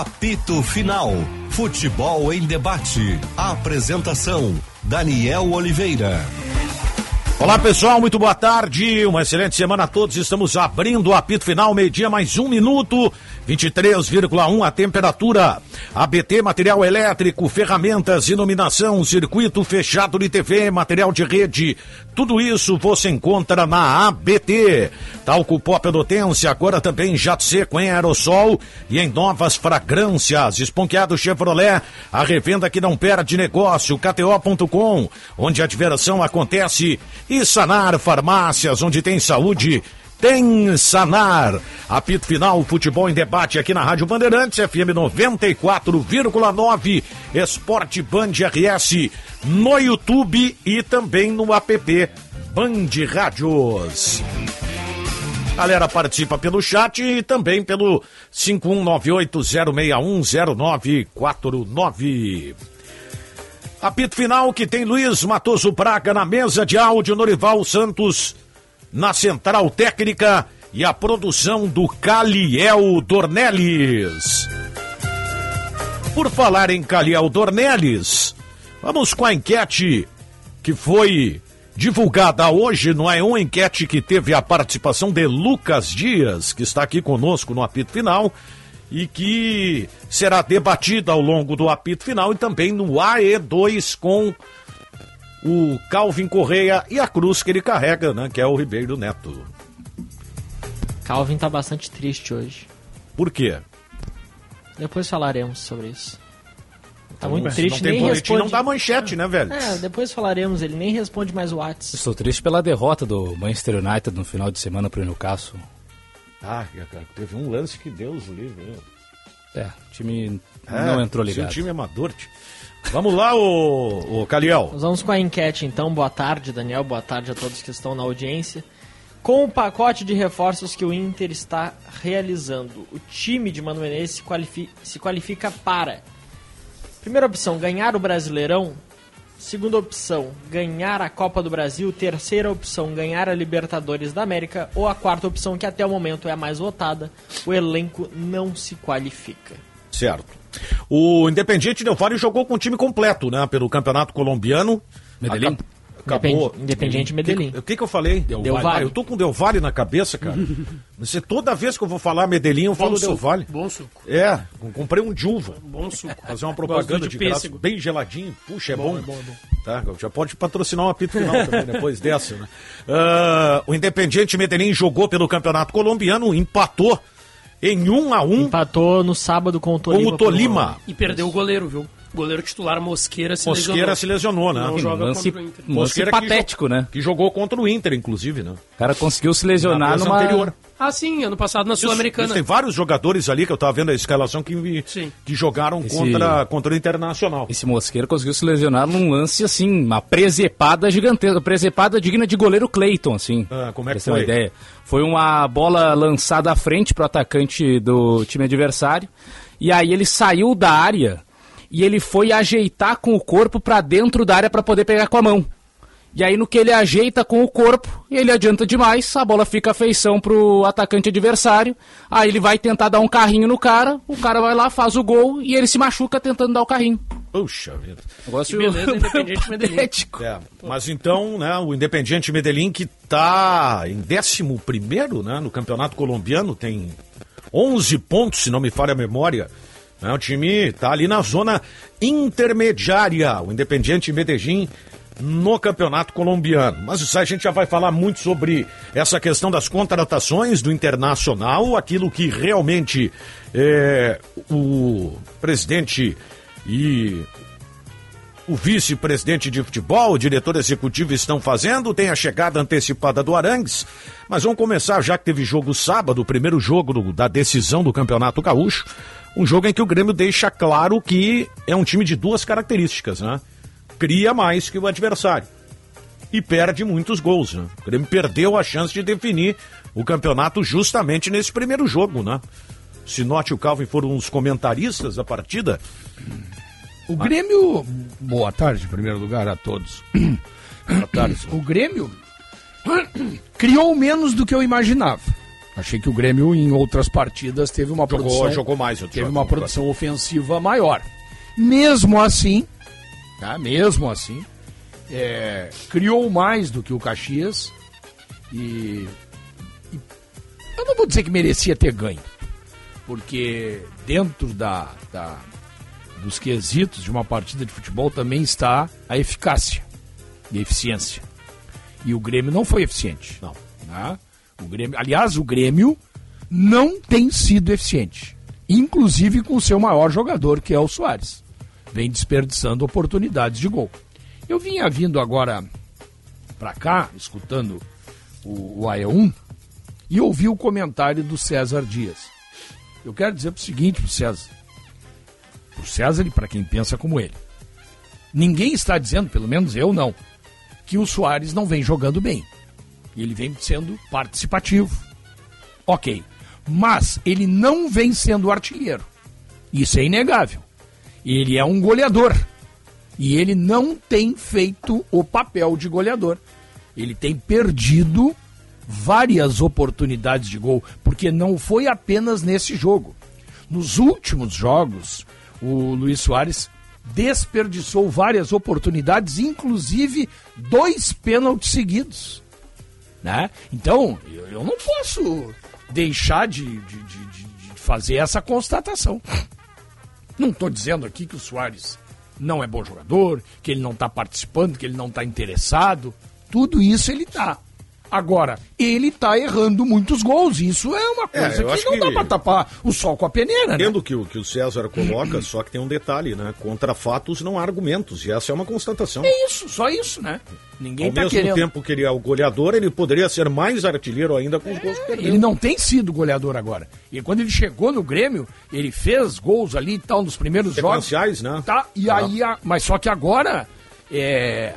Apito Final. Futebol em debate. Apresentação: Daniel Oliveira. Olá pessoal, muito boa tarde, uma excelente semana a todos. Estamos abrindo o apito final, meio-dia, mais um minuto, 23,1 a temperatura. ABT, material elétrico, ferramentas, iluminação, circuito fechado de TV, material de rede. Tudo isso você encontra na ABT. Talco pó pedotência, agora também jato seco em aerossol e em novas fragrâncias. Esponqueado Chevrolet, a revenda que não perde negócio, KTO.com, onde a diversão acontece e Sanar Farmácias, onde tem saúde, tem Sanar. Apito final, futebol em debate aqui na Rádio Bandeirantes, FM 94,9, Esporte Band RS, no YouTube e também no app Band Rádios. Galera participa pelo chat e também pelo 5198-061-0949. Apito final que tem Luiz Matoso Braga na mesa de áudio, Norival Santos na central técnica e a produção do Caliel Dornelles. Por falar em Caliel Dornelles, vamos com a enquete que foi divulgada hoje, não é uma enquete que teve a participação de Lucas Dias, que está aqui conosco no apito final e que será debatida ao longo do apito final e também no AE2 com o Calvin Correia e a cruz que ele carrega, né, que é o Ribeiro Neto. Calvin tá bastante triste hoje. Por quê? Depois falaremos sobre isso. Tá Então, muito triste, não nem boletim, responde. não dá manchete, né, velho? É, depois falaremos, ele nem responde mais o WhatsApp. Estou triste pela derrota do Manchester United no final de semana pro Newcastle. Ah, cara, teve um lance que Deus livre. meu. É, o time É, não entrou seu ligado. time é amador. tio. Vamos lá, ô, ô Caliel. Nós vamos com a enquete então. Boa tarde, Daniel. Boa tarde a todos que estão na audiência. Com o pacote de reforços que o Inter está realizando, o time de Mano Menezes se, qualifi- se qualifica para: primeira opção, ganhar o Brasileirão. Segunda opção, ganhar a Copa do Brasil. Terceira opção, ganhar a Libertadores da América. Ou a quarta opção, que até o momento é a mais votada, o elenco não se qualifica. Certo. O Independiente Del Valle jogou com o time completo, né? Pelo Campeonato Colombiano. Medellín? Acab- Acabou. Independ- Independiente Medellín. O que, que eu falei? Del Valle. Ah, eu tô com Del Valle na cabeça, cara. Você, toda vez que eu vou falar Medellín, eu falo Del Valle. Bom suco. É, comprei um de uva. Bom suco. Fazer uma propaganda de, de graça, bem geladinho. Puxa, é bom. é bom, é bom. Tá, já pode patrocinar um apito final também depois dessa, né? Ah, o Independiente Medellín jogou pelo Campeonato Colombiano, empatou em 1 a 1 Empatou no sábado com o com Tolima. o Tolima. E perdeu o goleiro, viu? Goleiro titular Mosqueira se Mosqueira lesionou. se lesionou, né? Não Um joga lance, contra o Inter. lance Mosqueira que patético, né? Que jogou contra o Inter, inclusive, né? O cara conseguiu se Na lesionar vez numa... anterior. Ah, sim, ano passado na Isso, Sul-Americana. Tem vários jogadores ali que eu tava vendo a escalação que, me- Sim. que jogaram Esse- contra, contra o Internacional. Esse Mosqueira conseguiu se lesionar num lance, assim, uma presepada gigantesca, presepada digna de goleiro Cleiton, assim. Ah, como é que você ter uma foi? ideia. Foi uma bola lançada à frente pro atacante do time adversário, e aí ele saiu da área e ele foi ajeitar com o corpo pra dentro da área pra poder pegar com a mão. E aí no que ele ajeita com o corpo, ele adianta demais, a bola fica feição pro atacante adversário, aí ele vai tentar dar um carrinho no cara, o cara vai lá, faz o gol e ele se machuca tentando dar o carrinho. Puxa vida. Negócio beleza, Independiente Medellín. É, mas então, né, o Independiente Medellín que tá em 11 primeiro, né, no Campeonato Colombiano, tem 11 pontos, se não me falha a memória. Né, o time tá ali na zona intermediária, o Independiente Medellín no Campeonato Colombiano. Mas isso a gente já vai falar muito sobre essa questão das contratações do Internacional, aquilo que realmente é, o presidente e o vice-presidente de futebol, o diretor executivo estão fazendo, tem a chegada antecipada do Arangues, mas vamos começar já que teve jogo sábado, o primeiro jogo do- da decisão do Campeonato Gaúcho, um jogo em que o Grêmio deixa claro que é um time de duas características, né? Cria mais que o adversário e perde muitos gols, né? O Grêmio perdeu a chance de definir o campeonato justamente nesse primeiro jogo, né? Sinote e o Calvin foram os comentaristas da partida. O Grêmio. Boa tarde, em primeiro lugar, a todos. Boa tarde, O Grêmio criou menos do que eu imaginava. Achei que o Grêmio, em outras partidas, teve uma Jogou, produção, jogou mais. eu teve uma produção ofensiva maior. Mesmo assim, tá? mesmo assim, é, criou mais do que o Caxias e, e eu não vou dizer que merecia ter ganho, porque dentro da, da- dos quesitos de uma partida de futebol também está a eficácia e a eficiência. E o Grêmio não foi eficiente. Não. né? O Grêmio, aliás, o Grêmio não tem sido eficiente. Inclusive com o seu maior jogador, que é o Soares. Vem desperdiçando oportunidades de gol. Eu vinha vindo agora pra cá, escutando o, o AE1, e ouvi o comentário do César Dias. Eu quero dizer o seguinte pro César. Pro César e para quem pensa como ele. Ninguém está dizendo, pelo menos eu não, que o Soares não vem jogando bem. Ele vem sendo participativo. Ok. Mas ele não vem sendo artilheiro. Isso é inegável. Ele é um goleador. E ele não tem feito o papel de goleador. Ele tem perdido várias oportunidades de gol, porque não foi apenas nesse jogo. Nos últimos jogos, o Luiz Soares desperdiçou várias oportunidades, inclusive dois pênaltis seguidos. Né? Então, eu, eu não posso deixar de, de, de- de- fazer essa constatação. Não estou dizendo aqui que o Soares não é bom jogador, que ele não está participando, que ele não está interessado. Tudo isso ele está. Agora, ele está errando muitos gols. Isso é uma É, coisa eu que não que- dá para tapar o sol com a peneira, né? Entendo que o que o César coloca, só que tem um detalhe, né? Contra fatos não há argumentos, e essa é uma constatação. É isso, só isso, né? Ninguém Ao está mesmo querendo. tempo que ele é o goleador, ele poderia ser mais artilheiro ainda com os gols que perdeu. Ele não tem sido goleador agora. E quando ele chegou no Grêmio, ele fez gols ali e tal nos primeiros jogos. Né? Tá, e Ah. aí, a- mas só que agora, é,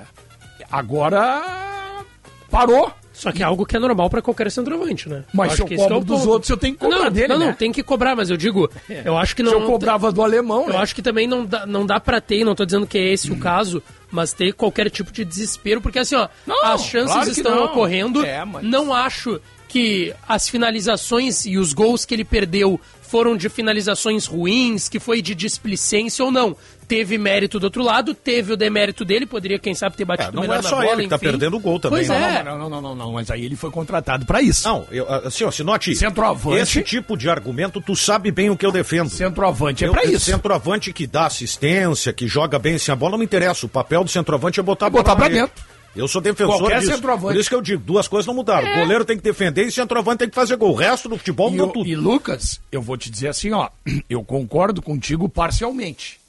agora parou. Só que é algo que é normal pra qualquer centroavante, né? Mas se eu é cobro o dos ponto. outros, eu tenho que cobrar não, dele, Não, né? não, tem que cobrar, mas eu digo, eu acho que não... Se eu cobrava do alemão, Eu né? acho que também não dá, não dá pra ter, não tô dizendo que é esse o caso, mas ter qualquer tipo de desespero, porque assim, ó, Não, as chances claro estão não. ocorrendo. É, mas- Não acho que as finalizações e os gols que ele perdeu foram de finalizações ruins, que foi de displicência ou não. Teve mérito do outro lado, teve o demérito dele, poderia, quem sabe, ter batido É, não melhor é na só bola, ele que tá enfim. perdendo o gol também. Pois Não, é. Não, não, não, não, não, mas aí ele foi contratado pra isso. Não, eu, assim, ó, Sinote, Centroavante. esse tipo de argumento, tu sabe bem o que eu defendo. Centroavante é esse isso. Centroavante que dá assistência, que joga bem sem a bola, não me interessa. O papel do centroavante é botar a bola botar pra dentro. Eu sou defensor Qualquer disso. centroavante. Por isso que eu digo, duas coisas não mudaram. O goleiro tem que defender e o centroavante tem que fazer gol. O resto do futebol mudou tudo. e, Lucas, eu vou te dizer assim, ó, eu concordo contigo parcialmente.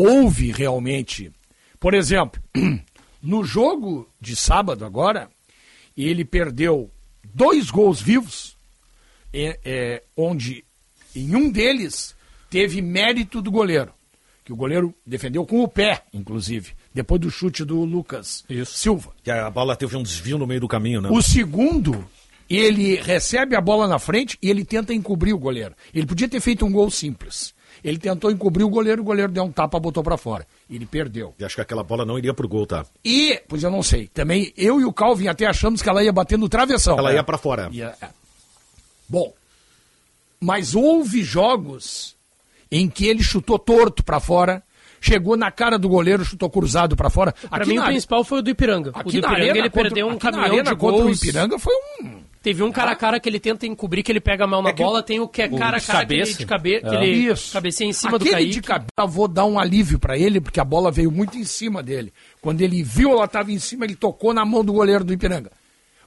Houve realmente, por exemplo, no jogo de sábado agora, ele perdeu dois gols vivos, é, é, onde em um deles teve mérito do goleiro, que o goleiro defendeu com o pé, inclusive, depois do chute do Lucas Silva. Que a bola teve um desvio no meio do caminho, né? O segundo, ele recebe a bola na frente e ele tenta encobrir o goleiro. Ele podia ter feito um gol simples. Ele tentou encobrir o goleiro, o goleiro deu um tapa, botou pra fora. Ele perdeu. E acho que aquela bola não iria pro gol, tá? E, pois eu não sei, também eu e o Calvin até achamos que ela ia bater no travessão. Ela É. ia pra fora. Ia- é. Bom, mas houve jogos em que ele chutou torto pra fora, chegou na cara do goleiro, chutou cruzado pra fora. Pra mim, o principal foi o do Ipiranga. o do Ipiranga, ele perdeu um aqui na caminhão arena de contra o gols. Ipiranga foi um Teve um cara a cara que ele tenta encobrir, que ele pega mal na que bola, tem o que é cara a de cara que ele, cabeça. de cabe... que É. ele Isso. cabeceia em cima Aquele do Kaique. de cabeça, vou dar um alívio pra ele, porque a bola veio muito em cima dele. Quando ele viu ela estava em cima, ele tocou na mão do goleiro do Ipiranga.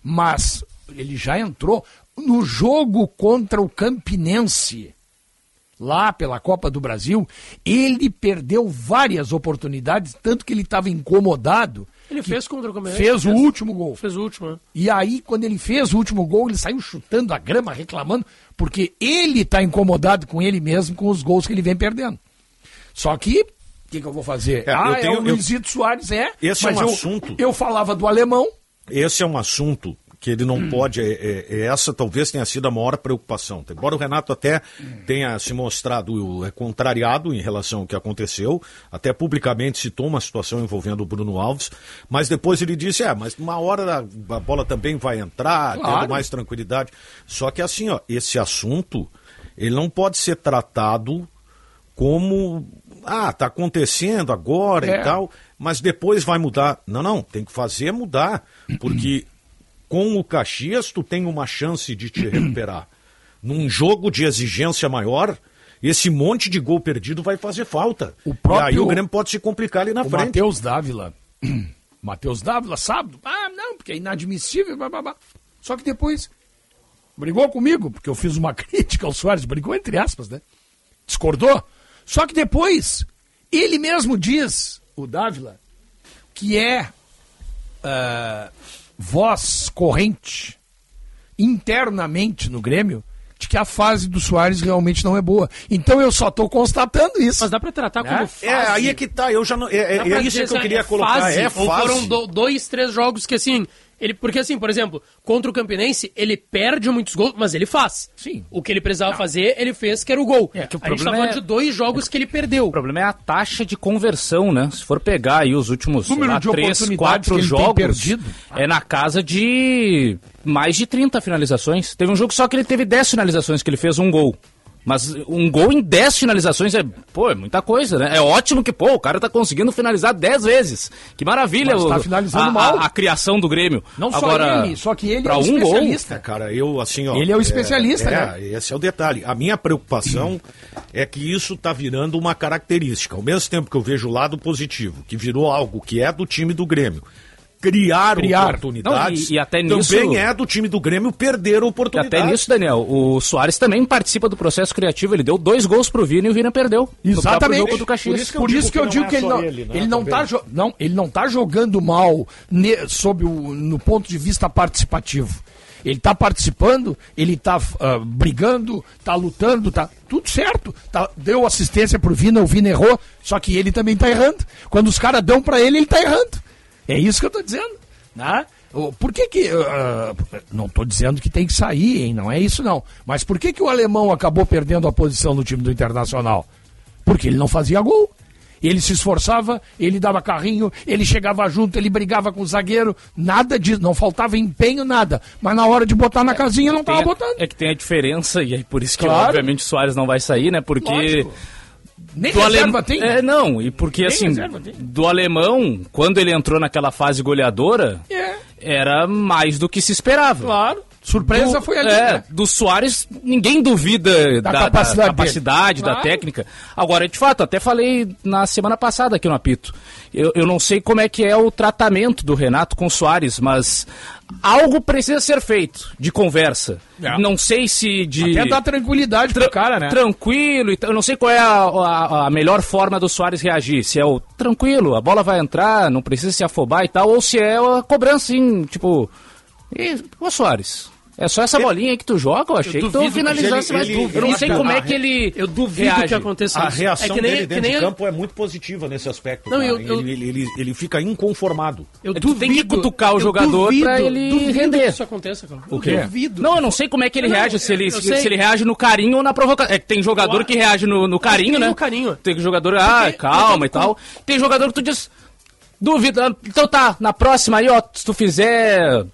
Mas ele já entrou no jogo contra o Campinense, lá pela Copa do Brasil, ele perdeu várias oportunidades, tanto que ele estava incomodado. Ele fez contra o Campinense, Fez o fez. último gol. Fez o último, né? E aí, quando ele fez o último gol, ele saiu chutando a grama, reclamando, porque ele está incomodado com ele mesmo, com os gols que ele vem perdendo. Só que, o que, que eu vou fazer? É, ah, eu tenho- é o eu- Luizito Soares, é. Esse é um eu, assunto. Eu falava do alemão, Esse é um assunto que ele não pode. É, é- é essa talvez tenha sido a maior preocupação. Embora o Renato até tenha se mostrado é, contrariado em relação ao que aconteceu, até publicamente citou uma situação envolvendo o Bruno Alves, mas depois ele disse: é, mas uma hora a, a bola também vai entrar, Claro. tendo mais tranquilidade. Só que assim, ó, esse assunto ele não pode ser tratado como ah, tá acontecendo agora É. e tal, mas depois vai mudar. Não, não, tem que fazer mudar, porque com o Caxias tu tem uma chance de te recuperar. Num jogo de exigência maior, esse monte de gol perdido vai fazer falta. O próprio- E aí o Grêmio pode se complicar ali na O frente. Matheus Dávila. Matheus Dávila, sábado. Ah, não, porque é inadmissível. Blá, blá, blá. Só que depois brigou comigo, porque eu fiz uma crítica ao Soares, brigou entre aspas, né? Discordou. Só que depois, ele mesmo diz, o Dávila, que é ah, voz corrente internamente no Grêmio de que a fase do Soares realmente não é boa. Então eu só estou constatando isso. Mas dá pra tratar como Né? fase. É, aí é que tá, eu já não. É, é- é isso que eu assim, queria é colocar. fase, é Ou foram fase. do- dois, três jogos que assim. Ele, porque assim, por exemplo, contra o Campinense, ele perde muitos gols, mas ele faz. Sim. O que ele precisava fazer, ele fez, que era o gol. É, que o a gente tá problema falando é- de dois jogos que ele perdeu. O problema é a taxa de conversão, né? Se for pegar aí os últimos lá, três, quatro jogos, perdido. é na casa de mais de 30 finalizações. Teve um jogo só que ele teve 10 finalizações, que ele fez um gol. Mas um gol em 10 finalizações é, pô, é muita coisa, né? É ótimo que, pô, o cara tá conseguindo finalizar 10 vezes. Que maravilha Mas tá o- finalizando a, mal. A, a criação do Grêmio. Não só Agora, ele, só que ele é o um gol, especialista. É, cara, eu assim, ó. Ele é o especialista, é, né? É, esse é o detalhe. A minha preocupação é que isso tá virando uma característica. Ao mesmo tempo que eu vejo o lado positivo, que virou algo que é do time do Grêmio. Criar, Criar. oportunidades. Não, e- e até nisso- Também é do time do Grêmio perder oportunidades. até nisso, Daniel, o Soares também participa do processo criativo. Ele deu dois gols pro Vina e o Vina perdeu. Exatamente. jogo do Caxias. Por isso que eu Por digo isso que eu que digo não que é ele não, ele, ele, né, não também. tá, não, ele não tá jogando mal ne- sob o, no ponto de vista participativo. Ele tá participando, ele tá ah, brigando, tá lutando, tá tudo certo. Tá, deu assistência pro Vina, o Vina errou, só que ele também tá errando. Quando os caras dão pra ele, ele tá errando. É isso que eu tô dizendo. Né? Por que que... ah, não tô dizendo que tem que sair, hein? Não é isso não. Mas por que que o alemão acabou perdendo a posição no time do Internacional? Porque ele não fazia gol. Ele se esforçava, ele dava carrinho, ele chegava junto, ele brigava com o zagueiro, nada disso, não faltava empenho, nada. Mas na hora de botar na casinha não Tem tava a- botando. É que tem a diferença, e é por isso que, Claro. obviamente, o Soares não vai sair, né? Porque. Lógico. Nem do reserva tem. É, não, e porque assim, reserva tem. do alemão, quando ele entrou naquela fase goleadora, É. era mais do que se esperava. Claro. Surpresa Do- foi ali. É, né? do Soares, ninguém duvida da, da capacidade capacidade, dele. da técnica. Agora, de fato, até falei na semana passada aqui no apito. Eu, eu não sei como é que é o tratamento do Renato com o Soares, mas algo precisa ser feito de conversa. É. Não sei se de. Até dar tranquilidade pro cara, né? Tranquilo, e eu não sei qual é a, a- a melhor forma do Soares reagir. Se é o tranquilo, a bola vai entrar, não precisa se afobar e tal, ou se é a cobrança, assim, tipo. E, ô Soares, é só essa bolinha aí que tu joga? Eu achei que tu duvido que finalizasse, ele- mas ele- eu não sei como é que ele. Eu duvido reage. que aconteça A isso. reação é que nem, dele que dentro nem de eu- campo é muito positiva nesse aspecto. Não, eu- eu- Ele, ele, ele, ele fica inconformado. Eu É que tu tem que duvido- cutucar o eu jogador duvido- pra ele duvido render. que isso aconteça, cara. O quê? Eu duvido. Não, eu não sei como é que ele Não, reage, se ele, eu se, se ele reage no carinho ou na provocação. É que tem jogador que reage no, no carinho, né? no carinho. Tem jogador, ah, Porque- calma e tal. Tem jogador que tu diz, duvida, então tá, na próxima aí, ó, se tu fizer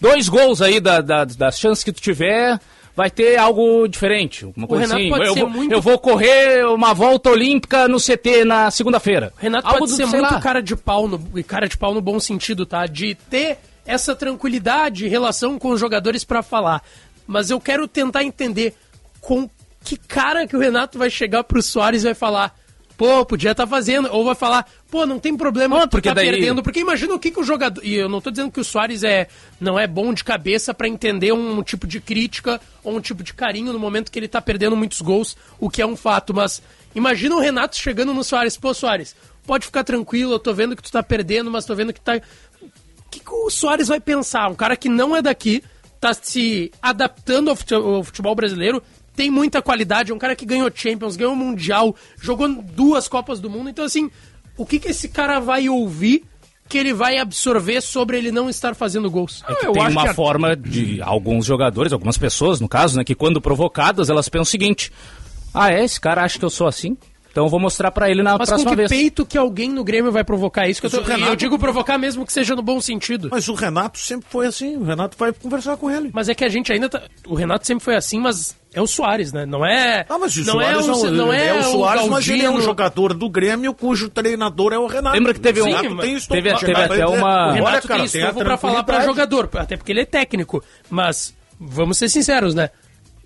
dois gols aí da, da- das chances que tu tiver, vai ter algo diferente. Uma coisa assim. eu, vou, muito- eu vou correr uma volta olímpica no CT na segunda-feira. Renato Algo pode do- ser muito lá. cara de pau, no, e cara de pau no bom sentido, tá? De ter essa tranquilidade em relação com os jogadores pra falar. Mas eu quero tentar entender com que cara que o Renato vai chegar pro Soares e vai falar. Pô, podia estar fazendo. Ou vai falar, pô, não tem problema, porque tá daí- perdendo. Porque imagina o que, que o jogador. E eu não tô dizendo que o Soares é, não é bom de cabeça pra entender um tipo de crítica ou um tipo de carinho no momento que ele tá perdendo muitos gols, o que é um fato. Mas imagina o Renato chegando no Soares, pô, Soares, pode ficar tranquilo, eu tô vendo que tu tá perdendo, mas tô vendo que tá. O que, que o Soares vai pensar? Um cara que não é daqui, tá se adaptando ao futebol brasileiro, tem muita qualidade, é um cara que ganhou Champions, ganhou Mundial, jogou duas Copas do Mundo. Então, assim, o que, que esse cara vai ouvir que ele vai absorver sobre ele não estar fazendo gols? É que eu tem uma que forma de alguns jogadores, algumas pessoas, no caso, né, que quando provocadas, elas pensam o seguinte: ah, é? Esse cara acha que eu sou assim? Então eu vou mostrar pra ele na Mas com próxima que vez. peito que alguém no Grêmio vai provocar isso? Que eu, tô- Mas o Renato- e eu digo provocar mesmo que seja no bom sentido. Mas o Renato sempre foi assim. O Renato vai conversar com ele. Mas é que a gente ainda tá... O Renato sempre foi assim, mas é o Soares, né? Não é... Ah, mas o não Soares é o, não é, o Soares, mas ele é um jogador do Grêmio cujo treinador é o Renato. Lembra que teve um- O Renato Sim, tem mas- estofo. teve- teve até dizer, uma- O Olha, Renato cara, tem estofo pra falar pra jogador, até porque ele é técnico. Mas, vamos ser sinceros, né?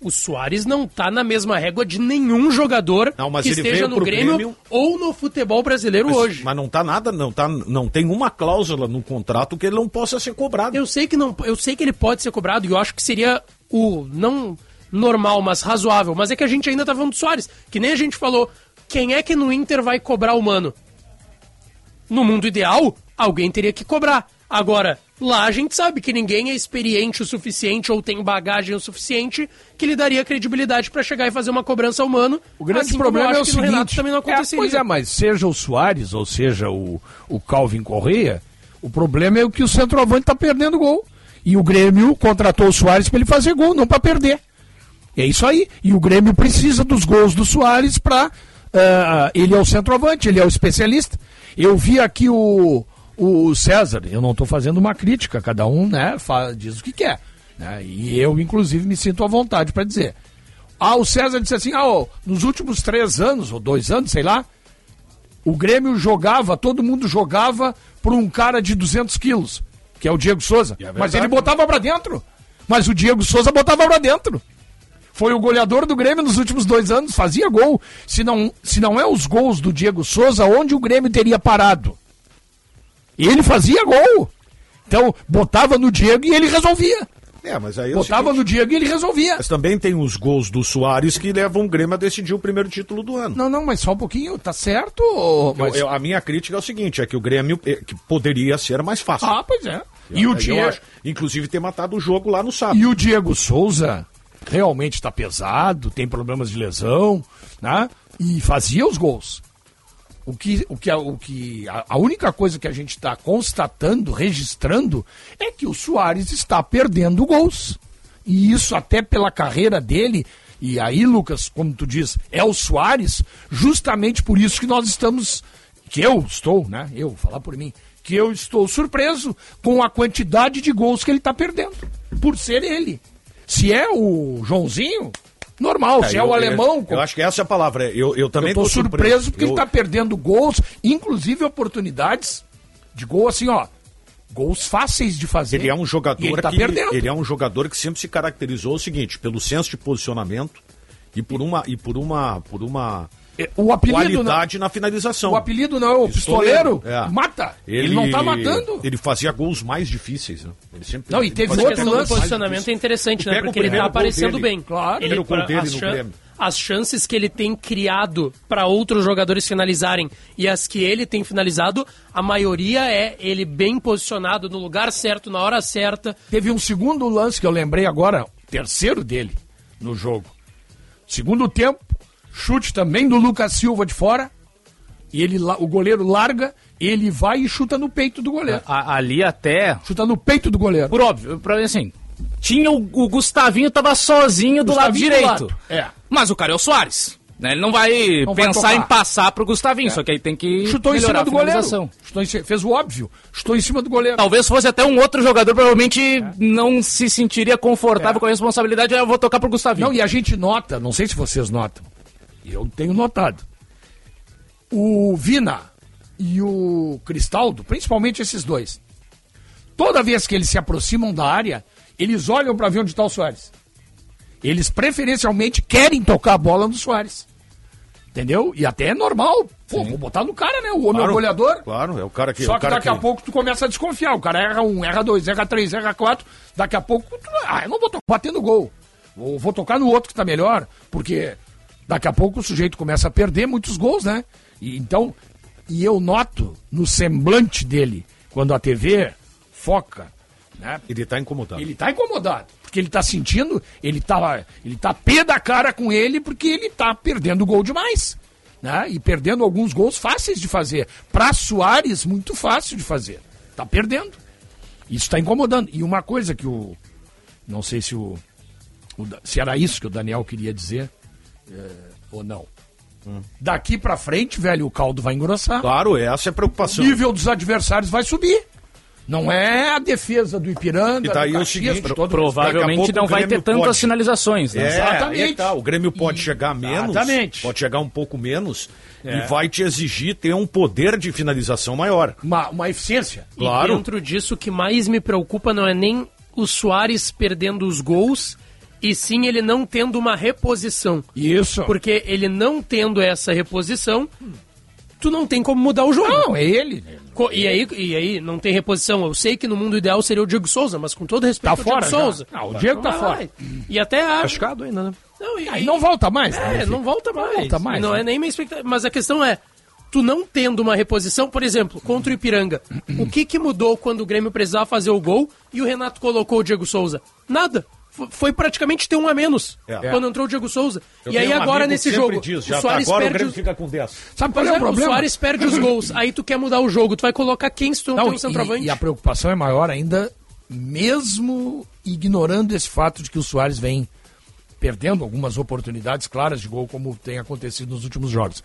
O Soares não tá na mesma régua de nenhum jogador Não, mas que esteja no Grêmio, Grêmio- ou no futebol brasileiro Mas, hoje. mas não tá nada, não, tá, não tem uma cláusula no contrato que ele não possa ser cobrado. Eu sei que não, eu sei que ele pode ser cobrado e eu acho que seria o não normal, mas razoável. Mas é que a gente ainda tá falando do Soares, que nem a gente falou. Quem é que no Inter vai cobrar o mano? No mundo ideal, alguém teria que cobrar. Agora, lá a gente sabe que ninguém é experiente o suficiente ou tem bagagem o suficiente que lhe daria credibilidade pra chegar e fazer uma cobrança ao mano. O grande assim problema é o seguinte. Renato também não é, aconteceria. pois é, mas seja o Soares ou seja o, o Calvin Correia, o problema é que o centroavante está perdendo gol. E o Grêmio contratou o Soares para ele fazer gol, não para perder. É isso aí. E o Grêmio precisa dos gols do Soares para. ele é o centroavante, ele é o especialista. Eu vi aqui o, o César, eu não estou fazendo uma crítica, cada um né, fa- diz o que quer. né, e eu, inclusive, me sinto à vontade para dizer. Ah, o César disse assim: ah, nos últimos três anos, ou dois anos, sei lá, o Grêmio jogava, todo mundo jogava por um cara de 200 quilos, que é o Diego Souza. é Mas ele botava pra dentro. Mas o Diego Souza botava pra dentro. Foi o goleador do Grêmio nos últimos dois anos, fazia gol. Se não, se não é os gols do Diego Souza, onde o Grêmio teria parado? Ele fazia gol. Então, botava no Diego e ele resolvia. É, mas aí é Botava seguinte, no Diego e ele resolvia. Mas também tem os gols do Soares que levam o Grêmio a decidir o primeiro título do ano. Não, não, mas só um pouquinho, tá certo? ô, Mas... Eu- eu- a minha crítica é o seguinte, é que o Grêmio eh, que poderia ser mais fácil. Ah, pois é. E o Eu Diego... acho, inclusive ter matado o jogo lá no sábado. E o Diego Souza realmente está pesado, tem problemas de lesão, né? E fazia os gols. O que, o que, o que a, a única coisa que a gente está constatando, registrando, é que o Soares está perdendo gols. E isso até pela carreira dele. E aí, Lucas, como tu diz, é o Soares, justamente por isso que nós estamos. Que eu estou, né? Eu, falar por mim. Que eu estou surpreso com a quantidade de gols que ele está perdendo. Por ser ele. Se é o Joãozinho, normal. Se é eu- o alemão. Eu, eu acho que essa é a palavra. Eu, eu também tô tô surpreso porque ele tá perdendo gols, inclusive oportunidades de gol assim, ó. Gols fáceis de fazer. Ele é um jogador ele tá que perdendo. ele é um jogador que sempre se caracterizou o seguinte, pelo senso de posicionamento e por uma e por uma por uma É, O apelido não, qualidade na finalização. o apelido não é o pistoleiro. É. Mata. Ele, não tá matando. Ele fazia gols mais difíceis, né? Ele sempre Não, e ele teve outro lance. posicionamento é interessante, né? Porque ele tá aparecendo dele. bem. Claro. Ele, gol dele as, no chan- Grêmio. as chances que ele tem criado para outros jogadores finalizarem e as que ele tem finalizado, a maioria é ele bem posicionado no lugar certo, na hora certa. Teve um segundo lance que eu lembrei agora, terceiro dele no jogo. Segundo tempo, chute também do Lucas Silva de fora. E ele, o goleiro larga, ele vai e chuta no peito do goleiro. A- ali até, Chuta no peito do goleiro. por óbvio, pra assim, tinha o, o Gustavinho tava sozinho do lado Gustavinho do direito. lado, é. Mas o cara é o Soares. Né? Ele não vai Não vai pensar tocar. em passar pro Gustavinho, só que aí tem que Chutou em cima do goleiro. Chutou fez o óbvio. Chutou em cima do goleiro. Talvez fosse até um outro jogador, provavelmente não se sentiria confortável É. com a responsabilidade, aí eu vou tocar pro Gustavinho. Não, e a gente nota, não sei se vocês notam, eu tenho notado. O Vina e o Cristaldo, principalmente esses dois, toda vez que eles se aproximam da área, eles olham para ver onde está o Soares. Eles preferencialmente querem tocar a bola no Soares. Entendeu? E até é normal. Pô, vou botar no cara, né? O homem é o Claro, goleador. Claro, é o cara que Só que daqui a pouco tu começa a desconfiar. O cara erra um, erra dois, erra três, erra quatro. Daqui a pouco, tu, ah, eu não vou tocar batendo gol. Vou, vou tocar no outro que tá melhor, porque daqui a pouco o sujeito começa a perder muitos gols, né? E, então, e eu noto no semblante dele, quando a TV foca, né? ele tá incomodado. Ele tá incomodado, porque ele tá sentindo, ele tá, ele tá pé da cara com ele porque ele tá perdendo gol demais, né? E perdendo alguns gols fáceis de fazer. Pra Soares, muito fácil de fazer. Tá perdendo. Isso está incomodando. E uma coisa que o. Não sei se o. o se era isso que o Daniel queria dizer. É, ou não. Daqui pra frente, velho, o caldo vai engrossar. Claro, essa é a O preocupação. nível dos adversários vai subir. Não é a defesa do Ipiranga, E daí do é o Caxias, seguinte, pro- Provavelmente pouco não o vai ter tantas pode- finalizações, né? É, Exatamente. tá. O Grêmio pode chegar menos, Exatamente. pode chegar um pouco menos É. e vai te exigir ter um poder de finalização maior. Uma, uma eficiência. Claro. E dentro disso, o que mais me preocupa não é nem o Soares perdendo os gols, e sim ele não tendo uma reposição. Isso. Porque ele não tendo essa reposição, tu não tem como mudar o jogo. Não, é ele. Co- E aí, e aí não tem reposição. Eu sei que no mundo ideal seria o Diego Souza, mas com todo respeito Tá fora Diego já. Souza. Não, o Diego tá fora. vai. E até acho. Machucado ainda, né? Não, e, Aí não volta mais. né, É, enfim. não volta mais. volta mais, não né? é nem minha expectativa. Mas a questão é, tu não tendo uma reposição, por exemplo, contra o Ipiranga, o que que mudou quando o Grêmio precisava fazer o gol e o Renato colocou o Diego Souza? Nada. Foi praticamente ter um a menos É. quando entrou o Diego Souza. Eu e aí um agora nesse jogo, diz, o já tá, Soares agora o perde Grêmio os... fica com 10. Sabe qual é, é, o problema? O Soares perde os gols. Aí tu quer mudar o jogo. Tu vai colocar quem se tu não, Não, tem um centroavante? e, e a preocupação é maior ainda, mesmo ignorando esse fato de que o Soares vem perdendo algumas oportunidades claras de gol, como tem acontecido nos últimos jogos.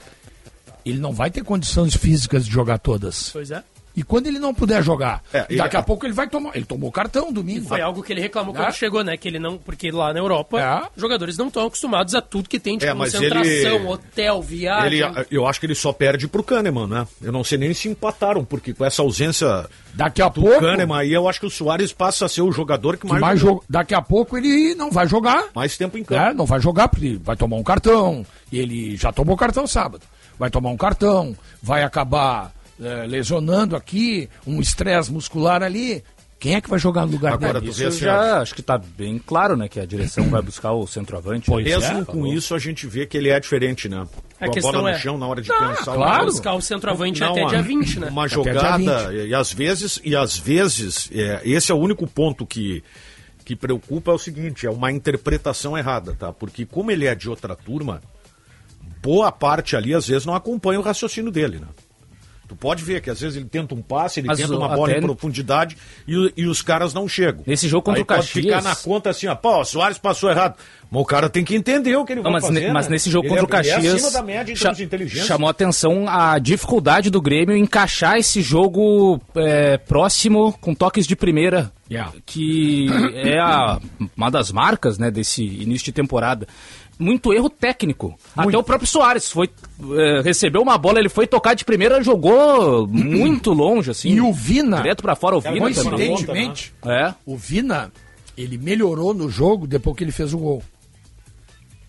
Ele não vai ter condições físicas de jogar todas. Pois é. E quando ele não puder jogar, É, daqui a pouco ele vai tomar. Ele tomou cartão domingo. Foi algo que ele reclamou É. quando chegou, né? Que ele não. Porque lá na Europa, É. jogadores não estão acostumados a tudo que tem de É, concentração, ele- hotel, viagem. Ele, eu acho que ele só perde pro Kahneman, né? Eu não sei nem se empataram, porque com essa ausência Daqui a do pouco. Kahneman aí, eu acho que o Soares passa a ser o jogador que que mais, mais jogou. jo- Daqui a pouco ele não vai jogar. mais tempo em campo. né? Não vai jogar porque vai tomar um cartão. Ele já tomou cartão sábado. Vai tomar um cartão, vai acabar eh, lesionando aqui, um estresse muscular ali. Quem é que vai jogar no lugar Agora, dele? Isso assim, já acho que tá bem claro, né? Que a direção vai buscar o centroavante. Pois é, Mesmo com isso, a gente vê que ele é diferente, né? A com a questão bola no é- chão na hora de Ah, pensar. claro. buscar o centroavante Não, até dia 20, né? Uma jogada, e às vezes, e às vezes, é, esse é o único ponto que, que preocupa é o seguinte, é uma interpretação errada, tá? Porque como ele é de outra turma, boa parte ali às vezes não acompanha o raciocínio dele, né? Tu pode ver que às vezes ele tenta um passe, ele Mas tenta o- uma bola em profundidade e, o- e os caras não chegam. Nesse jogo contra Aí o pode Caxias- ficar na conta assim, ó, pô, o Soares passou errado. Mas o cara tem que entender o que ele Não, vai mas, fazer, ne- mas né? nesse jogo Ele contra o é- ele é Caxias, em cha- chamou atenção a dificuldade do Grêmio encaixar esse jogo é, próximo com toques de primeira, Yeah. que é a- uma das marcas né, desse início de temporada. Muito erro técnico. Até o próprio Soares foi é, recebeu uma bola, ele foi tocar de primeira, jogou muito longe, assim. E o Vina, Direto pra fora, o Vina também. coincidentemente, É. o Vina, ele melhorou no jogo depois que ele fez o gol.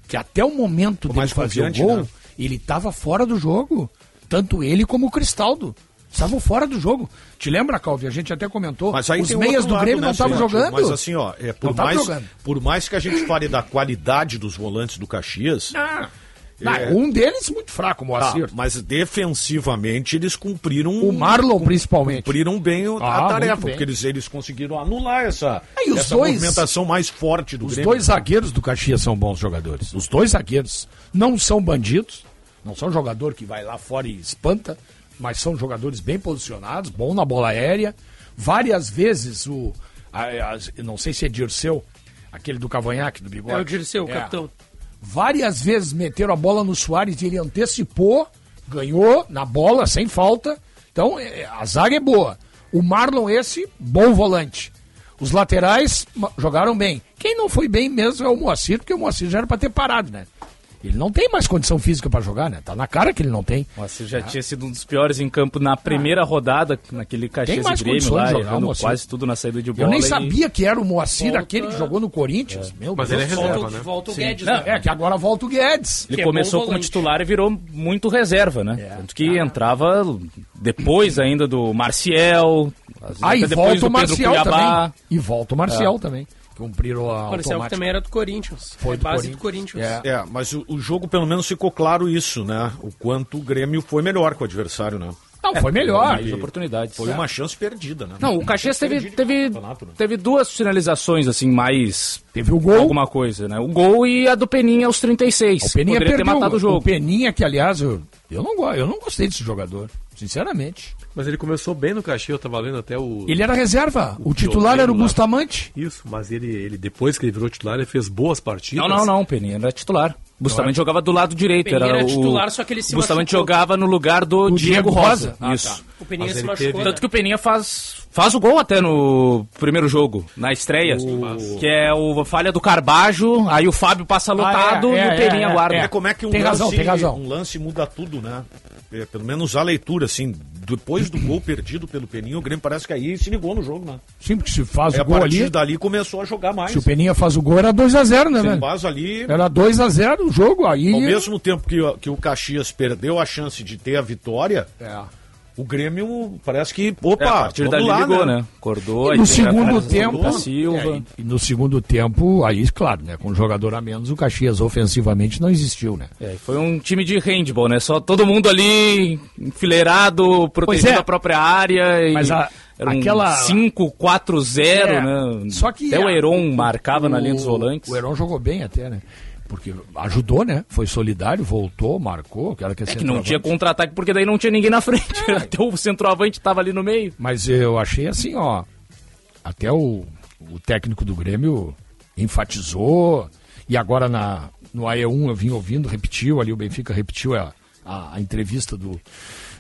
Que até o momento Ficou dele mais fazer o gol, né? ele estava fora do jogo. Tanto ele como o Cristaldo. Estavam fora do jogo. Te lembra, Calvi? A gente até comentou. Mas aí Os meias do lado, Grêmio né, não estavam jogando. Mas assim, ó, é, por, mais, jogando. por mais que a gente fale da qualidade dos volantes do Caxias, Ah, não, É. Um deles muito fraco, o tá, Moacir. mas defensivamente eles cumpriram O Marlon, principalmente. cumpriram bem o- Ah, a tarefa, porque eles, eles conseguiram anular essa, É, e essa dois- movimentação mais forte do Os Grêmio. dois zagueiros do Caxias são bons jogadores. Os dois zagueiros não são bandidos, não são jogador que vai lá fora e espanta, mas são jogadores bem posicionados, bom na bola aérea. Várias vezes o. a- a- não sei se é Dirceu, aquele do cavanhaque, do bigode. É o Dirceu, o É. capitão. Várias vezes meteram a bola no Soares e ele antecipou, ganhou na bola, sem falta. Então, é, a zaga é boa. O Marlon, esse, bom volante. Os laterais jogaram bem. Quem não foi bem mesmo é o Moacir, porque o Moacir já era pra ter parado, né? Ele não tem mais condição física pra jogar, né? Tá na cara que ele não tem. Moacir já tinha sido um dos piores em campo na primeira rodada, naquele Caxias e Grêmio lá, jogar, Moacir. quase tudo na saída de bola. Eu nem e- sabia que era o Moacir, Volta- aquele que jogou no Corinthians. Meu Mas Deus ele é do céu. reserva, Volta, né? volta o Guedes, Não, né? É, que agora volta o Guedes. Ele que é começou bom como titular e virou muito reserva, né? É. Tanto que entrava depois ainda do Marcial, até depois volta o Marcial Cuiabá. também. E volta o Marcial também. Cumpriram a O Marcel que também era do Corinthians. Foi é do base do Corinthians. É. É, mas o, o jogo pelo menos ficou claro isso, né? O quanto o Grêmio foi melhor com o adversário, né? Não, foi melhor. Mais oportunidades. Foi uma chance perdida, né? Não, o Caxias teve, teve, né? teve duas finalizações, assim, mais Teve o gol. alguma coisa, né? O gol e a do Peninha aos 36. O Peninha Poderia perdeu ter matado o jogo. O Peninha, que aliás, eu Eu não, eu não gostei desse jogador, sinceramente. Mas ele começou bem no Caxias, eu tava lendo até o. Ele era reserva. O, O titular era o lá. Bustamante. Isso, mas ele, ele depois que ele virou titular, ele fez boas partidas. Não, não, não, Peninha era titular. Bustamante jogava do lado direito. Peninha era era o... titular, só que ele se Bustamante machucou. jogava no lugar do, Do Diego, Diego Rosa. Rosa. Ah, Isso. O Peninha Mas se machucou. teve- né? Tanto que o Peninha faz, faz o gol até no primeiro jogo, na estreia. Que é o falha do Carbajo, aí o Fábio passa lotado é, e é, o Peninha é, guarda. É como é que um Tem lance, razão, tem razão. um lance muda tudo, né? É, pelo menos a leitura, assim, depois do gol perdido pelo Peninha, o Grêmio parece que aí se ligou no jogo, né? Sempre que se faz Aí o a gol partir ali. dali começou a jogar mais. Se o Peninha faz o gol, era 2x0, né, Sem velho? base ali, Era 2x0 o jogo. Aí. ao mesmo tempo que, o- que o Caxias perdeu a chance de ter a vitória, É. o Grêmio parece que, opa, É, a partir vamos dali lá, ligou, né? Acordou. E no segundo tempo- Da Silva. É, e no segundo tempo, aí, claro, né? Com um jogador a menos, o Caxias ofensivamente não existiu, né? É, foi um time de handball, né? Só todo mundo ali enfileirado, protegendo é. a própria área. E Mas a- era um aquela- 5-4-0, É, né? Só que até o Heron marcava na o- linha dos volantes. O Heron jogou bem até, né? Porque ajudou, né? Foi solidário, voltou, marcou. Aquela que é, É que não tinha contra-ataque porque daí não tinha ninguém na frente. Até o centroavante tava ali no meio. Mas eu achei assim, ó. Até o, o técnico do Grêmio enfatizou. E agora na, no AE1 eu vim ouvindo, repetiu ali, o Benfica repetiu a, a, a entrevista do,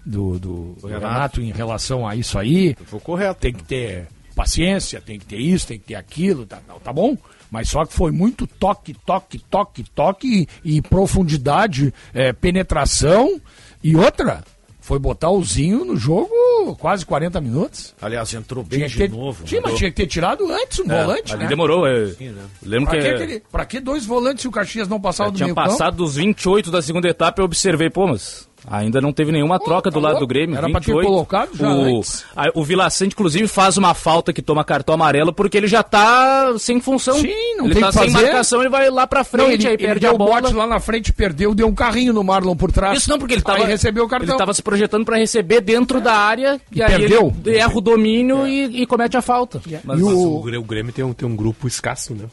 do, do Renato. em relação a isso aí. Foi correto. Tem que ter paciência, tem que ter isso, tem que ter aquilo, tá, não, tá bom? Mas só que foi muito toque, toque, toque, toque e, e profundidade, é, penetração e outra. Foi botar o Zinho no jogo quase 40 minutos. Aliás, entrou bem Tinha de ter, novo. Sim, mas tinha que ter tirado antes um volante, Ali né? demorou. é. né? Lembro Pra que, que, aquele- pra que dois volantes se o Caxias não passava eu do tinha meio campo? passado dos 28 da segunda etapa eu observei, pô, mas ainda não teve nenhuma troca do lado do Grêmio. Era pra ter 28. colocado já o, a- o Vila Sante, inclusive, faz uma falta que toma cartão amarelo porque ele já tá sem função. Sim, não ele tem tá que sem marcação, ele vai lá pra frente, Não, ele, aí ele perde deu a o bola. bote lá na frente, perdeu, deu um carrinho no Marlon por trás. Isso não, porque ele tava, Aí recebeu o cartão. ele tava se projetando pra receber dentro da área e, aí perdeu. ele erra o domínio e, e comete a falta. Mas, E Mas o- o, Grê- o Grêmio tem um, tem um grupo escasso, né?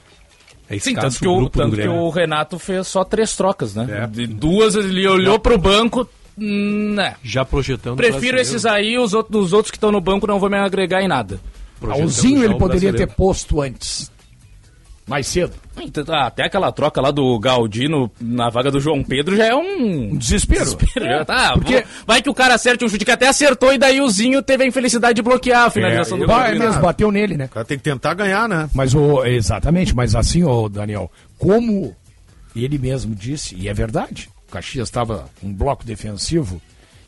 É Sim, escasso tanto que, o, tanto que o Renato fez só três trocas, né? É. De duas, ele olhou pro banco. Hum, né. Já projetando o Prefiro esses aí, os outros, os outros que estão no banco não vão me agregar em nada. Alzinho ele poderia ter posto antes. Mais cedo. Então, ah, Até aquela troca lá do Galdino na vaga do João Pedro já é um. Um desespero. Já tá, Porque- vou- vai que o cara acerte um chute que até acertou e daí o Zinho teve a infelicidade de bloquear a finalização do Vai mesmo, bateu nele, né? O cara tem que tentar ganhar, né? Mas o, exatamente, mas assim, ô Daniel, como ele mesmo disse, e é verdade, Caxias estava um bloco defensivo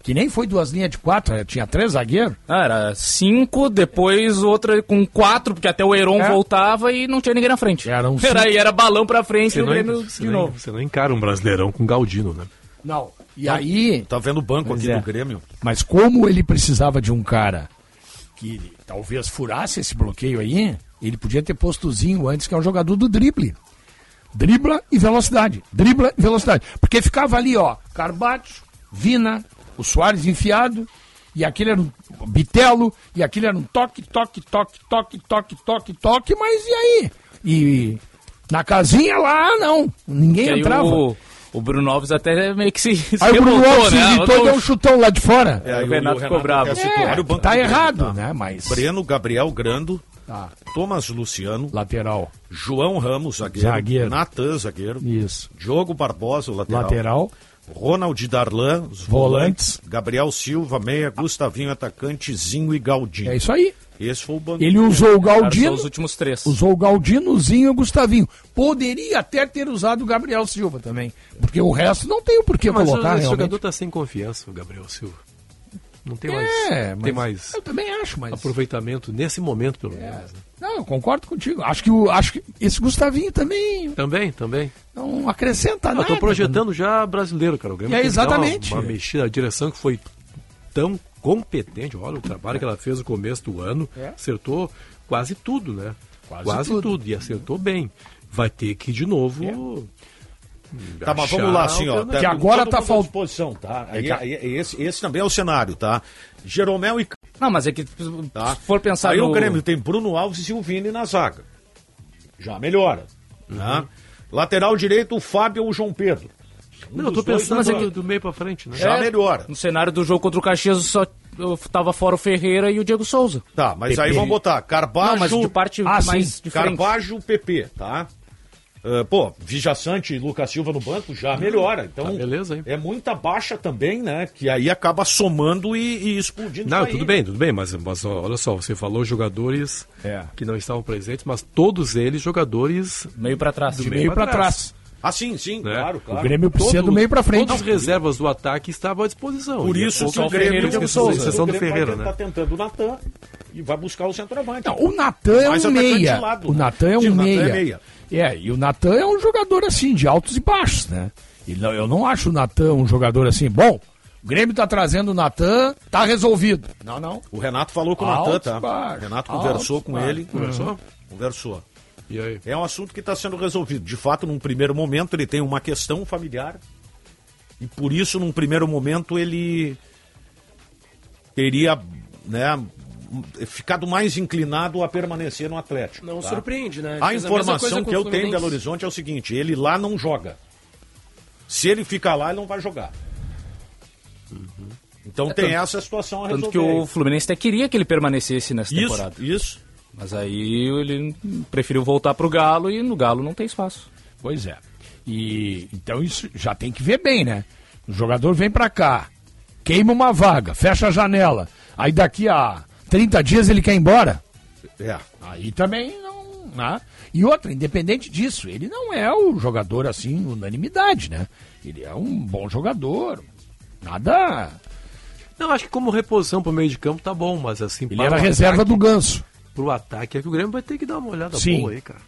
que nem foi duas linhas de quatro, eh, tinha três zagueiros. Ah, era cinco, depois outra com quatro, porque até o Heron É. voltava e não tinha ninguém na frente. Era, cinco. e era balão pra frente Você e o não, Grêmio de não, novo. você não encara um brasileirão com Galdino, né? Não. E aí, Tá vendo o banco aqui é. do Grêmio? mas como ele precisava de um cara que talvez furasse esse bloqueio aí, ele podia ter posto o Zinho antes, que é um jogador do drible. Dribla e velocidade. Dribla e velocidade. Porque ficava ali, ó, Carbacho, Vina, o Soares enfiado, e aquele era um bitelo, e aquele era um toque, toque, toque, toque, toque, toque, toque, mas e aí? E na casinha lá, não. Ninguém Que aí entrava. o, o Bruno Alves até meio que se, se Aí o Bruno Alves se né? irritou e Eu deu um chutão lá de fora. É, o Renato ficou bravo. É, o tá do Grêmio, errado, tá? né? Mas. Breno, Gabriel Grando, Tá. Thomas Luciano, Lateral. João Ramos, zagueiro, Zagueiro. Natan, zagueiro, Isso. Diogo Barbosa, o lateral, Lateral. Ronald Darlan, os Volantes. volantes, Gabriel Silva, meia, Gustavinho, atacante, Zinho e Galdinho. É isso aí. Esse foi o banco. Ele usou o Galdino. os últimos três. Usou o Galdinozinho e o Gustavinho. Poderia até ter usado o Gabriel Silva também. Porque o resto não tem o porquê Mas colocar esse realmente. jogador tá sem confiança, o Gabriel Silva. Não tem mais, É, não tem mais eu também acho, mas. aproveitamento nesse momento, pelo menos. né? Não, eu concordo contigo. Acho que, o, acho que esse Gustavinho também Também, também. não acrescenta Eu nada. tô projetando já brasileiro, cara. O Grêmio É, exatamente. Uma, uma mexida, a direção que foi tão competente. Olha o trabalho que ela fez no começo do ano. É. Acertou quase tudo, né? Quase tudo. tudo. E acertou bem. Vai ter que, de novo. Tá, mas vamos lá, assim, ó. alternativa. Que agora tá mundo à fal- disposição, tá? É Aí, que- aí, esse, esse também é o cenário, tá? Jeromel e Não, mas é que Tá. se for pensar Aí no... o Grêmio tem Bruno Alves e o Vini na zaga. Já melhora. Tá? Lateral direito, o Fábio ou o João Pedro. Um Não, eu tô pensando não do, joga. do meio pra frente, né? Já É. melhora. No cenário do jogo contra o Caxias só eu tava fora o Ferreira e o Diego Souza. Tá, mas aí vamos botar Carbajo, Não, mas de parte Ah, mais sim. diferente. Carbajo, PP, tá? Ah, pô, Vijaçante e Lucas Silva no banco já melhora. Então, Tá, beleza, hein? é muita baixa também, né? Que aí acaba somando e, e explodindo. Não, tudo bem, tudo bem, mas, mas olha só, você falou jogadores É. que não estavam presentes, mas todos eles jogadores Meio pra trás. De meio pra trás. Ah, sim, sim, Né? claro, claro. O Grêmio precisa do meio pra frente. Todas as reservas do ataque estavam à disposição. Por é isso que o Grêmio, Ferreira, o Grêmio, do vai Ferreira, tentar né? tentando o Natan e vai buscar o centroavante. Não, o Natan é um meia. lado, o né? Natan é um meia. É, e o Natan é um jogador assim, de altos e baixos, né? Não- eu não acho o Natan um jogador assim, bom, o Grêmio tá trazendo o Natan, tá resolvido. Não, não. O Renato falou com o Altos Natan, tá? baixos, O Renato altos conversou com baixos. ele. Conversou? Conversou. E aí? É um assunto que está sendo resolvido. De fato, num primeiro momento, ele tem uma questão familiar. E por isso, num primeiro momento, ele teria né, ficado mais inclinado a permanecer no Atlético. Não tá? surpreende, né? A informação com que o eu tenho em. Belo Horizonte é o seguinte: ele lá não joga. Se ele ficar lá, ele não vai jogar. Então tem essa situação a Tanto resolver. que o Fluminense até queria que ele permanecesse nessa Isso, temporada. isso. Mas aí ele preferiu voltar pro Galo e no Galo não tem espaço. Pois é. E então isso já tem que ver bem, né? O jogador vem pra cá, queima uma vaga, fecha a janela. Aí daqui a 30 dias ele quer ir embora. É. Aí também não. Né? E outra, independente disso, ele não é o jogador assim, unanimidade, né? Ele é um bom jogador. Nada. Não, acho que como reposição pro meio de campo tá bom, mas assim, Ele era reserva ataque, do ganso. Pro ataque é que o Grêmio vai ter que dar uma olhada Sim. boa aí, cara.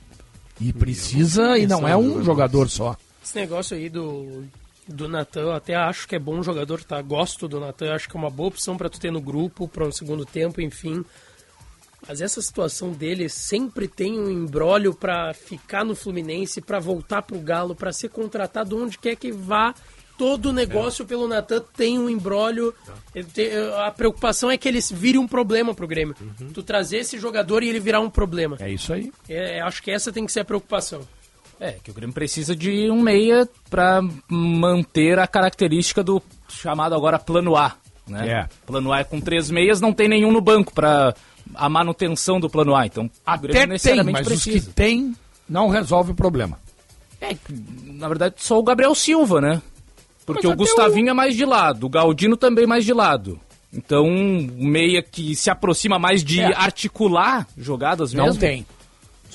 E precisa, e não é um jogador só. Esse negócio aí do, do Natan, eu até acho que é bom jogador, tá? Gosto do Natan, acho que é uma boa opção pra tu ter no grupo, para um segundo tempo, enfim. Mas essa situação dele sempre tem um embrólio pra ficar no Fluminense, pra voltar pro Galo, pra ser contratado onde quer que vá. Todo negócio pelo Natan tem um embrólio. Tem- A preocupação é que ele vire um problema pro Grêmio. Tu trazer esse jogador e ele virar um problema. É isso aí. É, acho que essa tem que ser a preocupação. É, que o Grêmio precisa de um meia pra manter a característica do chamado agora plano A. Né? É. Plano A é com três meias, não tem nenhum no banco pra a manutenção do plano A. Então, o Até Grêmio tem, necessariamente mas os que precisa. tem não resolve o problema. É, na verdade, só o Gabriel Silva, né? Porque Mas o Gustavinho é mais de lado, o Galdino também mais de lado. Então, um meia que se aproxima mais de É. articular jogadas mesmo. Não tem.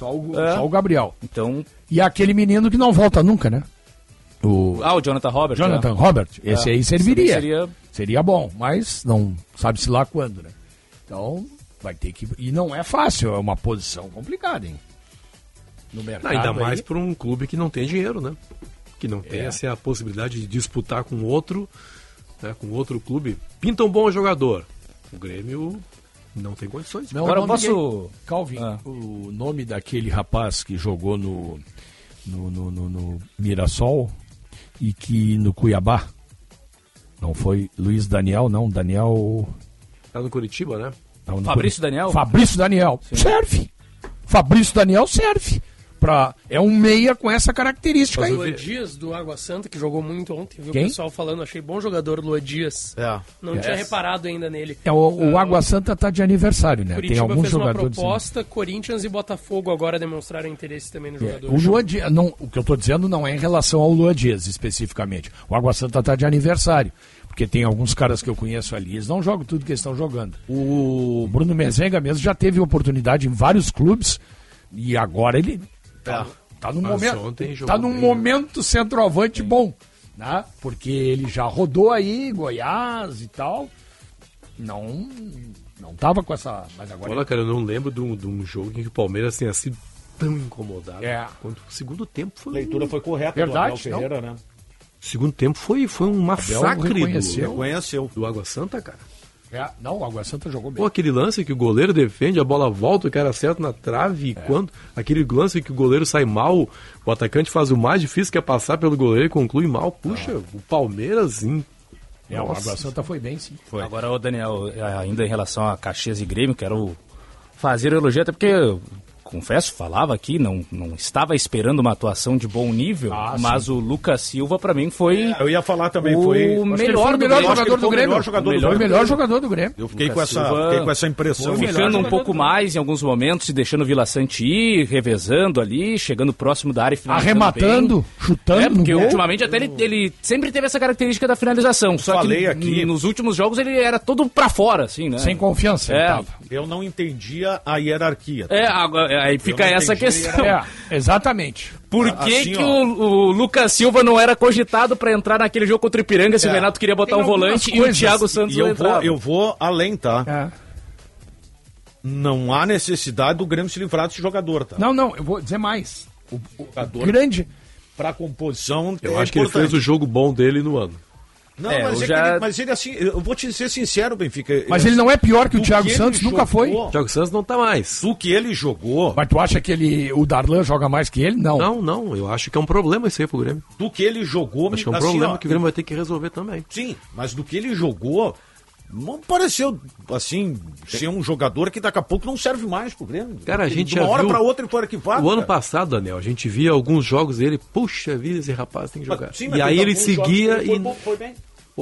Só o, É. só o Gabriel. Então, E aquele menino que não volta nunca, né? O ah, o Jonathan Robert. Jonathan né? Robert. Esse É. aí serviria. Seria- Seria bom, mas não sabe-se lá quando, né? Então, vai ter que. E não é fácil, é uma posição complicada, hein? No mercado. Ainda mais aí, para um clube que não tem dinheiro, né? Que não tem É. assim, a possibilidade de disputar com outro, né? com outro clube. Pinta um bom jogador. O Grêmio não tem condições. Não, Agora eu posso- Calvin, Ah. o nome daquele rapaz que jogou no, no, no, no- no Mirassol e que no Cuiabá. Não foi Luiz Daniel, não. Daniel. Tá no Curitiba, né? não, no Fabrício Curi- Daniel? Fabrício Daniel. Serve. Fabrício Daniel serve. Pra, é um meia com essa característica aí. Lua Dias, do Água Santa, que jogou muito ontem, viu Quem? o pessoal falando, achei bom jogador, Lua Dias. É. Não tinha reparado ainda nele. É, o, o Água Santa tá de aniversário, né? Tem Curitiba alguns fez uma jogadores. né? proposta, Corinthians e Botafogo agora demonstraram interesse também no É, jogador. o, Lua Dias, não, o que eu tô dizendo não é em relação ao Lua Dias especificamente. O Água Santa tá de aniversário. Porque tem alguns caras que eu conheço ali, eles não jogam tudo que eles estão jogando. O Bruno Mezenga mesmo já teve oportunidade em vários clubes e agora ele tá, tá num momento, ontem tá num bem, momento centroavante bom, né? Porque ele já rodou aí Goiás e tal. Não não tava com essa, mas agora Olha, cara, eu não lembro de um, de um jogo em que o Palmeiras tenha sido tão incomodado. É. Quanto o segundo tempo foi. A leitura foi correta Verdade, do Abel Ferreira, né? O segundo tempo foi, foi um massacre reconheceu. do, Conheceu. do Água Santa, cara. É, não, o Água Santa jogou bem. Pô, aquele lance que o goleiro defende, a bola volta, o cara acerta na trave, É. e quando aquele lance que o goleiro sai mal, o atacante faz o mais difícil que é passar pelo goleiro e conclui mal. Puxa, o Palmeiras em É, o. Água Santa foi bem, sim. Agora, ô Daniel, ainda em relação a Caxias e Grêmio, quero fazer o elogio, até porque confesso, falava aqui, não, não estava esperando uma atuação de bom nível, Ah, mas o Lucas Silva, pra mim, foi Eu ia falar também, o foi. Melhor, o do melhor Grêmio. jogador do o Grêmio. melhor jogador do o Grêmio. melhor jogador do Grêmio. Eu fiquei com, essa, Silva fiquei com essa impressão. melhor ficando um pouco mais em alguns momentos, e deixando o Vila Sante ir, revezando ali, chegando próximo da área e finalizando Arrematando, bem. chutando É, porque ultimamente até ele, ele sempre teve essa característica da finalização. Só falei que aqui. nos últimos jogos ele era todo pra fora, assim, né? Sem confiança. É. ele tava. Eu não entendia a hierarquia. É, agora- aí fica essa questão. É, exatamente. Por Ah, que, assim, que o, o Lucas Silva não era cogitado pra entrar naquele jogo contra o Ipiranga se É. o Renato queria botar Tem um volante algumas e o coisas. Thiago Santos E eu vou, eu vou além, tá? É. Não há necessidade do Grêmio se livrar desse jogador, tá? Não, não, eu vou dizer mais. O, o Jogador. grande. Pra composição. Eu é acho que ele fez o jogo bom dele no ano. Não, É, mas, eu é já- que ele, mas ele assim, eu vou te ser sincero, Benfica. Mas ele não é pior que o do Thiago ele Santos, nunca foi. O Thiago Santos não tá mais. Do que ele jogou, Mas tu acha que ele, o Darlan joga mais que ele? Não. Não, não, eu acho que é um problema isso aí pro Grêmio. do que ele jogou, Acho que é um assim, problema ó, que o Grêmio vai ter que resolver também. Sim, mas do que ele jogou, não pareceu, assim, ser um jogador que daqui a pouco não serve mais pro Grêmio. Cara, a gente De uma já hora viu- pra outra ele foi arquivado. O ano cara. passado, Daniel, a gente via alguns jogos dele, puxa vida, esse rapaz tem que jogar. Sim, mas e aí ele seguia foi e. bom, foi bem.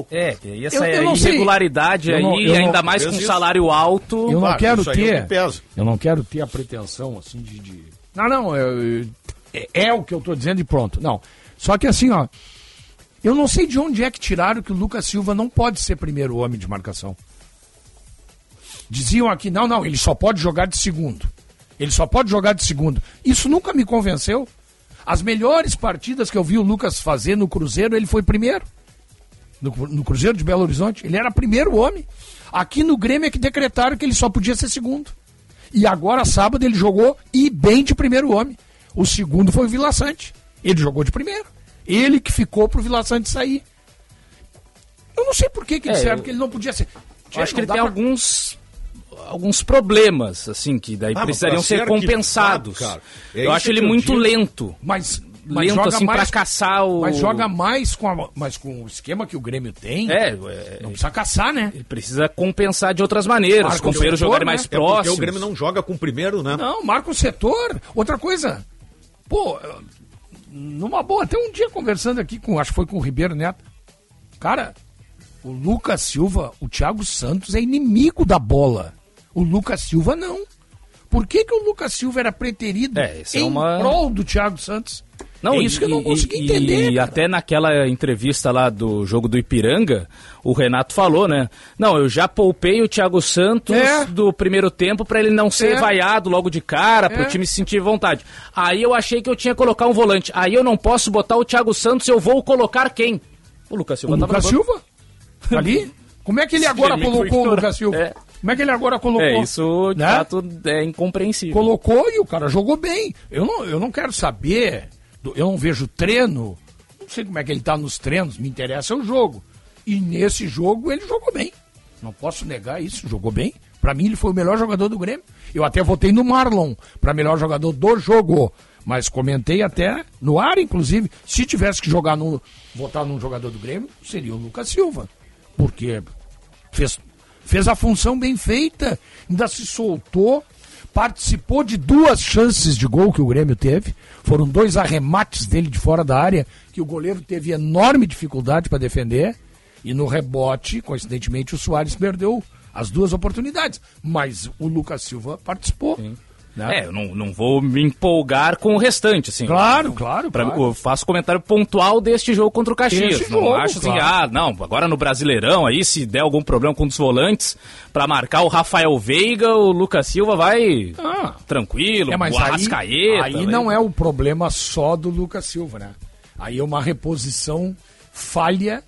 É, e essa Eu- é eu irregularidade Eu aí, não- eu ainda não- mais com isso. salário alto. Eu não Claro, quero isso aí é ter. Eu não quero ter a pretensão assim de. de- Não, não, eu- é, é o que eu tô dizendo e pronto. Não. Só que assim, ó. Eu não sei de onde é que tiraram que o Lucas Silva não pode ser primeiro homem de marcação. Diziam aqui, não, não, ele só pode jogar de segundo. Ele só pode jogar de segundo. Isso nunca me convenceu. As melhores partidas que eu vi o Lucas fazer no Cruzeiro, ele foi primeiro. No, no Cruzeiro de Belo Horizonte, ele era primeiro homem. Aqui no Grêmio é que decretaram que ele só podia ser segundo. E agora, sábado, ele jogou e bem de primeiro homem. O segundo foi o Vila Sante. Ele jogou de primeiro. Ele que ficou pro Vila Sante sair. Eu não sei por que, que É, disseram eu- que ele não podia ser. Eu acho que ele tem pra- alguns alguns problemas, assim, que daí Ah, precisariam ser compensados. cara, é eu acho ele eu muito digo. lento. Mas, mas Lento, joga assim, mais, pra caçar o... Mas joga mais com, a- mas com o esquema que o Grêmio tem. É, é, Não precisa caçar, né? ele precisa compensar de outras maneiras, Marca os o companheiros setor, jogarem né? mais É porque o Grêmio não joga com o primeiro, né? Não, marca o setor. Outra coisa, pô, numa boa, até um dia conversando aqui com, acho que foi com o Ribeiro Neto. Cara, o Lucas Silva, o Thiago Santos é inimigo da bola. O Lucas Silva não. Por que, que o Lucas Silva era preterido É, é em uma- prol do Thiago Santos? Não, é isso que eu não e- consegui e- entender. E cara. até naquela entrevista lá do jogo do Ipiranga, o Renato falou, né? Não, eu já poupei o Thiago Santos É. do primeiro tempo pra ele não ser É. vaiado logo de cara, pro É. time se sentir vontade. Aí eu achei que eu tinha que colocar um volante. Aí eu não posso botar o Thiago Santos, eu vou colocar quem? O Lucas O Silva tava Lucas no banco. Silva? Ali? Como é que ele agora Ele colocou o. Lucas Silva? É. Como é que ele agora colocou? É, isso de Né? fato é incompreensível. colocou e o cara jogou bem. Eu não, eu não quero saber, eu não vejo treino, não sei como é que ele tá nos treinos, me interessa o jogo. E nesse jogo ele jogou bem. Não posso negar isso, jogou bem. Pra mim ele foi o melhor jogador do Grêmio. Eu até votei no Marlon pra melhor jogador do jogo, mas comentei até no ar inclusive, se tivesse que jogar no votar num jogador do Grêmio, seria o Lucas Silva. Porque fez, fez a função bem feita, ainda se soltou, participou de duas chances de gol que o Grêmio teve. Foram dois arremates dele de fora da área que o goleiro teve enorme dificuldade para defender. E no rebote, coincidentemente, o Soares perdeu as duas oportunidades. Mas o Lucas Silva participou. Né? É, eu não, não vou me empolgar com o restante, assim. Claro, claro, Pra, claro. Eu faço comentário pontual deste jogo contra o Caxias. Esse não jogo, acho assim, claro. ah, não, agora no Brasileirão aí, se der algum problema com dos volantes, pra marcar o Rafael Veiga, o Lucas Silva vai Ah. tranquilo, É, mas o aí, Arrascaeta. aí vai- não é o problema só do Lucas Silva, né? Aí é uma reposição falha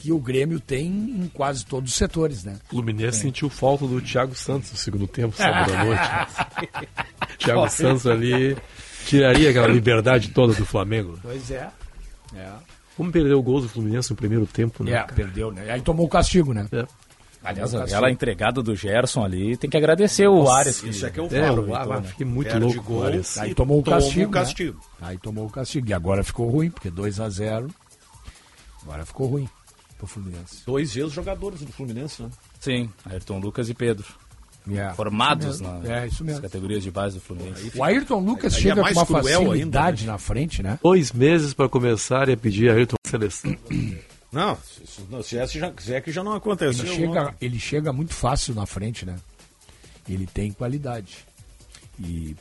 que o Grêmio tem em quase todos os setores, né? O Fluminense sentiu falta do Thiago Santos no segundo tempo, sábado à noite. Thiago Santos ali tiraria aquela liberdade toda do Flamengo. Pois é. É, Como perdeu o gol do Fluminense no primeiro tempo, né? é perdeu, né? Aí tomou o castigo, né? É. Aliás, aquela entregada do Gerson ali, tem que agradecer o Arias. Que Isso é que eu É, falo. eu ah, né? fiquei muito Perde louco gol, o. Aí tomou o castigo. o né? castigo. Aí tomou o castigo. E agora ficou ruim, porque 2 a 0 Agora ficou ruim pro Fluminense. Dois ex-jogadores do Fluminense, né? Sim, Ayrton Lucas e Pedro. É. Formados Isso na-. É, nas categorias de base do Fluminense. O Ayrton Lucas Aí é chega com mais uma cruel facilidade ainda, na frente, né? Dois meses para começar e pedir a Ayrton seleção. Não, se, não, se, esse já, se é que já não aconteceu. Ele chega, ele chega muito fácil na frente, né? Ele tem qualidade. E,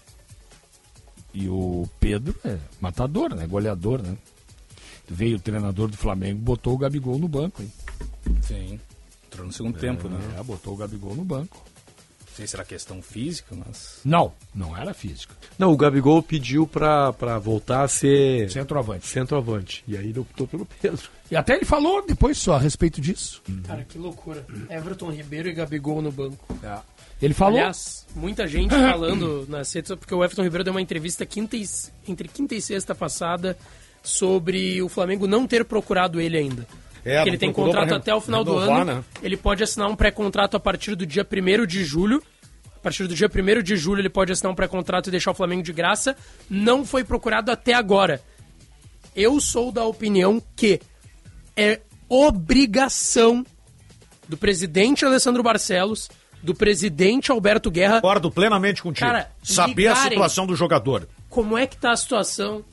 e o Pedro é matador, né? Goleador, né? Veio o treinador do Flamengo, botou o Gabigol no banco, hein? Sim. Entrou no segundo tempo, né? É, botou o Gabigol no banco. Não sei se era questão física, mas. Não, não era física. Não, o Gabigol pediu pra, pra voltar a ser Centroavante. centroavante. E aí ele optou pelo Pedro. E até ele falou depois só a respeito disso. Cara, que loucura. Everton Ribeiro e Gabigol no banco. Ele falou. Aliás, muita gente falando nas redes, porque o Everton Ribeiro deu uma entrevista quinta e- entre quinta e sexta passada sobre o Flamengo não ter procurado ele ainda. É, ele tem contrato até o final do renovar, ano. né? Ele pode assinar um pré-contrato a partir do dia 1 de julho. A partir do dia 1 de julho ele pode assinar um pré-contrato e deixar o Flamengo de graça. Não foi procurado até agora. Eu sou da opinião que é obrigação do presidente Alessandro Barcelos, do presidente Alberto Guerra, Concordo plenamente contigo. Cara, Saber a situação do jogador. como é que tá a situação.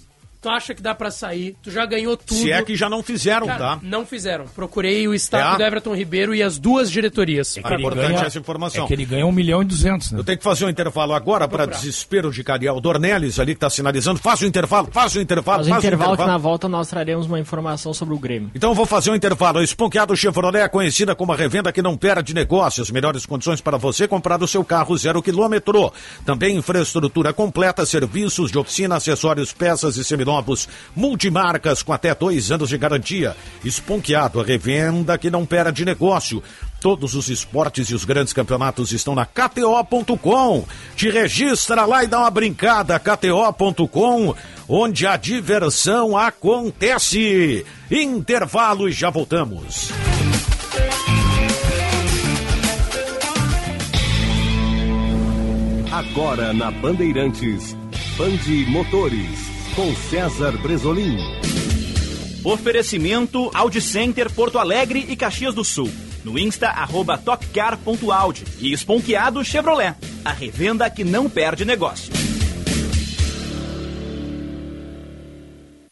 Tu acha que dá pra sair? Tu já ganhou tudo. Se é que já não fizeram, Cara, tá? não fizeram. Procurei o staff É? do Everton Ribeiro e as duas diretorias. É ele importante ganha- essa informação. É que ele ganha um milhão e duzentos, né? Eu tenho que fazer um intervalo agora para desespero de Cariel. Dornelles ali que está sinalizando. Faz o intervalo, faz o intervalo, Faz o faz o intervalo que intervalo. na volta nós traremos uma informação sobre o Grêmio. Então eu vou fazer um intervalo. A Esponqueado Chevrolet é conhecida como a revenda que não perde negócios. Melhores condições para você comprar o seu carro zero quilômetro. Também infraestrutura completa, serviços de oficina, acessórios, peças e seminovos. Multimarcas com até dois anos de garantia. Esponqueado, a revenda que não perde negócio. Todos os esportes e os grandes campeonatos estão na KTO.com. Te registra lá e dá uma brincada. KTO.com, onde a diversão acontece. Intervalo e já voltamos. Agora na Bandeirantes, Bande Motores, com César Bresolim. Oferecimento Audi Center Porto Alegre e Caxias do Sul. No Insta, arroba topcar.audi. E Esponqueado Chevrolet. A revenda que não perde negócio.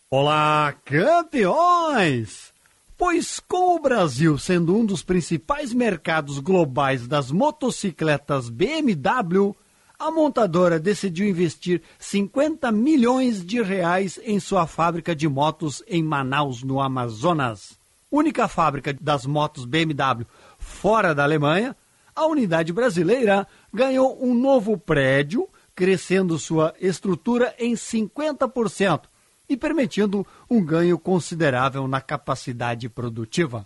Olá, campeões! Pois com o Brasil sendo um dos principais mercados globais das motocicletas BMW, a montadora decidiu investir 50 milhões de reais em sua fábrica de motos em Manaus, no Amazonas. Única fábrica das motos BMW fora da Alemanha, a unidade brasileira ganhou um novo prédio, crescendo sua estrutura em 50% e permitindo um ganho considerável na capacidade produtiva.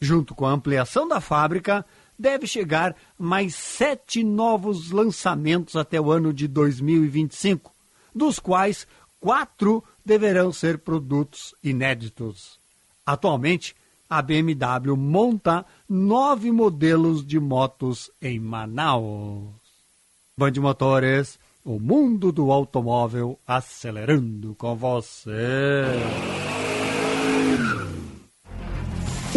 Junto com a ampliação da fábrica, deve chegar mais sete novos lançamentos até o ano de 2025, dos quais quatro deverão ser produtos inéditos. Atualmente, a BMW monta nove modelos de motos em Manaus. Band Motores, o mundo do automóvel acelerando com você.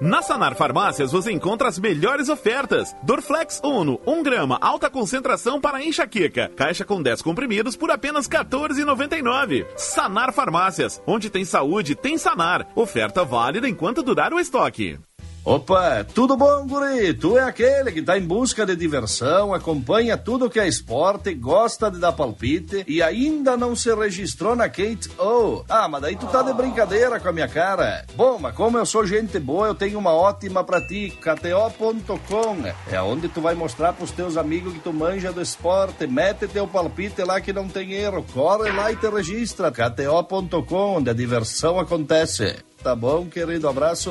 Na Sanar Farmácias você encontra as melhores ofertas. Dorflex Uno, 1 grama, alta concentração para enxaqueca. Caixa com 10 comprimidos por apenas R$ 14,99. Sanar Farmácias, onde tem saúde, tem Sanar. Oferta válida enquanto durar o estoque. Opa, tudo bom, guri? Tu é aquele que tá em busca de diversão, acompanha tudo que é esporte, gosta de dar palpite e ainda não se registrou na Kate O. Ah, mas daí tu tá de brincadeira com a minha cara. Bom, mas como eu sou gente boa, eu tenho uma ótima pra ti, KTO.com. É onde tu vai mostrar pros teus amigos que tu manja do esporte, mete teu palpite lá que não tem erro, corre lá e te registra. KTO.com, onde a diversão acontece. Tá bom, querido? Abraço.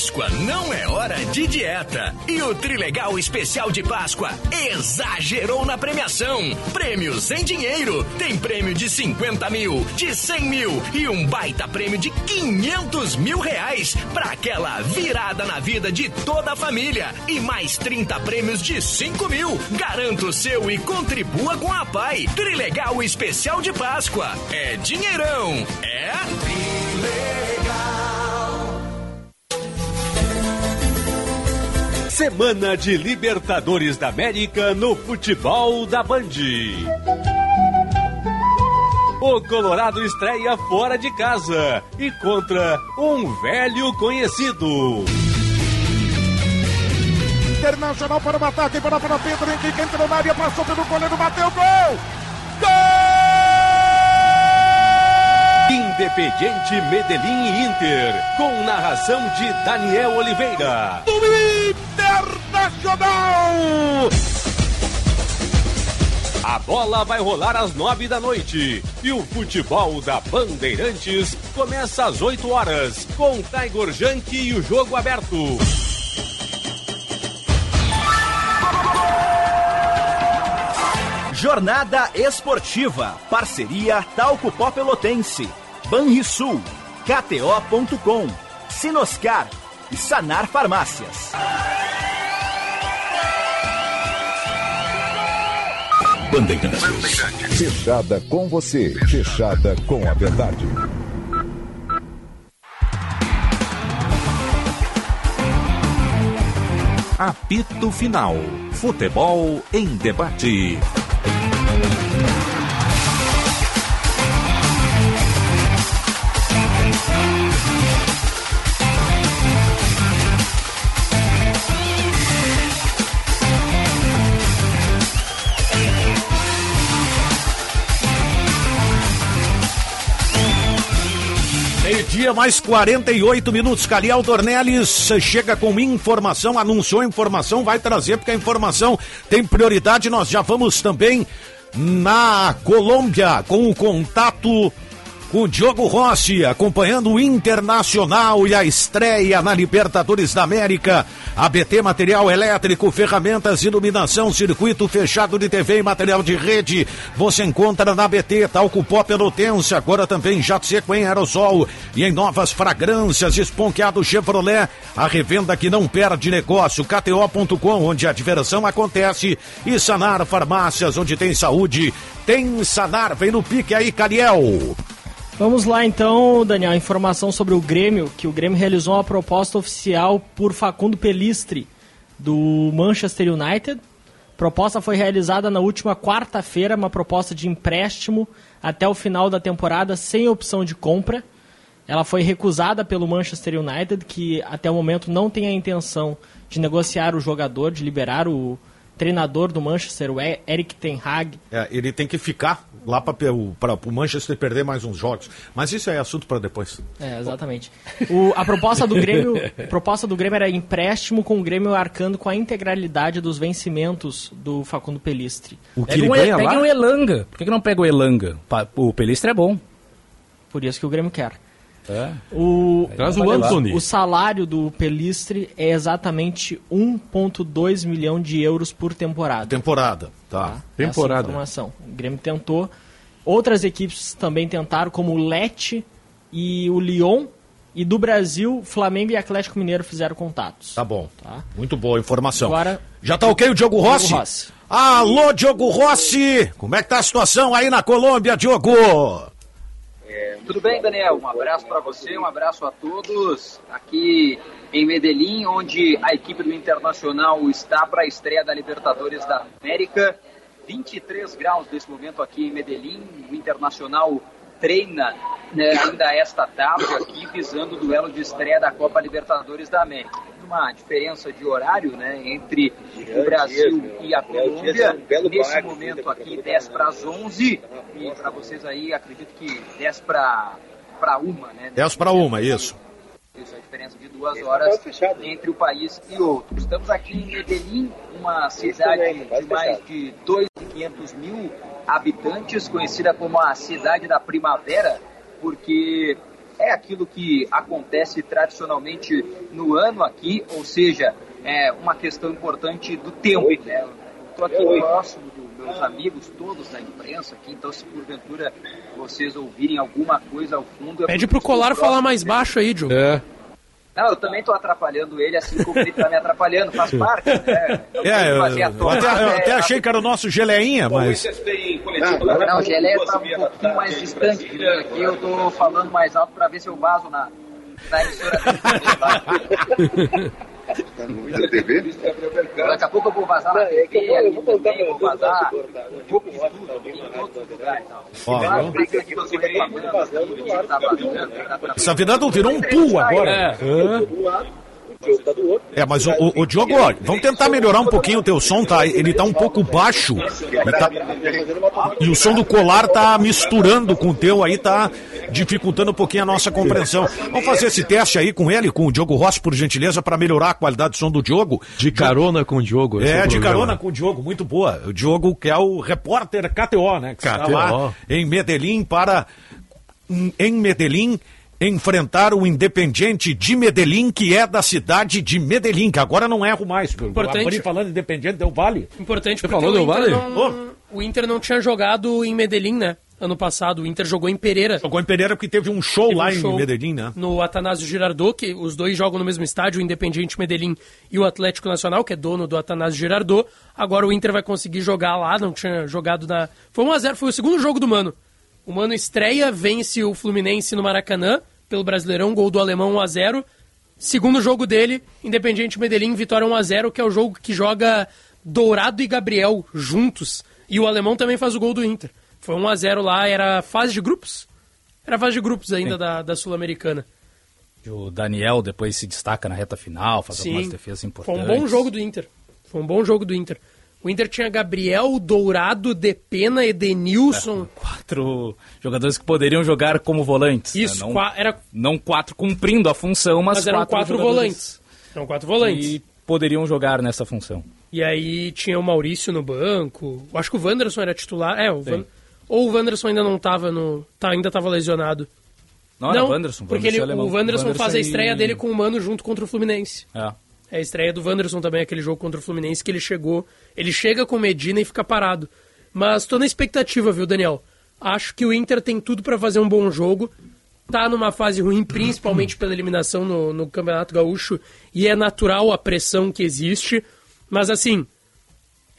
Páscoa não é hora de dieta. E o Trilegal Especial de Páscoa exagerou na premiação. Prêmios em dinheiro. Tem prêmio de 50 mil, de 100 mil e um baita prêmio de 500 mil reais para aquela virada na vida de toda a família. E mais 30 prêmios de 5 mil. Garanta o seu e contribua com a PAI. Trilegal Especial de Páscoa. É dinheirão. É Semana de Libertadores da América no futebol da Band. O Colorado estreia fora de casa e contra um velho conhecido. Internacional para o ataque, para para Pedro Henrique, entrou na área, passou pelo goleiro, bateu, gol! Gol! Independiente Medellín e Inter, com narração de Daniel Oliveira. Do Internacional! A bola vai rolar às nove da noite e o futebol da Bandeirantes começa às 8 horas com Tiger Junk e o jogo aberto. Jornada Esportiva. Parceria Talco Pó Pelotense. Banrisul. KTO.com. Sinoscar. E Sanar Farmácias. Bandeirantes. Fechada com você. Fechada com a verdade. Apito Final. Futebol em debate. Meio-dia, mais 48 minutos. Caliel Dornelles chega com informação, anunciou informação, vai trazer, porque a informação tem prioridade. Nós já vamos também na Colômbia com o contato o Diogo Rossi, acompanhando o Internacional e a estreia na Libertadores da América. ABT Material Elétrico, ferramentas, iluminação, circuito fechado de TV e material de rede. Você encontra na ABT, talco pó pelotense, agora também jato seco em aerosol e em novas fragrâncias, esponqueado Chevrolet, a revenda que não perde negócio, KTO.com, onde a diversão acontece e Sanar Farmácias, onde tem saúde, tem Sanar, vem no pique aí, Cariel. Vamos lá então, Daniel, informação sobre o Grêmio, que o Grêmio realizou uma proposta oficial por Facundo Pelistri, do Manchester United. Proposta foi realizada na última quarta-feira, uma proposta de empréstimo até o final da temporada sem opção de compra. Ela foi recusada pelo Manchester United, que até o momento não tem a intenção de negociar o jogador, de liberar o treinador do Manchester, o Eric Ten Hag. É, ele tem que ficar lá para o Manchester perder mais uns jogos. Mas isso é assunto para depois. É, exatamente. O, a proposta do Grêmio, a proposta do Grêmio era empréstimo com o Grêmio arcando com a integralidade dos vencimentos do Facundo Pelistri. O que pega ele um, ganha pega lá? o Elanga. Por que, que não pega o Elanga? O Pelistri é bom. Por isso que o Grêmio quer. É. O, Traz o Anthony. O salário do Pelistri é exatamente 1,2 milhão de euros por temporada. Temporada, tá. Essa Temporada. informação. O Grêmio tentou. Outras equipes também tentaram, como o Lete e o Lyon. E do Brasil, Flamengo e Atlético Mineiro fizeram contatos. Tá bom. Muito boa a informação. Agora- Já tá ok o Diogo Rossi? Diogo Rossi. Alô, Diogo Rossi! Como é que tá a situação aí na Colômbia, Diogo? Tudo bem, Daniel? Um abraço para você, um abraço a todos aqui em Medellín, onde a equipe do Internacional está para a estreia da Libertadores da América. 23 graus nesse momento aqui em Medellín. O Internacional treina né, ainda esta tarde aqui, visando o duelo de estreia da Copa Libertadores da América. uma diferença de horário né, entre o Brasil e a Colômbia. Nesse momento aqui, 10 para as 11. E para vocês aí, acredito que 10 para para uma, né? 10 para uma, isso. Isso, a diferença de duas horas entre o país e outro. Estamos aqui em Medellín, uma cidade de mais de 2.500 mil habitantes, conhecida como a cidade da primavera, porque é aquilo que acontece tradicionalmente no ano aqui, ou seja, é uma questão importante do tempo. Né? Estou aqui próximo dos meus amigos todos da imprensa aqui, então se porventura vocês ouvirem alguma coisa ao fundo... é Pede porque pro Colar falar mais baixo aí, Diogo. É. Não, eu também estou atrapalhando ele, assim como ele está me atrapalhando, faz parte, né? Eu É, eu, fazer a eu troca, até, eu né? até achei que era o nosso geleinha, mas. Não, o Gelé estava um pouquinho mais distante de mim aqui, eu estou falando mais alto para ver se eu vazo na, na emissora. Na TV? Daqui a pouco eu vou vazar na TV, também, vou vazar um pouco de tudo, em lugares. isso que eu tô reclamando, assim, o time tá vazando, tá. Essa virando virou um pool agora. É, mas o, o, o Diogo, ó, vamos tentar melhorar um pouquinho o teu som, tá? Ele tá um pouco baixo. Ele tá- E o som do colar tá misturando com o teu aí, tá dificultando um pouquinho a nossa compreensão. Vamos fazer esse teste aí com ele, com o Diogo Rossi, por gentileza, para melhorar a qualidade do som do Diogo. De carona com o Diogo. É, o de programa. carona com o Diogo, muito boa. O Diogo, que é o repórter KTO, né? Que está KTO. lá em Medellín para, em Medellín, enfrentar o Independiente de Medellín, que é da cidade de Medellín, que agora não erro mais. Importante. Abri falando Independiente, deu vale. Importante Você porque falou, o, Del Valle? não, o Inter não tinha jogado em Medellín, né? Ano passado. O Inter jogou em Pereira. Jogou em Pereira porque teve um show Teve lá um em show Medellín, né? No Atanásio Girardot, que os dois jogam no mesmo estádio, o Independiente Medellín e o Atlético Nacional, que é dono do Atanásio Girardot. Agora o Inter vai conseguir jogar lá, não tinha jogado na... Foi 1x0, foi o segundo jogo do Mano. O Mano estreia, vence o Fluminense no Maracanã, pelo Brasileirão, gol do Alemão 1x0. Segundo jogo dele, Independiente Medellín, vitória 1x0, que é o jogo que joga Dourado e Gabriel juntos. E o Alemão também faz o gol do Inter. Foi 1x0 lá, era fase de grupos? Era fase de grupos ainda da, da Sul-Americana. O Daniel depois se destaca na reta final, faz algumas defesas Foi importantes. um bom jogo do Inter. Foi um bom jogo do Inter. O Inter tinha Gabriel, Dourado, Depena, Edenilson. Quatro jogadores que poderiam jogar como volantes. né? Isso, não, qua- era- não quatro cumprindo a função, mas, Mas eram quatro jogadores volantes. Eram quatro volantes. E poderiam jogar nessa função. E aí tinha o Maurício no banco. Eu Acho que o Wanderson era titular. É, o Sim. Van... Ou o Wanderson ainda não tava no. Tá, ainda tava lesionado. Não, era o Wanderson, Porque ele, é o Wanderson faz a e- estreia dele com o Mano junto contra o Fluminense. É. É a estreia do Wanderson também, aquele jogo contra o Fluminense, que ele chegou. Ele chega com Medina e fica parado. Mas tô na expectativa, viu, Daniel? Acho que o Inter tem tudo pra fazer um bom jogo. Tá numa fase ruim, principalmente pela eliminação no, no Campeonato Gaúcho, e é natural a pressão que existe. Mas assim,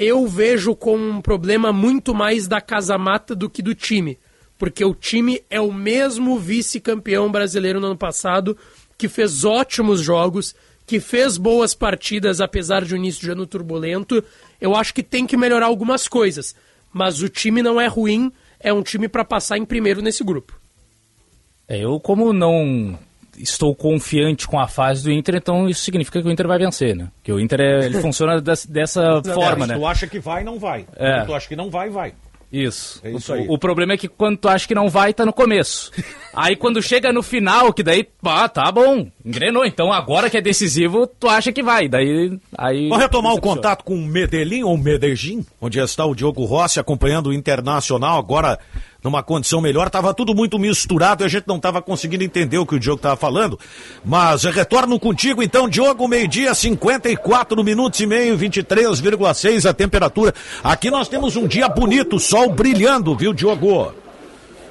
eu vejo como um problema muito mais da casa-mata do que do time. Porque o time é o mesmo vice-campeão brasileiro no ano passado, que fez ótimos jogos, que fez boas partidas, apesar de um início de ano turbulento. Eu acho que tem que melhorar algumas coisas. Mas o time não é ruim, é um time para passar em primeiro nesse grupo. É, eu, como não estou confiante com a fase do Inter, então isso significa que o Inter vai vencer, né? Que o Inter é- ele funciona des- dessa forma, É, né? Tu acha que vai, não vai. É. Tu acha que não vai, vai. Isso. É isso o, aí. o problema é que quando tu acha que não vai, tá no começo. aí quando chega no final, que daí, pá, tá bom, engrenou. Então agora que é decisivo, tu acha que vai. Daí. Aí, Vamos retomar o contato com o Medellín ou Medellín, onde está o Diogo Rossi acompanhando o Internacional agora numa condição melhor. Tava tudo muito misturado e a gente não tava conseguindo entender o que o Diogo tava falando. Mas eu retorno contigo então, Diogo, meio-dia, 54 minutos e meio, 23,6 a temperatura. Aqui nós temos um dia bonito, sol brilhando, viu, Diogo?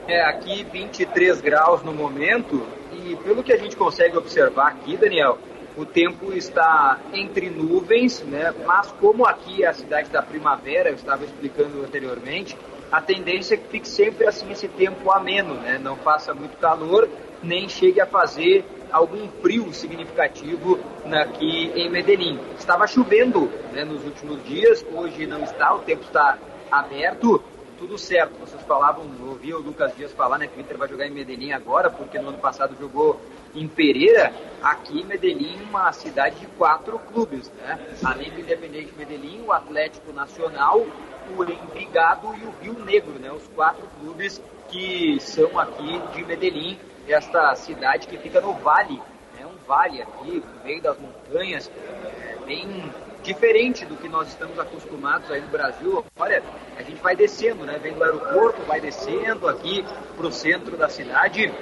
É, aqui 23 graus no momento e pelo que a gente consegue observar aqui, Daniel, o tempo está entre nuvens, né? Mas como aqui é a cidade da primavera, eu estava explicando anteriormente, a tendência é que fique sempre assim esse tempo ameno, né? Não faça muito calor, nem chegue a fazer algum frio significativo aqui em Medellín. Estava chovendo né, nos últimos dias, hoje não está, o tempo está aberto tudo certo. Vocês falavam, ouvi o Lucas Dias falar né, que o Inter vai jogar em Medellín agora, porque no ano passado jogou em Pereira. Aqui Medellín, uma cidade de quatro clubes, né? Além do Independente Medellín, o Atlético Nacional, o Envigado e o Rio Negro, né? Os quatro clubes que são aqui de Medellín, esta cidade que fica no vale, né? Um vale aqui, no meio das montanhas, é, bem diferente do que nós estamos acostumados aí no Brasil. Olha, a gente vai descendo, né? Vem do aeroporto, vai descendo aqui para o centro da cidade.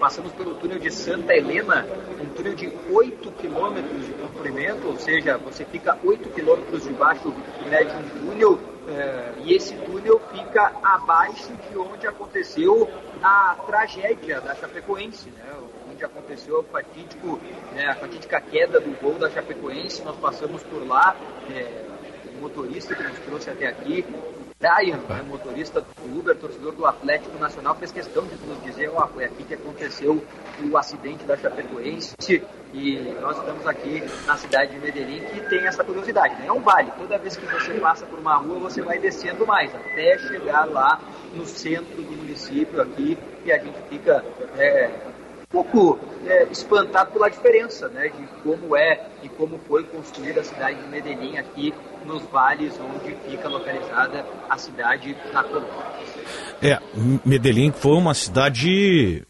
Passamos pelo túnel de Santa Helena, um túnel de 8 quilômetros de comprimento, ou seja, você fica 8 quilômetros debaixo né, de um túnel, eh, e esse túnel fica abaixo de onde aconteceu a tragédia da Chapecoense, né? onde aconteceu o fatídico, né, a fatídica queda do gol da Chapecoense. Nós passamos por lá, é, o motorista que nos trouxe até aqui, Brian, né, motorista do Uber, torcedor do Atlético Nacional, fez questão de nos dizer, ó, foi aqui que aconteceu o acidente da Chapecoense e nós estamos aqui na cidade de Medellín que tem essa curiosidade, né? É um vale, toda vez que você passa por uma rua você vai descendo mais, até chegar lá no centro do município aqui e a gente fica é, pouco é, espantado pela diferença né, de como é e como foi construída a cidade de Medellín aqui nos vales onde fica localizada a cidade na Colômbia. É, Medellín foi uma cidade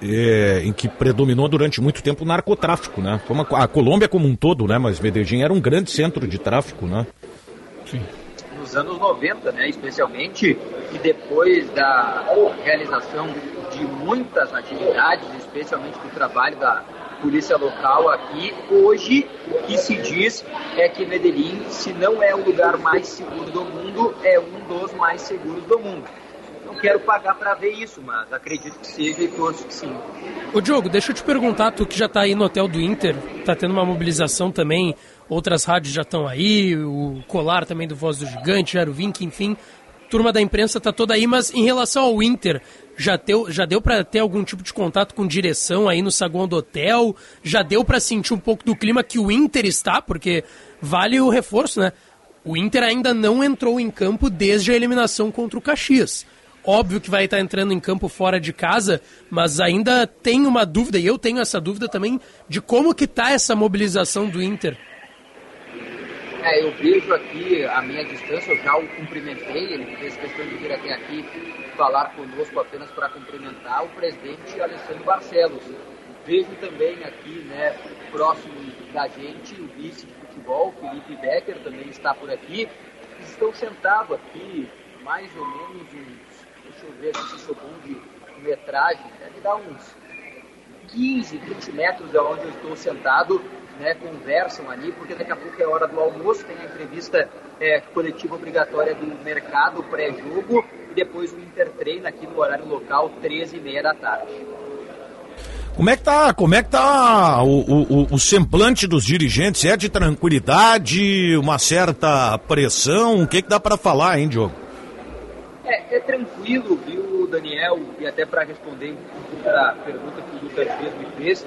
é, em que predominou durante muito tempo o narcotráfico, né? Foi uma, a Colômbia como um todo, né? Mas Medellín era um grande centro de tráfico, né? Sim. Nos anos 90, né? Especialmente e depois da realização de muitas atividades, especialmente do trabalho da polícia local aqui. Hoje, o que se diz é que Medellín, se não é o lugar mais seguro do mundo, é um dos mais seguros do mundo. Não quero pagar para ver isso, mas acredito que seja e torço que sim. Ô Diogo, deixa eu te perguntar, tu que já está aí no hotel do Inter, está tendo uma mobilização também, outras rádios já estão aí, o Colar também do Voz do Gigante, Jaro Vink, enfim turma da imprensa está toda aí, mas em relação ao Inter, já deu, já deu para ter algum tipo de contato com direção aí no saguão do hotel? Já deu para sentir um pouco do clima que o Inter está? Porque vale o reforço, né? O Inter ainda não entrou em campo desde a eliminação contra o Caxias. Óbvio que vai estar entrando em campo fora de casa, mas ainda tem uma dúvida, e eu tenho essa dúvida também, de como que tá essa mobilização do Inter. É, eu vejo aqui a minha distância, eu já o cumprimentei, ele fez questão de vir até aqui falar conosco apenas para cumprimentar o presidente Alessandro Barcelos. Vejo também aqui, né, próximo da gente, o vice de futebol, Felipe Becker, também está por aqui. Estão sentados aqui, mais ou menos uns, deixa eu ver se sou bom de metragem, deve dar uns 15, 20 metros de onde eu estou sentado, né, conversam ali, porque daqui a pouco é hora do almoço, tem a entrevista é, coletiva obrigatória do mercado pré-jogo e depois o intertreino aqui no horário local, 13 e meia da tarde. Como é que tá, como é que tá o, o, o, semblante dos dirigentes? É de tranquilidade, uma certa pressão? O que, que dá para falar, hein, Diogo? É, é tranquilo, viu, Daniel? E até para responder da pergunta que o Lucas Dias me fez,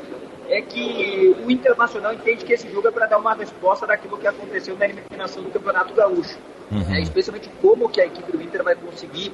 é que o Internacional entende que esse jogo é para dar uma resposta daquilo que aconteceu na eliminação do Campeonato Gaúcho. Uhum. É, especialmente como que a equipe do Inter vai conseguir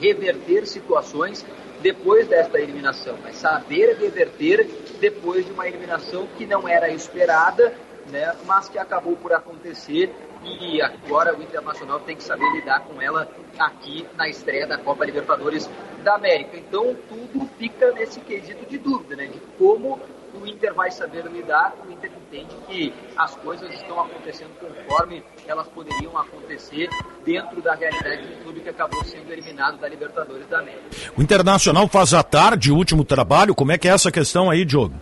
reverter situações depois desta eliminação. Mas saber reverter depois de uma eliminação que não era esperada, né, mas que acabou por acontecer e agora o Internacional tem que saber lidar com ela aqui na estreia da Copa Libertadores da América. Então tudo fica nesse quesito de dúvida, né, de como o Inter vai saber lidar, o Inter entende que as coisas estão acontecendo conforme elas poderiam acontecer dentro da realidade do clube que acabou sendo eliminado da Libertadores da América. O Internacional faz à tarde o último trabalho, como é que é essa questão aí, Diogo?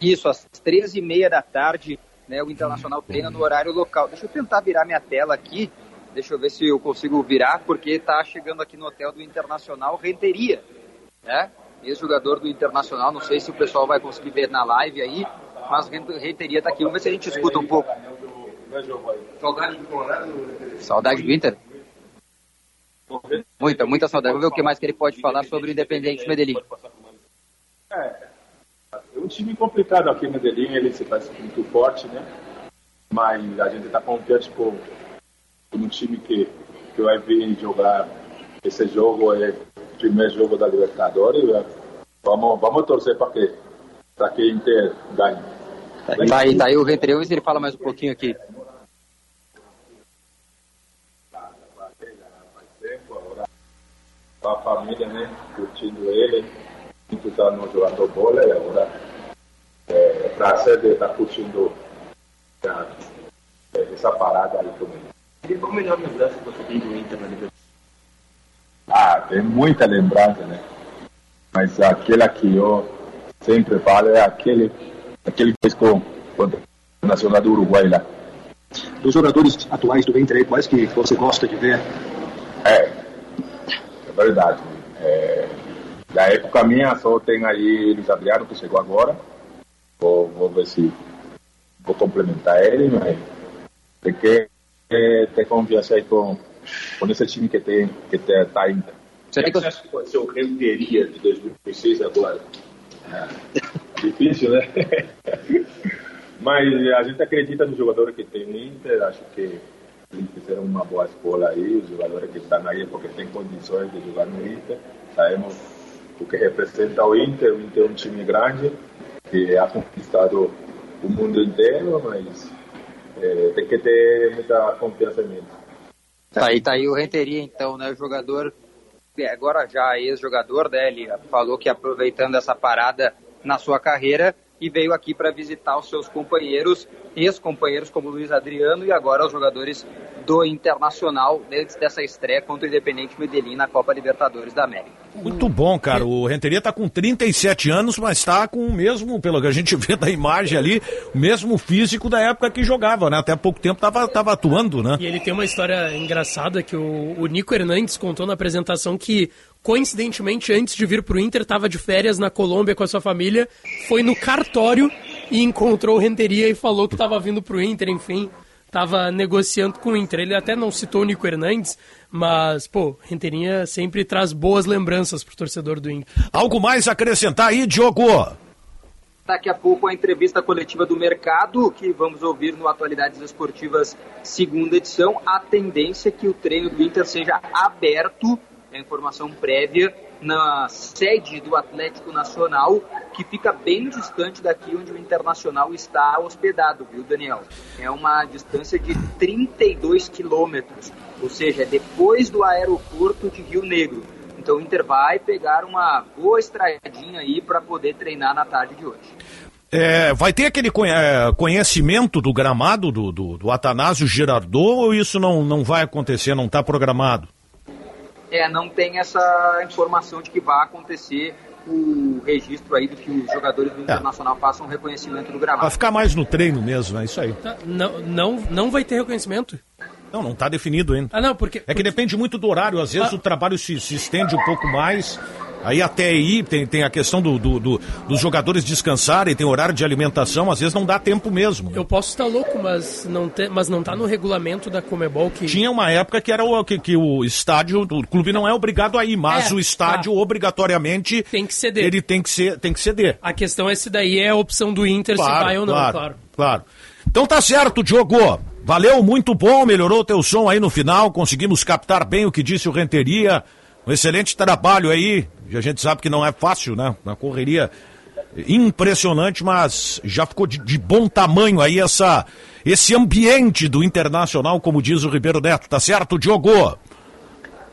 Isso, às 13h30 da tarde, né, o Internacional treina no horário local. Deixa eu tentar virar minha tela aqui, deixa eu ver se eu consigo virar, porque está chegando aqui no hotel do Internacional Renteria, né? Ex-jogador do Internacional. Não sei se o pessoal vai conseguir ver na live aí, mas o Reiteria tá aqui. Vamos ver se a gente escuta um pouco. Saudade do Inter? Muita, muita saudade. Vamos ver o que mais que ele pode falar sobre o Independente Medellín. É, é um time complicado aqui em Medellín, ele se faz muito forte, né? Mas a gente está confiante com, um time que que vai vir jogar esse jogo, é primeiro jogo da Libertadores. Vamos, vamos torcer para que, para que Inter ganhe. Tá aí, tá aí o Rentreu, e ele fala mais um pouquinho aqui. Com a família, né? Curtindo ele, muitos anos jogando bola e agora é prazer de estar curtindo essa, essa parada aí também. Qual a melhor lembrança que você tem do Inter na Libertadores? Ah, tem muita lembrança, né? Mas aquela que eu sempre falo é aquele, aquele que fez com, com o Nacional do Uruguai lá. Dos jogadores atuais do Inter, quais que você gosta de ver? É, é verdade. É, da época minha só tem aí Luiz Adriano que chegou agora. Vou, vou ver se vou complementar ele, mas tem que é, ter confiança aí com, com esse time que tem, que tem, tá Inter. Você acha que pode ser o Renteria de 2006 agora? Difícil, né? Mas a gente acredita no jogador que tem no Inter, acho que eles fizeram uma boa escola aí, os jogadores que estão aí porque têm condições de jogar no Inter. Sabemos o que representa o Inter, o Inter é um time grande que ha conquistado o mundo inteiro, mas eh, tem que ter muita confiança nele. Tá aí, tá aí o Renteria, então, né? O jogador, é, agora já ex-jogador, né? Ele falou que aproveitando essa parada na sua carreira e veio aqui para visitar os seus companheiros, ex-companheiros como Luiz Adriano e agora os jogadores do Internacional antes dessa estreia contra o Independente Medellín na Copa Libertadores da América. Muito bom, cara. O Renteria tá com 37 anos, mas tá com o mesmo, pelo que a gente vê da imagem ali, o mesmo físico da época que jogava, né? Até há pouco tempo tava, tava atuando, né? E ele tem uma história engraçada que o, o Nico Hernandes contou na apresentação que, coincidentemente, antes de vir pro Inter, estava de férias na Colômbia com a sua família, foi no cartório e encontrou o Renteria e falou que estava vindo pro Inter, enfim, estava negociando com o Inter. Ele até não citou o Nico Hernandes, mas, pô, Renteria sempre traz boas lembranças pro torcedor do Inter. Algo mais a acrescentar aí, Diogo? Daqui a pouco a entrevista coletiva do mercado, que vamos ouvir no Atualidades Esportivas, segunda edição. A tendência é que o treino do Inter seja aberto, a informação prévia, na sede do Atlético Nacional, que fica bem distante daqui onde o Internacional está hospedado, viu, Daniel? É uma distância de 32 quilômetros, ou seja, é depois do aeroporto de Rio Negro. Então o Inter vai pegar uma boa estradinha aí para poder treinar na tarde de hoje. É, vai ter aquele é, conhecimento do gramado do, do, do Atanásio Girardot ou isso não, não vai acontecer, não está programado? É, não tem essa informação de que vai acontecer o registro aí do que os jogadores do Internacional façam um reconhecimento do Vai gramado. ficar mais no treino mesmo, é isso aí. Tá, Não, não, não vai ter reconhecimento? Não, não está definido ainda. Ah, não, porque... É que depende muito do horário, às vezes Ah. o trabalho se, se estende um pouco mais. Aí até aí tem, tem a questão do, do- do- dos jogadores descansarem, tem horário de alimentação, às vezes não dá tempo mesmo. Eu posso estar louco, mas não, te, mas não tá no regulamento da Comebol que... Tinha uma época que era o, que, que o estádio, o clube não é obrigado a ir, mas É, o estádio obrigatoriamente tem que ceder. Ele tem que, ser, tem que ceder. A questão é se daí é a opção do Inter se vai ou não, claro, claro. claro. Então tá certo, Diogo. Valeu, muito bom, melhorou o teu som aí no final, conseguimos captar bem o que disse o Renteria. Um excelente trabalho aí. A gente sabe que não é fácil, né? Na correria impressionante, mas já ficou de, de bom tamanho aí essa, esse ambiente do Internacional, como diz o Ribeiro Neto. Tá certo, Diogo?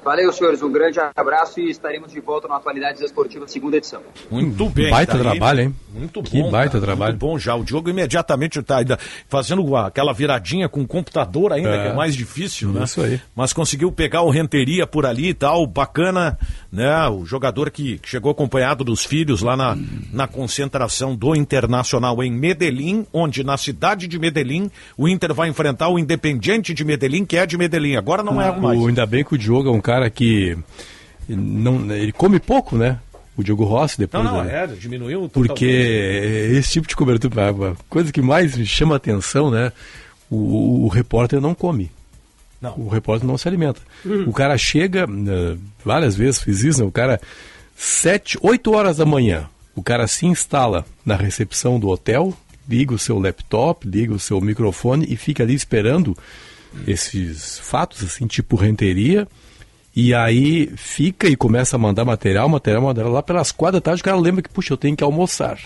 Valeu, senhores. Um grande abraço e estaremos de volta no Atualidades Esportivas, segunda edição. Muito bem. Baita tá aí. trabalho, hein? Muito Que bom. baita cara, trabalho. Muito bom já. O Diogo imediatamente está ainda fazendo aquela viradinha com o computador ainda, É. que é mais difícil, né? Isso aí. Mas conseguiu pegar o Renteria por ali e tal, bacana, né? O jogador que que chegou acompanhado dos filhos lá na, na concentração do Internacional em Medellín, onde na cidade de Medellín o Inter vai enfrentar o Independiente de Medellín, que é de Medellín. Agora não é mais. O, ainda bem que o Diogo é um cara que não, ele come pouco, né? O Diogo Rossi depois. Não, não, né? é, diminuiu Porque esse tipo de cobertura, a coisa que mais me chama atenção, né? O, o repórter não come. Não. O repórter não se alimenta. O cara chega, eh, várias vezes fiz isso, né? o cara, sete, oito horas da manhã, o cara se instala na recepção do hotel, liga o seu laptop, liga o seu microfone e fica ali esperando esses fatos, assim, tipo renteria. E aí fica e começa a mandar material, material, material. Lá pelas quatro da tarde o cara lembra que, puxa, eu tenho que almoçar.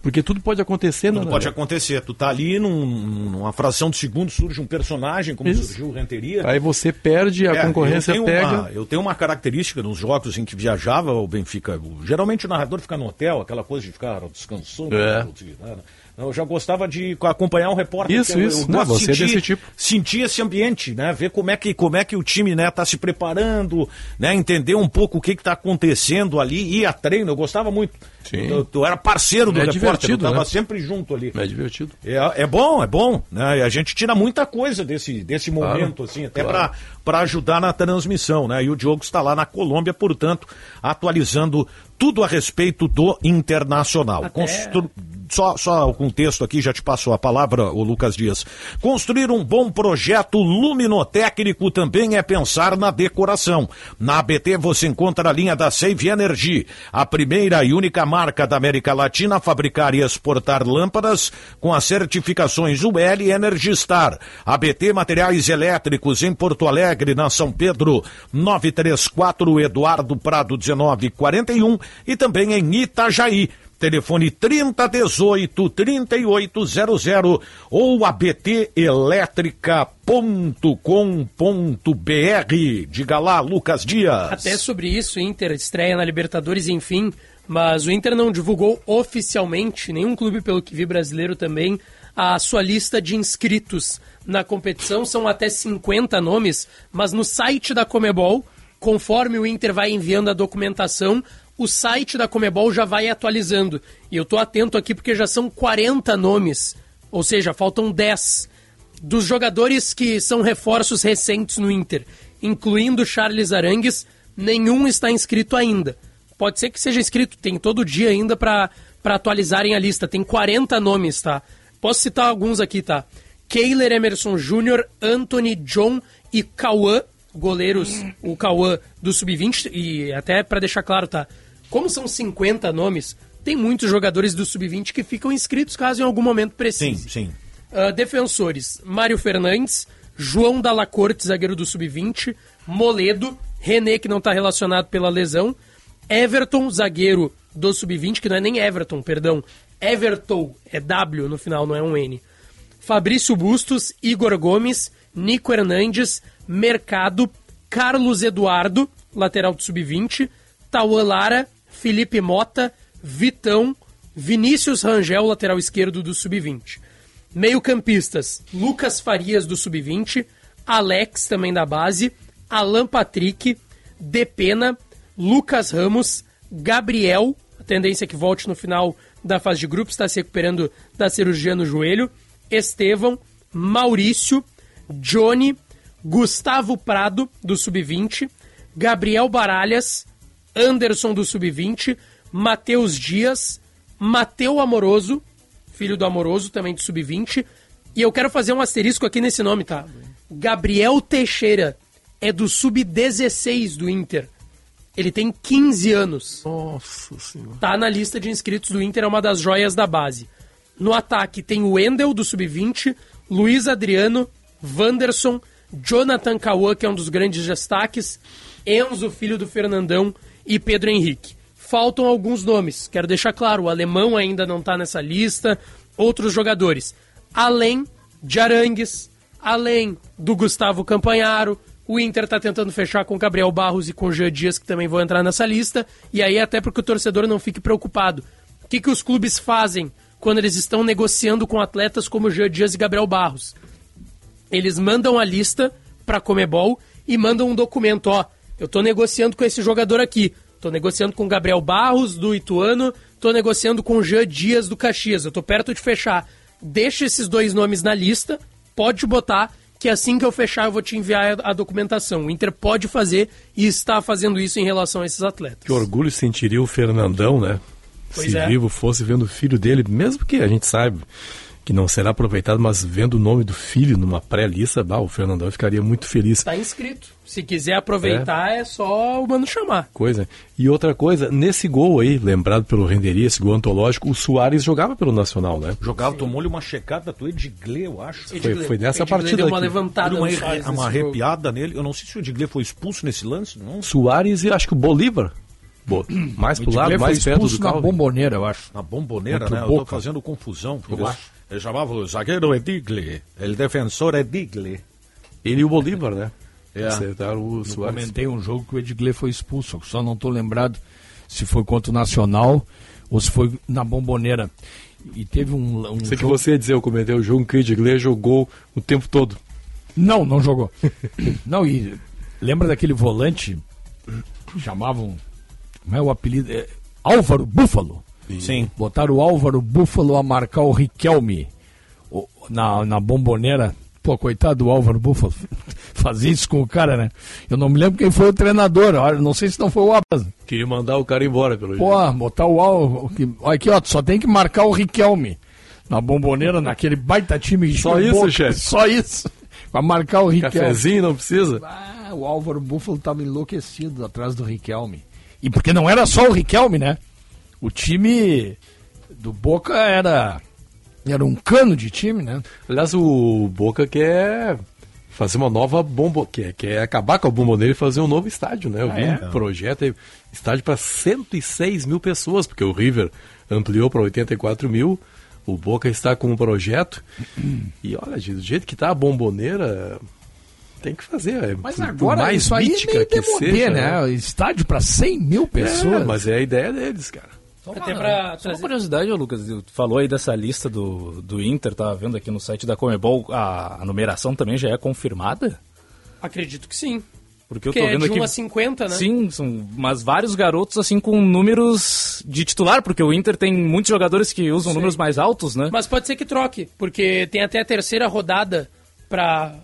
Porque tudo pode acontecer, Tudo né? pode acontecer. Tu tá ali num- numa fração de segundo, surge um personagem, como Isso. surgiu o Renteria. Aí você perde, a É, concorrência eu pega. Uma, eu tenho uma característica nos jogos em que viajava o Benfica. geralmente o narrador fica no hotel, aquela coisa de ficar descansando. É. né? Eu já gostava de acompanhar um repórter. Isso, que eu, isso. Eu Não, você é sentir, desse tipo. sentir esse ambiente, né? Ver como é que, como é que o time né, tá se preparando, né? Entender um pouco o que está acontecendo ali, ir a treino. Eu gostava muito. Sim. Eu, eu era parceiro do É repórter, eu divertido, estava né? sempre junto ali. É divertido. É, é bom, é bom, né? E a gente tira muita coisa desse, desse Claro, momento, assim, até claro. para ajudar na transmissão, né? E o Diogo está lá na Colômbia, portanto, atualizando tudo a respeito do Internacional. Constru- Só, só o contexto aqui, já te passo a palavra, o Lucas Dias. Construir um bom projeto luminotécnico também é pensar na decoração. Na ABT você encontra a linha da Save Energy, a primeira e única marca da América Latina a fabricar e exportar lâmpadas com as certificações UL e Energy Star. ABT Materiais Elétricos em Porto Alegre, na São Pedro, 934 Eduardo Prado 1941 e também em Itajaí. Telefone 3018 3800 ou abtelétrica.com.br. Diga lá, Lucas Dias. Até sobre isso, Inter estreia na Libertadores, enfim, mas o Inter não divulgou oficialmente, nenhum clube, pelo que vi brasileiro também, a sua lista de inscritos na competição. São até 50 nomes, mas no site da Comebol, conforme o Inter vai enviando a documentação, o site da Comebol já vai atualizando. E eu tô atento aqui porque já são 40 nomes, ou seja, faltam 10 dos jogadores que são reforços recentes no Inter, incluindo Charles Arangues, nenhum está inscrito ainda. Pode ser que seja inscrito, tem todo dia ainda para atualizarem a lista. Tem 40 nomes, tá? Posso citar alguns aqui, tá? Keiler Emerson Júnior, Anthony John e Cauã, goleiros, o Cauã do Sub-20, e até para deixar claro, tá? Como são 50 nomes, tem muitos jogadores do Sub-20 que ficam inscritos caso em algum momento precise. Sim, sim. Uh, defensores: Mário Fernandes, João Dalacorte, zagueiro do Sub-20, Moledo, René, que não está relacionado pela lesão, Everton, zagueiro do Sub-20, que não é nem Everton, perdão, Everton, é W no final, não é um N. Fabrício Bustos, Igor Gomes, Nico Hernandes, Mercado, Carlos Eduardo, lateral do Sub-20, Tauan Lara, Felipe Mota, Vitão, Vinícius Rangel, lateral esquerdo do Sub-20. Meio-campistas: Lucas Farias do Sub-20, Alex também da base, Alan Patrick, Depena, Lucas Ramos, Gabriel, a tendência é que volte no final da fase de grupos, está se recuperando da cirurgia no joelho, Estevão, Maurício, Johnny, Gustavo Prado do Sub-20, Gabriel Baralhas, Anderson do Sub-20, Matheus Dias, Mateu Amoroso, filho do Amoroso, também do Sub-20. E eu quero fazer um asterisco aqui nesse nome, tá? Gabriel Teixeira é do Sub-16 do Inter. Ele tem 15 anos. Nossa senhora. Tá na lista de inscritos do Inter, é uma das joias da base. No ataque tem o Wendel, do Sub-20, Luiz Adriano, Wanderson, Jonathan Cauã, que é um dos grandes destaques, Enzo, filho do Fernandão, e Pedro Henrique. Faltam alguns nomes, quero deixar claro, o alemão ainda não está nessa lista, outros jogadores. Além de Arangues, além do Gustavo Campanharo, o Inter está tentando fechar com Gabriel Barros e com Jean Dias, que também vão entrar nessa lista, e aí até porque o torcedor não fique preocupado. O que, que os clubes fazem quando eles estão negociando com atletas como Jean Dias e Gabriel Barros? Eles mandam a lista para Comebol e mandam um documento, ó, eu tô negociando com esse jogador aqui, tô negociando com Gabriel Barros do Ituano, tô negociando com Jean Dias do Caxias, eu tô perto de fechar. Deixa esses dois nomes na lista, pode botar que assim que eu fechar eu vou te enviar a documentação. O Inter pode fazer e está fazendo isso em relação a esses atletas. Que orgulho sentiria o Fernandão, né? Pois Se é. vivo fosse vendo o filho dele, mesmo que a gente sabe que não será aproveitado, mas vendo o nome do filho numa pré-lista, bah, o Fernandão ficaria muito feliz. Tá inscrito. Se quiser aproveitar, é, só o mano chamar. Coisa. E outra coisa, nesse gol aí, lembrado pelo Renderia, esse gol antológico, o Soares jogava pelo Nacional, né? Jogava, tomou-lhe uma checada do Edgley, eu acho. Foi, foi nessa Edgley partida deu uma aqui. levantada Deu uma, no Soares uma arrepiada nele. Eu não sei se o Edgley foi expulso nesse lance, não. Soares e acho que o Bolívar. Bo- mais pro lado, mais perto do na Calvin. bomboneira, eu acho. Na bomboneira, Contra né? Eu tô fazendo confusão. Eu acho. Ele chamava o zagueiro Edgley. Ele defensor Edgley. Ele e o Bolívar, né? É. Acertaram o Eu comentei um jogo que o Edgley foi expulso, só não tô lembrado se foi contra o Nacional ou se foi na bomboneira. E teve um, um Sei que jogo- você ia dizer, eu comentei o jogo que o Edgley jogou o tempo todo. Não, não jogou. não, e lembra daquele volante? Chamavam. Como é o apelido? É, Álvaro Búfalo. Sim. Botaram o Álvaro Búfalo a marcar o Riquelme na, na bomboneira. Pô, coitado do Álvaro Búfalo. Fazia isso com o cara, né? Eu não me lembro quem foi o treinador. Olha, Não sei se não foi o Abas. Queria mandar o cara embora, pelo Pô, botar o Álvaro. aqui, ó, só tem que marcar o Riquelme. Na bomboneira, naquele baita time. de Só isso, chefe? Só isso. Pra marcar o Riquelme. Cafezinho não precisa? Ah, o Álvaro Búfalo tava enlouquecido atrás do Riquelme. E porque não era só o Riquelme, né? O time do Boca era era um cano de time, né? Aliás, o Boca quer fazer uma nova bomba, quer, quer acabar com a bomboneira e fazer um novo estádio, né? Eu Ah, vi é? um projeto aí, estádio para 106 mil pessoas, porque o River ampliou para 84 mil, o Boca está com um projeto. e olha, do jeito que tá a bomboneira, tem que fazer. é, Mas agora mais isso aí é meio que demodê, seja, né? Estádio pra 100 mil pessoas. É, mas é a ideia deles, cara. Até pra Só uma curiosidade, Lucas, tu falou aí dessa lista do, do Inter, tava vendo aqui no site da Comebol, a, a numeração também já é confirmada? Acredito que sim. Porque eu Porque tô é vendo de aqui... 1 a 50, né? Sim, são, mas vários garotos assim com números de titular, porque o Inter tem muitos jogadores que usam Sim. números mais altos, né? Mas pode ser que troque, porque tem até a terceira rodada pra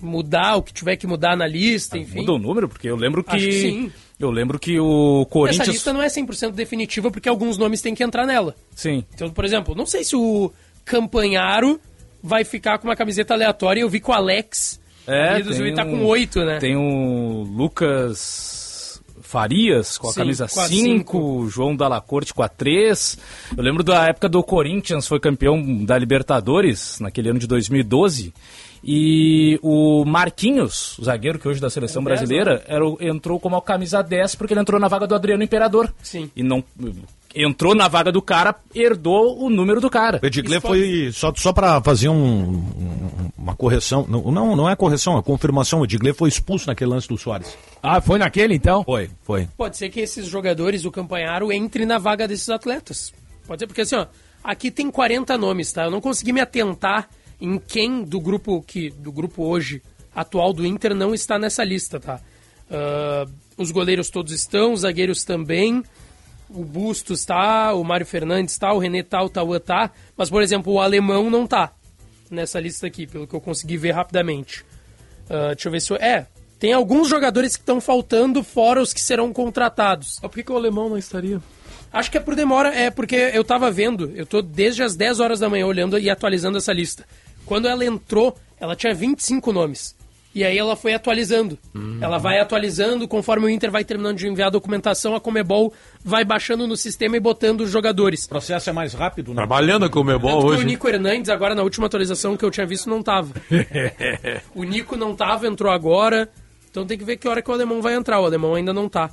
mudar o que tiver que mudar na lista, enfim. Muda o número, porque eu lembro que... Acho que sim. Eu lembro que o Corinthians... Essa lista não é 100% definitiva, porque alguns nomes têm que entrar nela. Sim. Então, por exemplo, não sei se o Campanharo vai ficar com uma camiseta aleatória. Eu vi que o Alex É, tem ele tá com oito, né? Tem o Lucas Farias com a Sim, camisa com a 5, o João Dalacorte com a 3. Eu lembro da época do Corinthians, foi campeão da Libertadores, naquele ano de 2012. E o Marquinhos, o zagueiro que hoje é da seleção É o dez, brasileira, era entrou como a camisa 10 porque ele entrou na vaga do Adriano Imperador. Sim. E não entrou na vaga do cara, herdou o número do cara. O Edgley foi, só, só para fazer um- um- uma correção, não, não, não é correção, é confirmação, o Edgley foi expulso naquele lance do Soares. Ah, foi naquele então? Foi, foi. Pode ser que esses jogadores, o Campanharo, entre na vaga desses atletas. Pode ser, porque assim, ó, aqui tem 40 nomes, tá? Eu não consegui me atentar em quem do grupo que do grupo hoje atual do Inter não está nessa lista, tá? Ah, os goleiros todos estão, os zagueiros também, o Bustos tá, o Mário Fernandes tá, o René tá, o Tauan tá, mas, por exemplo, o Alemão não tá nessa lista aqui, pelo que eu consegui ver rapidamente. Ah, deixa eu ver se eu... É, tem alguns jogadores que estão faltando, fora os que serão contratados. Por que, que o alemão não estaria? Acho que é por demora, é porque eu tava vendo, eu tô desde as 10 horas da manhã olhando e atualizando essa lista. Quando ela entrou, ela tinha 25 nomes. E aí ela foi atualizando. Ela vai atualizando, conforme o Inter vai terminando de enviar a documentação, a Comebol vai baixando no sistema e botando os jogadores. O processo é mais rápido, né? Trabalhando a Comebol Tanto que hoje. o Nico Hernandes, agora na última atualização que eu tinha visto, não tava. o Nico não tava, entrou agora. Então tem que ver que hora que o alemão vai entrar. O alemão ainda não tá.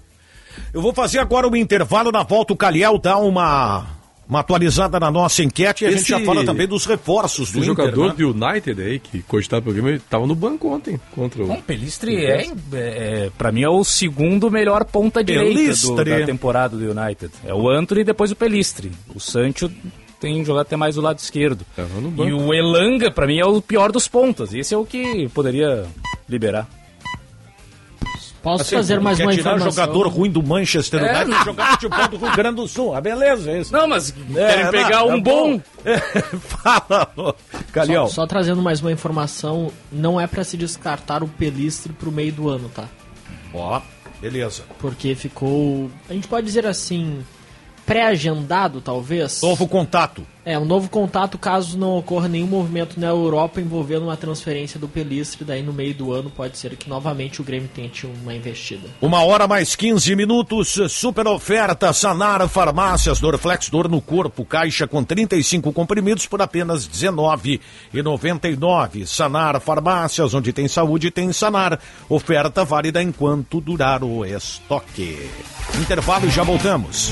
Eu vou fazer agora um intervalo, na volta o Caliel dá uma, uma atualizada na nossa enquete e a gente Esse- já fala também dos reforços do O Inter. jogador né? do United aí, que cogitado pro programa, ele tava no banco ontem contra o. Bom, Pelistri é, é, é, pra mim é o segundo melhor ponta direita do, da temporada do United. É o Anthony e depois o Pelistri. O Sancho tem jogado até mais do lado esquerdo. no E o Elanga, pra mim, é o pior dos pontas. Esse é o que poderia liberar. Posso Assim, fazer mais quer uma tirar informação? jogador ruim do Manchester É. United e jogar futebol do Rio Grande do Sul. Ah, beleza, é isso. Não, mas É, querem pegar não, um é bom. Fala, ô, Caliel. Só, só trazendo mais uma informação, não é pra se descartar o Pelistre pro meio do ano, tá? Ó, beleza. Porque ficou, a gente pode dizer assim, pré-agendado talvez. Novo contato. É, um novo contato caso não ocorra nenhum movimento na Europa envolvendo uma transferência do Pelistre, daí no meio do ano pode ser que novamente o Grêmio tente uma investida. Uma hora mais 15 minutos, super oferta, Sanar Farmácias, Dorflex, dor no corpo, caixa com 35 comprimidos por apenas R$19,99. Sanar Farmácias, onde tem saúde, tem Sanar. Oferta válida enquanto durar o estoque. Intervalo e já voltamos.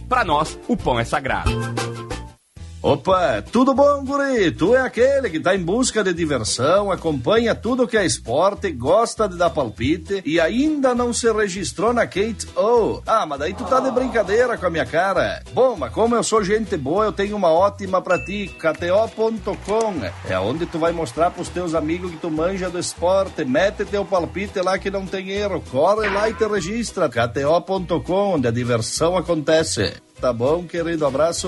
para nós, o pão é sagrado. Opa, tudo bom, guri? Tu é aquele que tá em busca de diversão, acompanha tudo que é esporte, gosta de dar palpite e ainda não se registrou na Kate O. Ah, mas daí tu tá de brincadeira com a minha cara. Bom, mas como eu sou gente boa, eu tenho uma ótima pra ti, KTO.com. É onde tu vai mostrar pros teus amigos que tu manja do esporte. Mete teu palpite lá que não tem erro. Corre lá e te registra. KTO.com, onde a diversão acontece. Tá bom, querido? Abraço.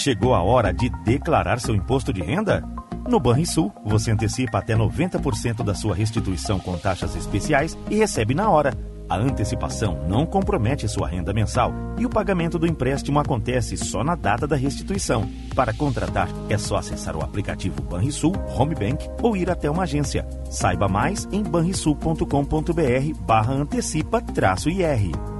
Chegou a hora de declarar seu imposto de renda? No Banrisul, você antecipa até 90% da sua restituição com taxas especiais e recebe na hora. A antecipação não compromete sua renda mensal e o pagamento do empréstimo acontece só na data da restituição. Para contratar, é só acessar o aplicativo Banrisul Home Bank ou ir até uma agência. Saiba mais em banrisul.com.br barra antecipa-IR.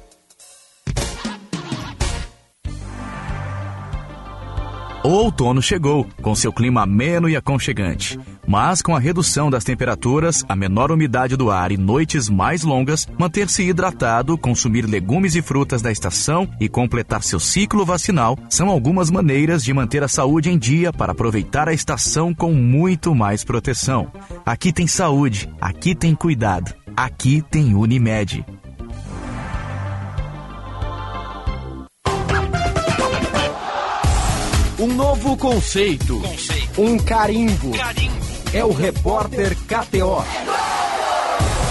O outono chegou, com seu clima ameno e aconchegante. Mas com a redução das temperaturas, a menor umidade do ar e noites mais longas, manter-se hidratado, consumir legumes e frutas da estação e completar seu ciclo vacinal são algumas maneiras de manter a saúde em dia para aproveitar a estação com muito mais proteção. Aqui tem saúde, aqui tem cuidado, aqui tem Unimed. Um novo conceito. Um carimbo. É o repórter KTO.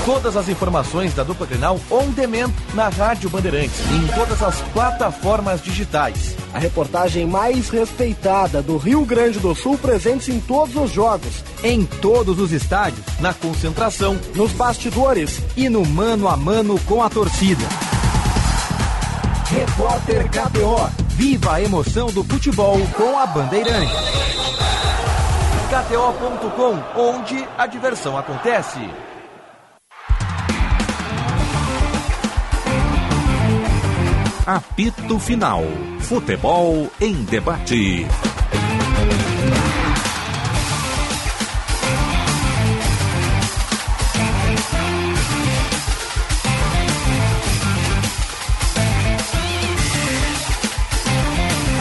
Todas as informações da dupla Grenal on demand na Rádio Bandeirantes e em todas as plataformas digitais. A reportagem mais respeitada do Rio Grande do Sul presente em todos os jogos, em todos os estádios, na concentração, nos bastidores e no mano a mano com a torcida. Repórter KTO. Viva a emoção do futebol com a Bandeirante. KTO.com, onde a diversão acontece. Apito Final. Futebol em debate.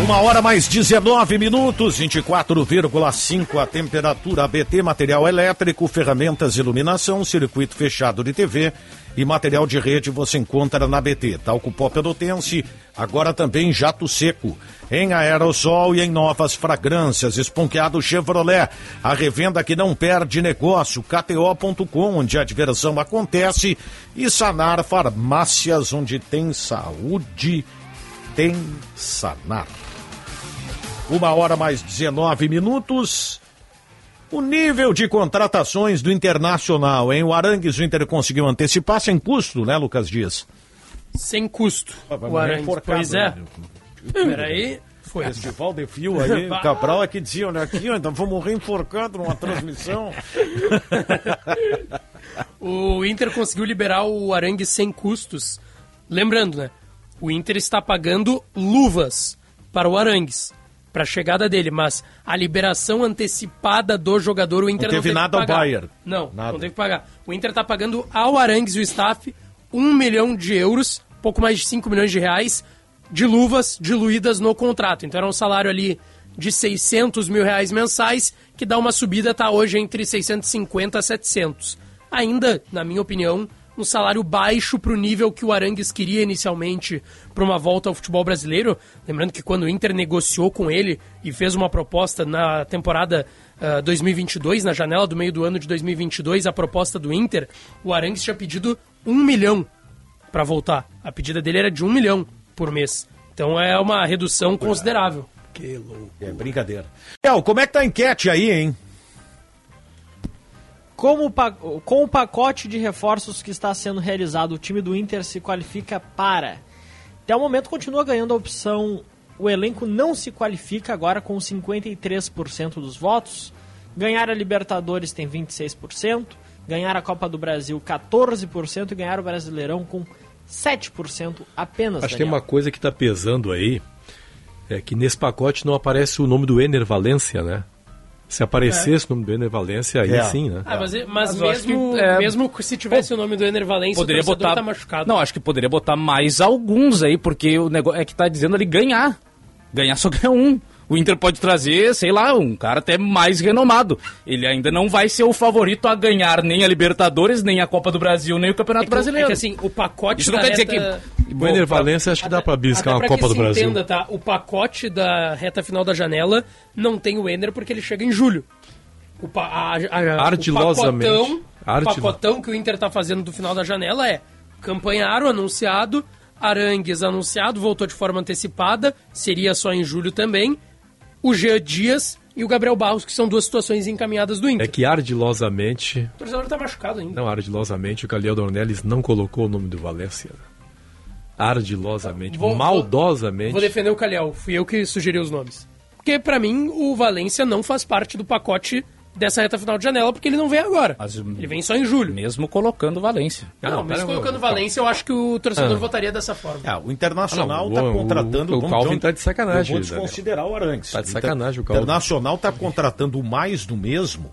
Uma hora mais 19 minutos, 24,5 a temperatura. ABT, material elétrico, ferramentas, iluminação, circuito fechado de TV e material de rede você encontra na ABT. Talco pó pelotense, agora também jato seco. Em aerossol e em novas fragrâncias. Esponqueado Chevrolet, a revenda que não perde negócio. KTO.com, onde a diversão acontece. E Sanar Farmácias, onde tem saúde tem Sanar. Uma hora mais 19 minutos. O nível de contratações do Internacional, hein? O Arangues o Inter conseguiu antecipar sem custo, né, Lucas Dias? Sem custo. Vai O Arangues, enforcado, pois é. né? Peraí, foi. Festival de fio aí, Cabral é que dizia, olha aqui, então vou morrer enforcado numa transmissão. O Inter conseguiu liberar o Arangue sem custos. Lembrando, né? O Inter está pagando luvas para o Arangues, para a chegada dele, mas a liberação antecipada do jogador, o Inter Não não, teve teve nada que ao pagar. Bayern. Não, Nada. não teve que pagar. O Inter está pagando ao Arangues e o staff um milhão de euros, pouco mais de 5 milhões de reais, de luvas diluídas no contrato. Então era um salário ali de 600 mil reais mensais, que dá uma subida, tá hoje entre 650 a 700. Ainda, na minha opinião, um salário baixo para o nível que o Arangues queria inicialmente para uma volta ao futebol brasileiro. Lembrando que quando o Inter negociou com ele e fez uma proposta na temporada ah, 2022, na janela do meio do ano de 2022, a proposta do Inter, o Arangues tinha pedido um milhão para voltar. A pedida dele era de um milhão por mês. Então é uma redução considerável. Que louco. É brincadeira. El, como é que tá a enquete aí, hein? Como com o pacote de reforços que está sendo realizado, o time do Inter se qualifica para. Até o momento continua ganhando a opção. O elenco não se qualifica agora com 53% dos votos. Ganhar a Libertadores tem 26%. Ganhar a Copa do Brasil 14% e ganhar o Brasileirão com 7% apenas. Acho que tem uma coisa que tá pesando aí, é que nesse pacote não aparece o nome do Ener Valência, né? Se aparecesse o nome do Ener Valência, aí É. sim, né? Ah, mas, mas Mas mesmo, que, é, mesmo se tivesse o nome do Ener Valencia, Poderia botar. tá machucado. Não, acho que poderia botar mais alguns aí, porque o negócio é que tá dizendo ali ganhar. Ganhar só ganha um. O Inter pode trazer, sei lá, um cara até mais renomado. Ele ainda não vai ser o favorito a ganhar nem a Libertadores, nem a Copa do Brasil, nem o Campeonato É que- Brasileiro. É que assim, o pacote Isso não quer dizer reta- que. O Ener Valência acho que dá pra biscar uma Copa que do se Brasil. entenda, tá? O pacote da reta final da janela não tem o Ener porque ele chega em julho. O, pa, a, a- Ardilosamente. O pacotão, o Ardilo- pacotão que o Inter tá fazendo do final da janela é Campanharo anunciado, Arangues anunciado, voltou de forma antecipada, seria só em julho também, o Jean Dias e o Gabriel Barros, que são duas situações encaminhadas do Inter. É que ardilosamente, O torcedor tá machucado ainda. não ardilosamente, o Calhau Dornelles não colocou o nome do Valência. Ardilosamente, Vou- maldosamente. Vou defender o Calhau, fui eu que sugeri os nomes. Porque pra mim o Valência não faz parte do pacote dessa reta final de janela, porque ele não vem agora. ele vem só em julho. Mesmo colocando Valência. Não, mas colocando Valência, eu acho que o torcedor Ah. votaria dessa forma. Ah, o Internacional Ah, não, está o- contratando... o- o Calvin dizer, tá de sacanagem, Eu vou Daniel. desconsiderar o Arangues. Tá de O sacanagem o Calvin. Internacional está contratando mais do mesmo.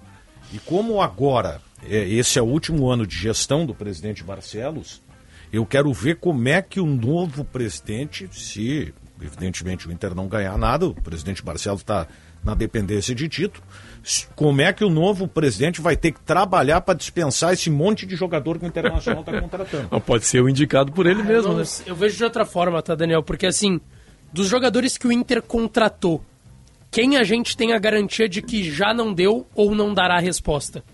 E como agora, é, esse é o último ano de gestão do presidente Barcelos, eu quero ver como é que o novo presidente, se evidentemente o Inter não ganhar nada, o presidente Barcelos está na dependência de título, como é que o novo presidente vai ter que trabalhar para dispensar esse monte de jogador que o Internacional está contratando. Não, pode ser o indicado por ele mesmo, Não, né? Eu vejo de outra forma, tá, Daniel? Porque assim, dos jogadores que o Inter contratou, quem a gente tem a garantia de que já não deu ou não dará a resposta?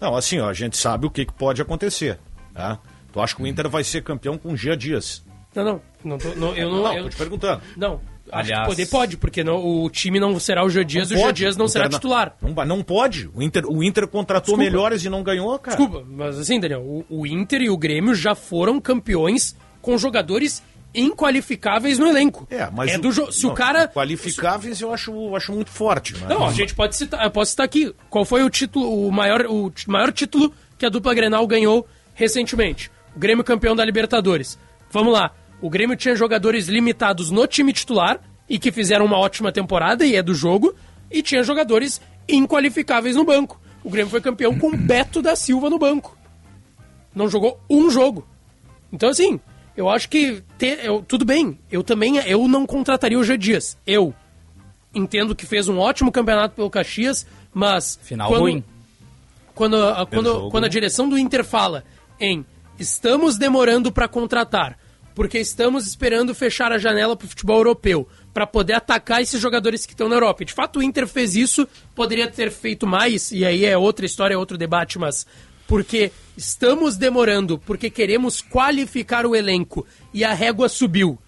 Não, assim, ó, a gente sabe o que, que pode acontecer. Tá? Tu acha que o Inter vai ser campeão com Gia Dias? Não, não. não, tô- não, eu não, Não, eu, tô te perguntando. Não. Acho Aliás- que poder pode, porque não, o time não será o Jean Dias e o pode. Dias não O será titular. Não, não pode. O Inter, o Inter contratou Desculpa. melhores e não ganhou, cara. Desculpa, mas assim, Daniel, o, o Inter e o Grêmio já foram campeões com jogadores inqualificáveis no elenco. É, mas é do jo- se o não, cara Qualificáveis eu acho, eu acho muito forte. Mas... Não, a gente pode citar, eu posso citar aqui. Qual foi o título, o maior, o maior título que a dupla Grenal ganhou recentemente? O Grêmio campeão da Libertadores. Vamos lá. O Grêmio tinha jogadores limitados no time titular e que fizeram uma ótima temporada e é do jogo, e tinha jogadores inqualificáveis no banco. O Grêmio foi campeão com Beto da Silva no banco. Não jogou um jogo. Então, assim, eu acho que. ter- eu- tudo bem, eu também eu não contrataria o G Dias. Eu entendo que fez um ótimo campeonato pelo Caxias, mas. Final quando, ruim. Quando, a- quando, quando a direção do Inter fala em estamos demorando para contratar, porque estamos esperando fechar a janela para o futebol europeu, para poder atacar esses jogadores que estão na Europa. De fato, o Inter fez isso, poderia ter feito mais, e aí é outra história, é outro debate, mas porque estamos demorando, porque queremos qualificar o elenco e a régua subiu.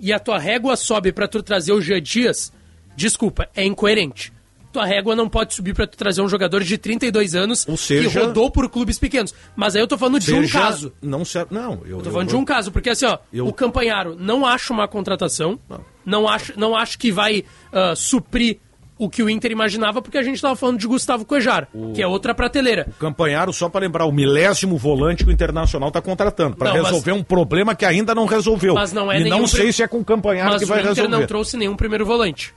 e a tua régua sobe pra tu trazer o Jean Dias, desculpa, é incoerente. Tua régua não pode subir pra tu trazer um jogador de 32 anos seja- que rodou por clubes pequenos. Mas aí eu tô falando de um caso. Não, serve, não eu, Eu tô falando de um caso, porque assim, ó, Eu- o Campanharo não acho uma contratação, não, acho, não acho que vai ah, suprir o que o Inter imaginava, porque a gente tava falando de Gustavo Cuejar, que é outra prateleira. Campanharo, só para lembrar, o milésimo volante que o Internacional está contratando, para Não, mas- resolver um problema que ainda não resolveu. Mas não é e não sei se é com o Campanharo Mas que vai o Inter resolver. não trouxe nenhum primeiro volante.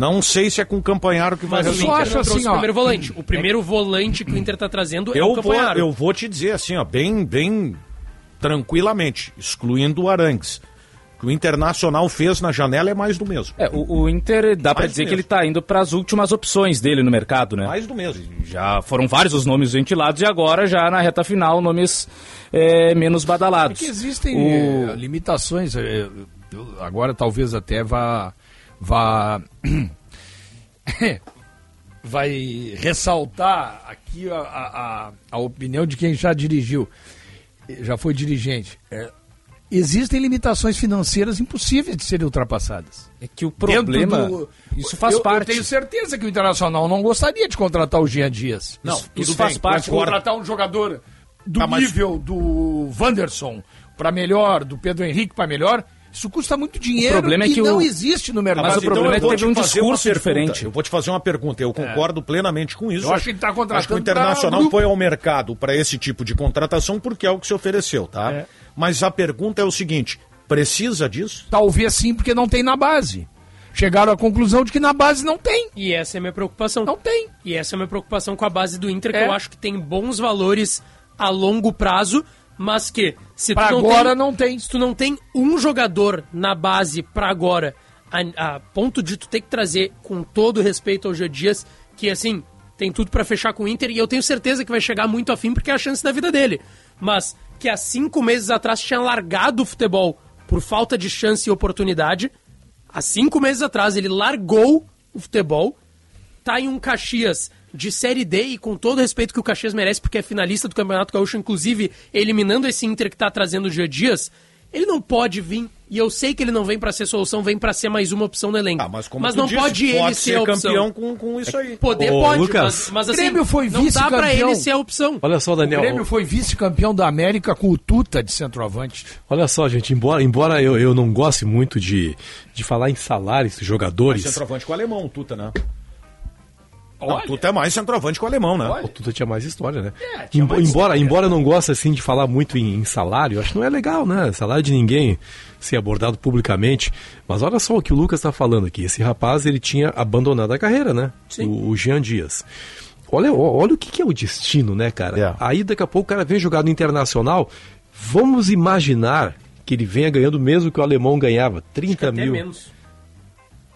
Não sei se é com o Campanharo que vai Mas o resolver. Inter não trouxe o primeiro volante. O primeiro volante que o Inter tá trazendo é o Eu vou, Campanharo. eu vou te dizer assim, ó, bem, bem tranquilamente, excluindo o Arangues. O que o Internacional fez na janela é mais do mesmo. É, o, o Inter dá do dizer que ele tá indo para as últimas opções dele no mercado, né? Mais do mesmo. Já foram vários os nomes ventilados e agora já na reta final nomes é, menos badalados. Porque existem O- eh, limitações. eh, eu- agora talvez até vá. Vá vai ressaltar aqui a, a, a- opinião de quem já dirigiu, já foi dirigente. É, existem limitações financeiras impossíveis de serem ultrapassadas. É que o problema, isso faz eu, parte. Eu tenho certeza que o Internacional não gostaria de contratar o Jean Dias. Não, isso, isso faz bem, parte. concordo. Contratar um jogador do mas- nível do Wanderson para melhor, do Pedro Henrique para melhor, isso custa muito dinheiro problema é e que não o- existe no mercado. Mas o problema eu é que vou teve te um fazer uma discurso pergunta. diferente. Eu vou te fazer uma pergunta. Eu concordo plenamente com isso. Eu acho que ele tá contratando Acho que o pra Internacional grupo. foi ao mercado para esse tipo de contratação porque é o que se ofereceu, tá? É. Mas a pergunta é o seguinte: precisa disso? Talvez sim, porque não tem na base. Chegaram à conclusão de que na base não tem. E essa é a minha preocupação. Não tem. E essa é a minha preocupação com a base do Inter, que É. eu acho que tem bons valores a longo prazo, mas que se Pra tu não agora tem, não tem. Se tu não tem um jogador na base pra agora, a, a ponto de tu ter que trazer com todo respeito ao Dias, que assim, tem tudo pra fechar com o Inter, e eu tenho certeza que vai chegar muito afim, porque é a chance da vida dele. Mas que há cinco meses atrás tinha largado o futebol por falta de chance e oportunidade, há cinco meses atrás ele largou o futebol, tá em um Caxias de Série D e com todo o respeito que o Caxias merece, porque é finalista do Campeonato Gaúcho, inclusive eliminando esse Inter que tá trazendo o Gia Dias, ele não pode vir, e eu sei que ele não vem pra ser solução, vem pra ser mais uma opção no elenco. Ah, mas como mas não disse, pode ele pode ser ser a opção. campeão com, com isso aí. Poder Ô, pode, Lucas, mas, mas o assim, Grêmio foi não dá pra vice-campeão. ele ser a opção. Olha só, O Daniel. Grêmio foi vice-campeão da América com o Tuta de centroavante. Olha só, gente, embora, embora eu, eu não goste muito de, de falar em salários de jogadores, Centroavante com o alemão, o Tuta, né? Olha. Não, Tuta é mais centroavante com o alemão, né? o Tuta tinha mais história, né? É, tinha mais embora, história. embora eu não goste assim de falar muito em, em salário, acho que não é legal, né? Salário de ninguém ser abordado publicamente. Mas olha só o que o Lucas está falando aqui. Esse rapaz ele tinha abandonado a carreira, né? O, o Jean Dias. Olha, olha o que, que é o destino, né, cara? É. Aí daqui a pouco o cara vem jogar no Internacional. Vamos imaginar que ele venha ganhando mesmo que o alemão ganhava 30 Até mil. menos.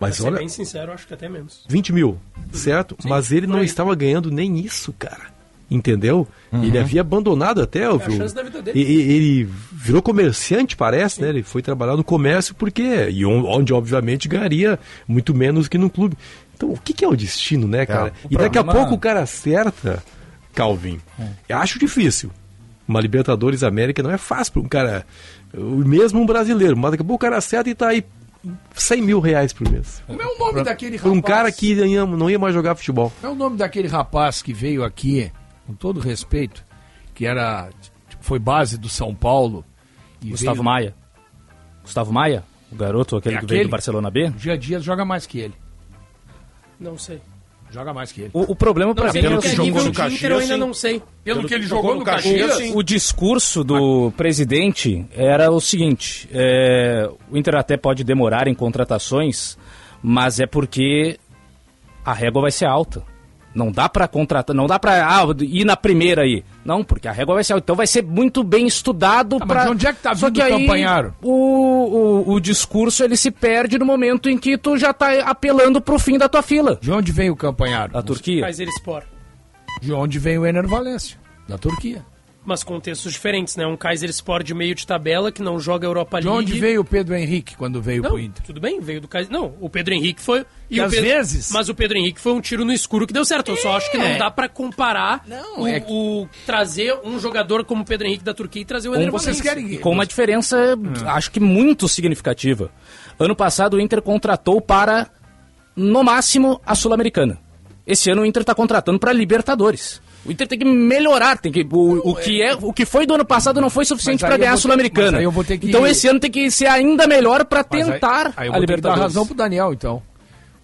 Mas pra ser olha, bem sincero, acho que até menos. 20 mil, certo? Mas ele não aí. estava ganhando nem isso, cara. Entendeu? Ele havia abandonado até. É a chance da vida dele. E- Ele virou comerciante, parece, né? Ele foi trabalhar no comércio porque. E on- onde, obviamente, ganharia muito menos que no clube. Então, o que, que é o destino, né, cara? o e daqui a pouco o cara acerta, Calvin. Eu acho difícil. Uma Libertadores América não é fácil para um cara. o- Mesmo um brasileiro. Mas daqui a pouco o cara acerta e tá aí 100 mil reais por mês. Como é o nome daquele Por rapaz? um cara que ia- não ia mais jogar futebol. Como é o nome daquele rapaz que veio aqui, com todo respeito, que era foi base do São Paulo. e Gustavo veio- Maia. Gustavo Maia, o garoto, aquele É que veio do Barcelona B. O Dia Dias joga mais que ele. Não sei. Joga mais que ele. O, o problema sei mim pelo é o que é jogou no Caxias, Inter eu ainda não sei. Pelo Pelo que ele jogou jogou no Caxias, Caxias, sim. O discurso do presidente era o seguinte: é, o Inter até pode demorar em contratações, mas é porque a régua vai ser alta. Não dá pra contratar, não dá pra ah, ir na primeira aí. Não, porque a régua vai ser. Então vai ser muito bem estudado Tá, pra. mas de onde é que tá Só vindo que o aí Campanharo? O, o, o discurso ele se perde no momento em que tu já tá apelando pro fim da tua fila. De onde vem o Campanharo? Da Turquia. Kaiser Sport. De onde vem o Ener Valência? Da Turquia. Mas contextos diferentes, né? Um Kaiser Sport de meio de tabela que não joga Europa De League. onde veio o Pedro Henrique quando veio Não, pro Inter? tudo bem, veio do Kaiser. Não, o Pedro Henrique foi. E o às Pedro- vezes- Mas o Pedro Henrique foi um tiro no escuro que deu certo. Eu só acho que não É. dá pra comparar o, é o- trazer um jogador como o Pedro Henrique da Turquia e trazer o Ener vocês querem- Com uma diferença, acho que muito significativa. Ano passado o Inter contratou para, no máximo, a Sul-Americana. Esse ano o Inter está contratando para Libertadores. O Inter tem que melhorar, tem que o, o que é o que foi do ano passado não foi suficiente para ganhar a Sul-Americana. que- Então esse ano tem que ser ainda melhor para Mas aí- tentar aí, eu a que dar razão pro Daniel, então.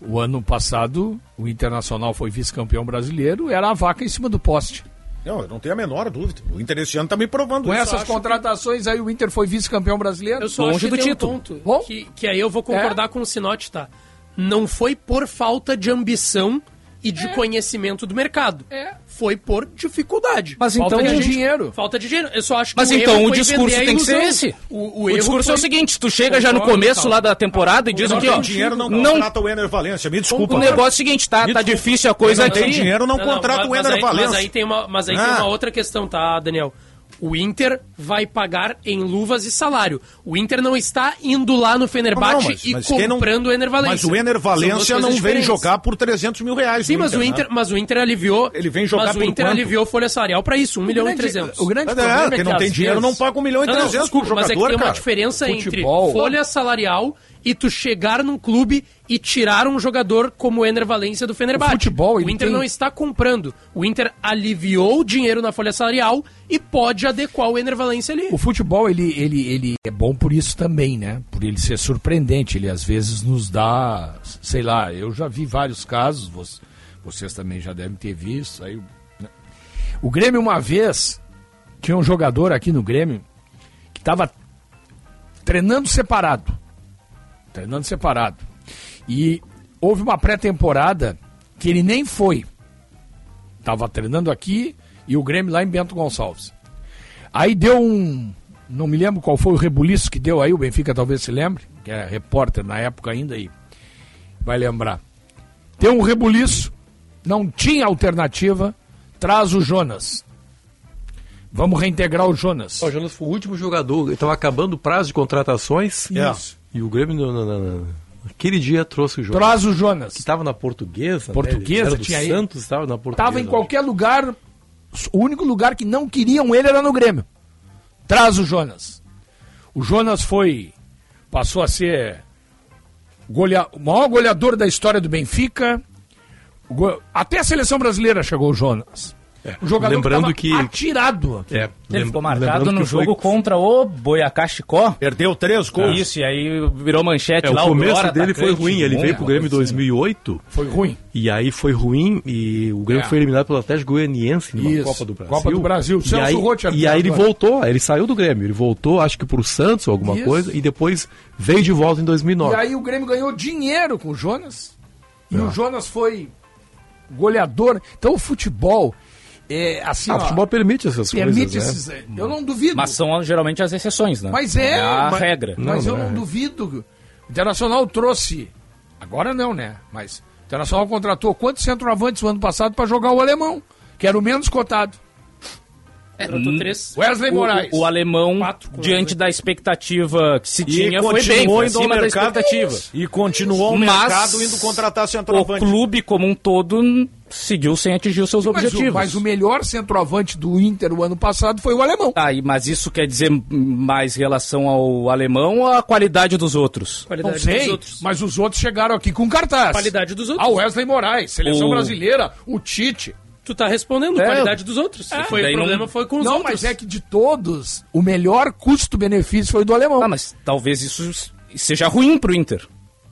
O ano passado, o Internacional foi vice-campeão brasileiro, era a vaca em cima do poste. Não, eu não tenho a menor dúvida. O Inter esse ano tá me provando Com isso. essas contratações aí, o Inter foi vice-campeão brasileiro. Eu só acho que tem um ponto que, que aí eu vou concordar com o Sinote, tá? Não foi por falta de ambição e de conhecimento do mercado. Foi por dificuldade. Mas falta então- de dinheiro. Falta de dinheiro. Eu só acho que Mas o então o discurso tem que ser esse. O, O, erro discurso foi- é o seguinte, tu chega já no Concordo, começo lá da temporada e diz Não aqui, ó, dinheiro, não, não contrata o Ener Valência. Me desculpa. o negócio é o seguinte, tá, tá difícil a coisa Não tem aqui. dinheiro, não, contrata mas- o Ener aí- Mas Valência. aí tem uma, mas aí tem Ah. uma outra questão, tá, Daniel? O Inter vai pagar em luvas e salário. O Inter não está indo lá no Fenerbahçe Não, mas- e mas quem não- comprando o Ener Valência. Mas o Ener coisas não vem diferentes. jogar por 300 mil reais. Sim, mas o Inter, né? mas o Inter aliviou. Ele vem jogar Mas o Inter quanto? aliviou folha salarial pra isso, 1 milhão e grande- 300. o grande É, problema é quem que não tem dinheiro vezes- não paga 1 milhão e Não, não, 300 pro desculpa, mas é que jogador, tem uma cara. diferença Futebol. entre folha salarial e tu chegar num clube e tirar um jogador como o Ener Valência do Fenerbahçe. O futebol, o Inter tem- não está comprando. O Inter aliviou o dinheiro na folha salarial e pode adequar o Ener Valência ali. O futebol, ele, ele, ele é bom por isso também, né? Por ele ser surpreendente. Ele às vezes nos dá, sei lá, eu já vi vários casos, vo- vocês também já devem ter visto. Aí, né? O Grêmio, uma vez, tinha um jogador aqui no Grêmio que estava treinando separado. Treinando separado. E houve uma pré-temporada que ele nem foi. Tava treinando aqui e o Grêmio lá em Bento Gonçalves. Aí deu um. Não me lembro qual foi o rebuliço que deu aí, o Benfica talvez se lembre, que é repórter na época ainda aí. Vai lembrar. Deu um rebuliço, não tinha alternativa, traz o Jonas. Vamos reintegrar o Jonas. O Jonas foi o último jogador, estava acabando o prazo de contratações. Isso. E o Grêmio, no, no- no- naquele dia, trouxe o Jonas. Traz o Jonas. Que estava na portuguesa. Portuguesa, né? Era do tinha. Santos estava na portuguesa. Tava em qualquer lugar, o único lugar que não queriam ele era no Grêmio. Traz o Jonas. O Jonas foi, passou a ser golea- o maior goleador da história do Benfica. Go- Até a seleção brasileira chegou o Jonas. O jogador lembrando que, que- atirado. É, Ele lem- ficou marcado no que foi- jogo contra o Boiacá Chicó. Perdeu três gols. Isso, e aí virou manchete É, o lá. começo melhor dele foi ruim. Ele veio pro Grêmio em uma coisa assim. 2008. Foi ruim. E aí foi ruim e o Grêmio É. foi eliminado pelo Atlético Goianiense Isso, Copa do Brasil. Copa do Brasil. E Celso aí, Roth e aí ele agora. voltou, ele saiu do Grêmio. Ele voltou, acho que pro Santos ou alguma Isso. coisa, e depois veio de volta em 2009. E aí o Grêmio ganhou dinheiro com o Jonas. E É. o Jonas foi goleador. Então o futebol é assim. Ah, o ó, futebol permite essas permite coisas, esses. né? Eu não duvido. Mas são geralmente as exceções, né? Mas é. Não a mas, regra. Mas Não, eu não não é. duvido. O Internacional trouxe. Agora não, né? Mas o Internacional contratou quantos centroavantes o ano passado para jogar o alemão? Que era o menos cotado. Contratou três. Wesley O- Moraes. O, o alemão, Quatro diante Wesley. da expectativa que se E tinha, foi bem, foi acima da mercado. expectativa. E continuou o Mas mercado indo contratar O centroavante. clube como um todo seguiu sem atingir os seus mas, o, objetivos. mas o melhor centroavante do Inter o ano passado foi o alemão. E- mas isso quer dizer mais relação ao alemão ou à qualidade dos outros? Qualidade Não sei, dos outros. mas os outros chegaram aqui com cartaz. Qualidade dos outros. Ah, o Wesley Moraes, seleção O- brasileira, o Tite. Tu tá respondendo, É, qualidade dos outros. foi, daí o não- problema foi com os não, outros. mas é que de todos, o melhor custo-benefício foi do alemão. Ah, mas talvez isso seja ruim pro Inter.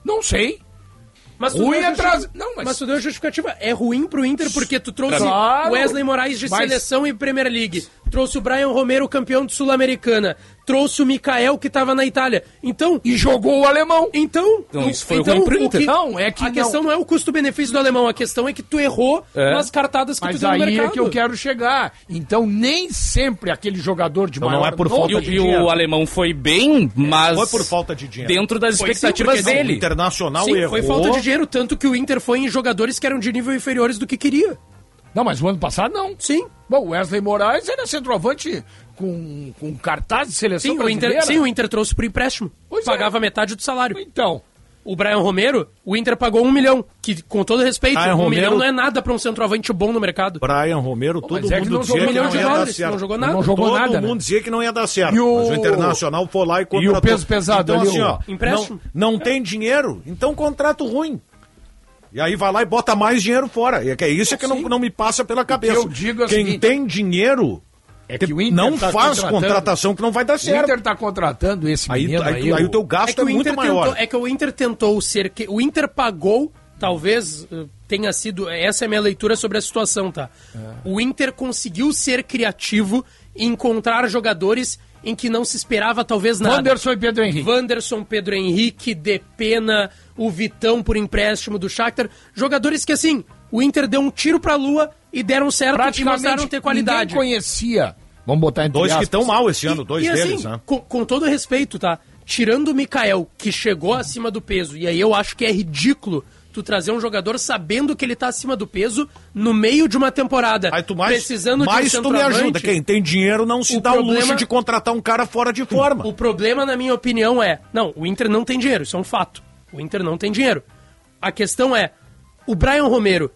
Não sei. Mas tu Ruim deu é justificativa- Não, mas- mas... tu deu a justificativa. É ruim pro Inter porque tu trouxe Claro. Wesley Moraes de Mas- seleção e Premier League. Trouxe o Brian Romero, campeão de Sul-Americana. Trouxe o Mikael, que tava na Itália. Então. E jogou o alemão. Então. Então, isso foi ruim pro o Inter. que- Não, é que A não. questão não é o custo-benefício do alemão. A questão é que tu errou É. nas cartadas que Mas tu deu no aí mercado. é que eu quero chegar. Então, nem sempre aquele jogador de Então maior não é por falta E, o- de e dinheiro. o alemão foi bem, mas Foi por falta de dinheiro. dentro das Foi sim, expectativas porque não, O dele. Internacional Sim, errou. foi falta de dinheiro, tanto que o Inter foi em jogadores que eram de nível inferiores do que queria. Não, mas o ano passado não. Sim. Bom, o Wesley Moraes era centroavante com, com cartaz de seleção Sim, o Inter, brasileira. sim, o Inter trouxe por empréstimo. Pois é. Pagava metade do salário. Então. O Brian Romero, o Inter pagou um milhão. Que, com todo respeito, Brian um Romero- milhão não é nada pra um centroavante bom no mercado. Brian Romero, todo mas é que mundo não dizia jogou que um milhão não de ia dar dólares, certo. não jogou nada. Não jogou todo nada, né? mundo dizia que não ia dar certo. E o- Mas o Internacional foi lá e contratou. o peso pesado então, ali, assim, ó, Empréstimo. Não, não tem dinheiro, então contrato ruim. E aí vai lá e bota mais dinheiro fora. E é que é isso que não, não me passa pela cabeça. eu digo é o Quem seguinte- tem dinheiro É que o Inter não tá faz contratação que não vai dar O certo. Inter tá contratando esse Aí, menino aí, aí. aí o teu É gasto é, o muito Inter maior. tentou, é que o Inter tentou ser. que O Inter pagou, talvez eh, tenha sido. Essa é a minha leitura sobre a situação, tá? É. O Inter conseguiu ser criativo e encontrar jogadores em que não se esperava talvez nada. Wanderson e Pedro Henrique. Wanderson, Pedro Henrique, Depena, o Vitão por empréstimo do Shakhtar. Jogadores que, assim, o Inter deu um tiro pra lua e deram certo e mostraram ter qualidade. ninguém conhecia. Vamos botar entre Dois que aspas. estão mal esse ano, dois e deles, assim, né? com, com todo respeito, tá? Tirando o Mikael, que chegou acima do peso, e aí eu acho que é ridículo tu trazer um jogador sabendo que ele tá acima do peso no meio de uma temporada. Aí tu mais, precisando mais de um tu me ajuda. Quem tem dinheiro não se O dá o luxo problema- de contratar um cara fora de forma. O problema, na minha opinião, é. Não, o Inter não tem dinheiro, isso é um fato. O Inter não tem dinheiro. A questão é: o Brian Romero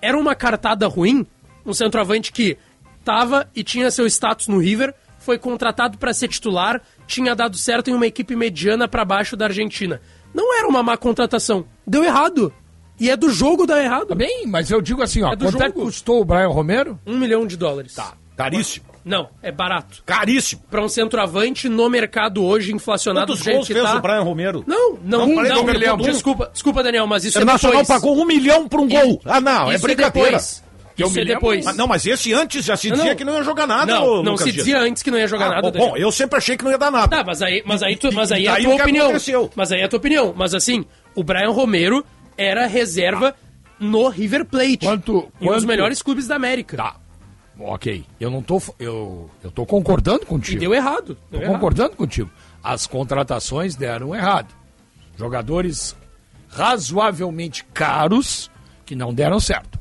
era uma cartada ruim? Um centroavante que tava e tinha seu status no River, foi contratado para ser titular, tinha dado certo em uma equipe mediana para baixo da Argentina. Não era uma má contratação. Deu errado. E é do jogo dar errado. Tá bem, mas eu digo assim, ó, É do quanto é que jogo. custou o Brian Romero? Um milhão de dólares. Tá, caríssimo. Não, é barato. Caríssimo. Para um centroavante no mercado hoje inflacionado Quantos do jeito gols que fez tá. o Brian Romero? Não, não, Não, não, que não, um milhão. desculpa, desculpa, Daniel, mas isso O é depois. pagou um milhão por um gol. Ah, não, é brincadeira. depois. Que eu me é lembro, depois. Mas, não, mas esse antes já se dizia não. que não ia jogar nada. Não, ô, não Lucas se Dias. dizia antes que não ia jogar Ah, nada. bom, bom, eu sempre achei que não ia dar nada. Tá, mas aí, mas aí, tu, mas aí E é a tua opinião. aconteceu? Mas aí é a tua opinião. Mas assim, o Brian Romero era reserva no River Plate. Quanto- Em um dos quanto- melhores clubes da América. Tá. Ok. Eu não tô. Eu, eu tô concordando E contigo. deu errado. Tô Deu errado. concordando contigo. As contratações deram errado. Jogadores razoavelmente caros que não deram certo.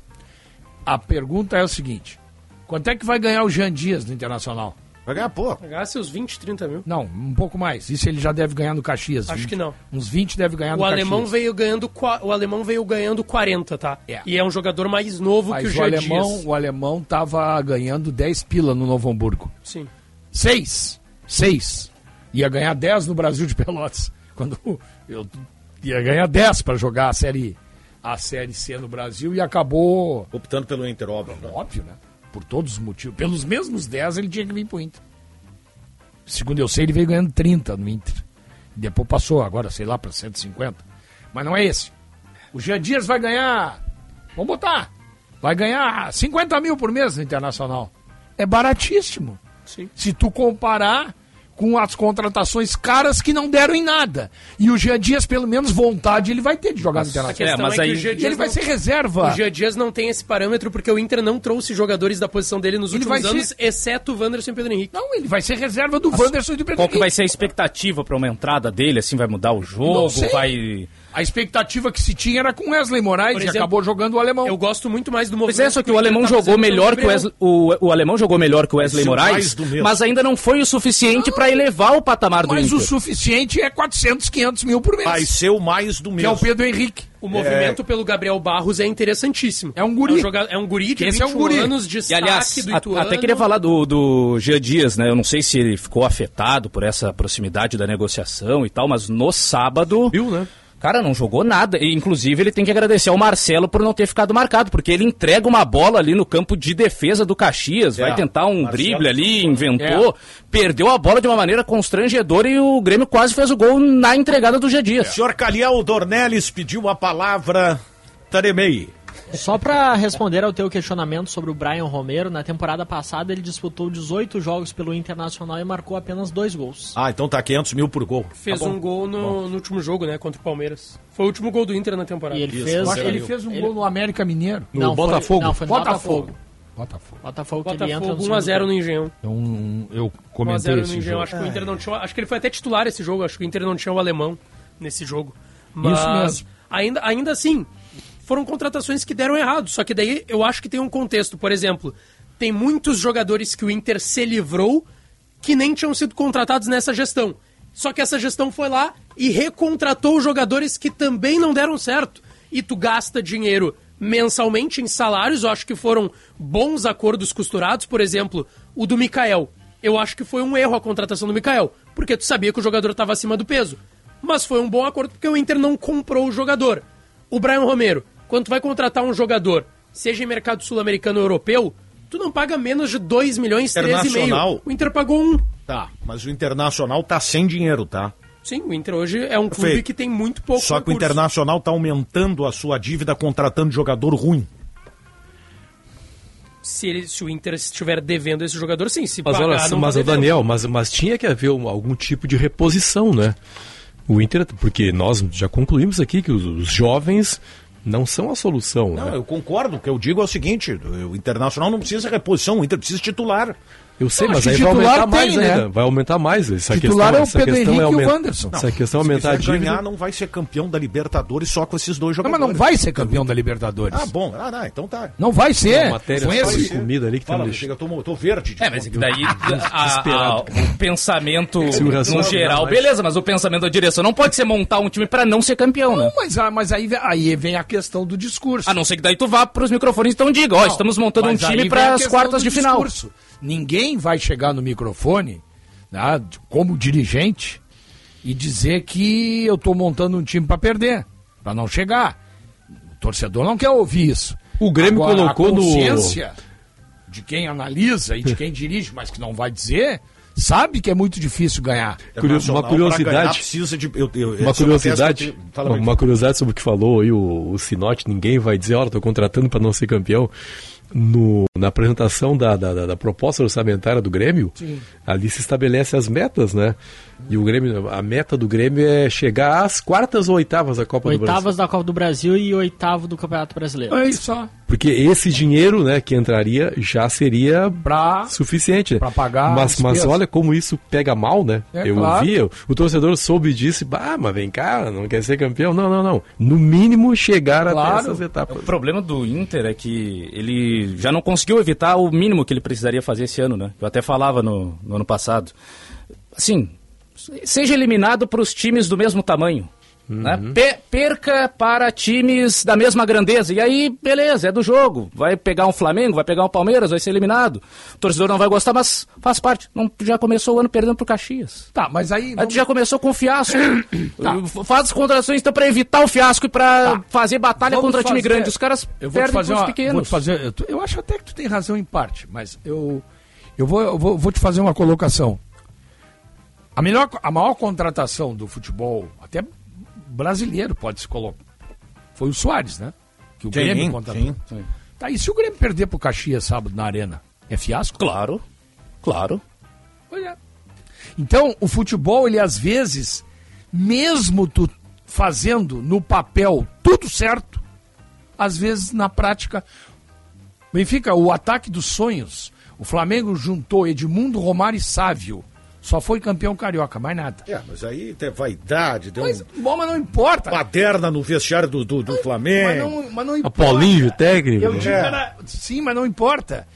A pergunta é o seguinte: quanto é que vai ganhar o Jean Dias no Internacional? Vai ganhar, pô. Pagar seus 20, 30 mil. Não, um pouco mais. Isso ele já deve ganhar no Caxias. Acho 20. que não. Uns 20 deve ganhar no O alemão, Caxias. veio ganhando, o alemão veio ganhando 40, tá? É. E é um jogador mais novo Mas que o o Jean alemão, Dias. o alemão tava ganhando 10 pila no Novo Hamburgo. Sim. Seis. Seis. Ia ganhar 10 no Brasil de Pelotas. Quando eu ia ganhar 10 para jogar a série, a série C no Brasil e acabou. Optando pelo Inter, óbvio. né? Óbvio, né? Por todos os motivos. Pelos mesmos 10 ele tinha que vir pro Inter. Segundo eu sei, ele veio ganhando 30 no Inter. Depois passou agora, sei lá, para 150. Mas não é esse. O Jean Dias vai ganhar. Vamos botar. Vai ganhar 50 mil por mês no Internacional. É baratíssimo. Sim. Se tu comparar com as contratações caras que não deram em nada. E o Jean Dias, pelo menos, vontade ele vai ter de jogar no A Internacional. questão mas é que aí- o Jean ele Dias vai não- ser reserva. O Jean Dias não tem esse parâmetro porque o Inter não trouxe jogadores da posição dele nos Ele últimos vai ser- anos, exceto o Wanderson e Pedro Henrique. Não, ele vai ser reserva do Wanderson e do Pedro Qual que vai Henrique. ser a expectativa para uma entrada dele? Assim, vai mudar o jogo? sei. Vai. A expectativa que se tinha era com Wesley Moraes Por e exemplo, acabou jogando o alemão. Eu gosto muito mais do movimento. Pois é, só que o alemão jogou melhor que o Wesley, o, o alemão jogou melhor que o Wesley Moraes, mesmo. mas ainda não foi o suficiente para elevar o patamar do Mas Inter. o suficiente é 400, 500 mil por mês. Vai ser o mais do que é mesmo. o Pedro Henrique. O movimento pelo Gabriel Barros é interessantíssimo. É um guri. É um, joga- é um guri de Esse é um 21 guri. anos, de E, aliás, do Ituano. até queria falar do, do Jean Dias, né? Eu não sei se ele ficou afetado por essa proximidade da negociação e tal, mas no sábado. Viu, né? Cara, não jogou nada. E, inclusive, ele tem que agradecer ao Marcelo por não ter ficado marcado, porque ele entrega uma bola ali no campo de defesa do Caxias, vai tentar um Marcelo. drible ali, inventou, perdeu a bola de uma maneira constrangedora e o Grêmio quase fez o gol na entregada do Jean Dias. Senhor Caliel Dornelles pediu a palavra. Taremei. Só pra responder ao teu questionamento sobre o Brian Romero, na temporada passada ele disputou 18 jogos pelo Internacional e marcou apenas dois gols. Ah, então tá 500 mil por gol. Fez Tá um gol no, no último jogo, né? Contra o Palmeiras. Foi o último gol do Inter na temporada. E ele Isso, fez. ele fez um ele- gol no América Mineiro. No não, foi- Botafogo? não, foi no Botafogo. Botafogo. Botafogo, que ele entra no Botafogo segundo 1x0 no. Engenhão. Então eu 1 a comentei 0 no esse Engenhão. jogo. Acho que o Inter não tinha. Acho que ele foi até titular esse jogo. Acho que o Inter não tinha o alemão nesse jogo. Mas Isso mesmo. Ainda, ainda assim, foram contratações que deram errado. Só que daí eu acho que tem um contexto. Por exemplo, tem muitos jogadores que o Inter se livrou que nem tinham sido contratados nessa gestão. Só que essa gestão foi lá e recontratou jogadores que também não deram certo. E tu gasta dinheiro mensalmente em salários, eu acho que foram bons acordos costurados, por exemplo, o do Mikael. Eu acho que foi um erro a contratação do Mikael, porque tu sabia que o jogador estava acima do peso. Mas foi um bom acordo porque o Inter não comprou o jogador. O Brian Romero, quando tu vai contratar um jogador, seja em mercado sul-americano ou europeu, tu não paga menos de 2 milhões, 13,5. Internacional. O Inter pagou um. Tá, mas o Internacional tá sem dinheiro, tá? Sim, o Inter hoje é um clube Perfeito. que tem muito pouco Só que o recurso. Internacional tá aumentando a sua dívida contratando jogador ruim. Se, ele- se o Inter estiver devendo esse jogador, sim. Se Mas pagar, olha, não mas tá o. Daniel, mas, mas tinha que haver um- algum tipo de reposição, né? O Inter, porque nós já concluímos aqui que os, os jovens não são a solução, Não, né? eu concordo. O que eu digo é o seguinte: o Internacional não precisa de reposição, o Inter precisa de titular. Eu sei, Não, mas aí vai aumentar mais tem, né? ainda. Vai aumentar mais. Essa Titular questão, é o Pedro questão Henrique é e o Wanderson. Essa questão é se aumentar a quiser dívida. ganhar, não vai ser campeão da Libertadores só com esses dois Não, jogadores. mas não vai ser campeão da Libertadores. Ah, bom. Ah, não, então tá. Não vai ser. Uma matéria Com esse- comida ali que tá me chega, eu tô, tô verde. de É, mas é daí a- a- o pensamento Se no geral, não, mas- beleza, mas o pensamento da direção não pode ser montar um time pra não ser campeão, né? Não, mas, ah, mas aí, aí vem a questão do discurso. A não ser que daí tu vá pros microfones então diga, ó, estamos montando um Mas time para as quartas de final. discurso. Ninguém vai chegar no microfone, né, como dirigente, e dizer que eu estou montando um time para perder, para não chegar. O torcedor não quer ouvir isso. O Grêmio Agora, colocou a no- consciência de quem analisa e de quem dirige, mas que não vai dizer, sabe que é muito difícil ganhar. Internacional, Uma curiosidade. ganhar, precisa de. eu- eu- é Uma uma curiosidade, tenho- uma, uma curiosidade sobre o que falou aí o, o Sinote, ninguém vai dizer, olha, tô contratando para não ser campeão. No, na apresentação da, da, da- proposta orçamentária do Grêmio, Sim. ali se estabelece as metas, né? E o Grêmio, a meta do Grêmio é chegar às quartas ou oitavas da Copa do Brasil. Oitavas da Copa do Brasil e oitavo do Campeonato Brasileiro. É isso. Porque esse dinheiro, né, que entraria já seria pra, suficiente. pra pagar Mas, as mas olha como isso pega mal, né? É, Eu claro. vi, o torcedor soube disso ah, mas vem cá, não quer ser campeão? Não, não, não. No mínimo chegar até Claro. essas etapas. O problema do Inter é que ele já não conseguiu evitar o mínimo que ele precisaria fazer esse ano, né? Eu até falava no, no ano passado. Assim, seja eliminado para os times do mesmo tamanho. Né? Pe- perca para times da mesma grandeza. E aí, beleza, é do jogo. Vai pegar um Flamengo, vai pegar um Palmeiras, vai ser eliminado. O torcedor não vai gostar, mas faz parte. Não, já começou o ano perdendo pro Caxias. Tá, mas aí. A gente já começou com o fiasco. Tá. Faz as contratações então para evitar o fiasco e para fazer batalha Vamos contra time fazer- grande. Os caras eu vou perdem fazer pros uma, pequenos. vou te fazer, eu acho até que tu tem razão em parte, mas eu, eu, vou, eu vou, vou te fazer uma colocação. A, melhor, a maior contratação do futebol, até brasileiro, pode se colocar, foi o Soares, né? Que o Sim, Grêmio contratou. sim. Tá, e se o Grêmio perder pro Caxias sábado na Arena? É fiasco? Claro, claro. Pois é. Então, o futebol, ele às vezes, mesmo tu fazendo no papel tudo certo, às vezes na prática. Benfica, o ataque dos sonhos. O Flamengo juntou Edmundo, Romário e Sávio. Só foi campeão carioca, mais nada. É, mas aí tem vaidade, deu Mas, um bom, mas não importa. baderna no vestiário do, do, do Mas Flamengo. não, mas não A importa. Paulinho, técnico. Eu digo, era- sim, mas não importa.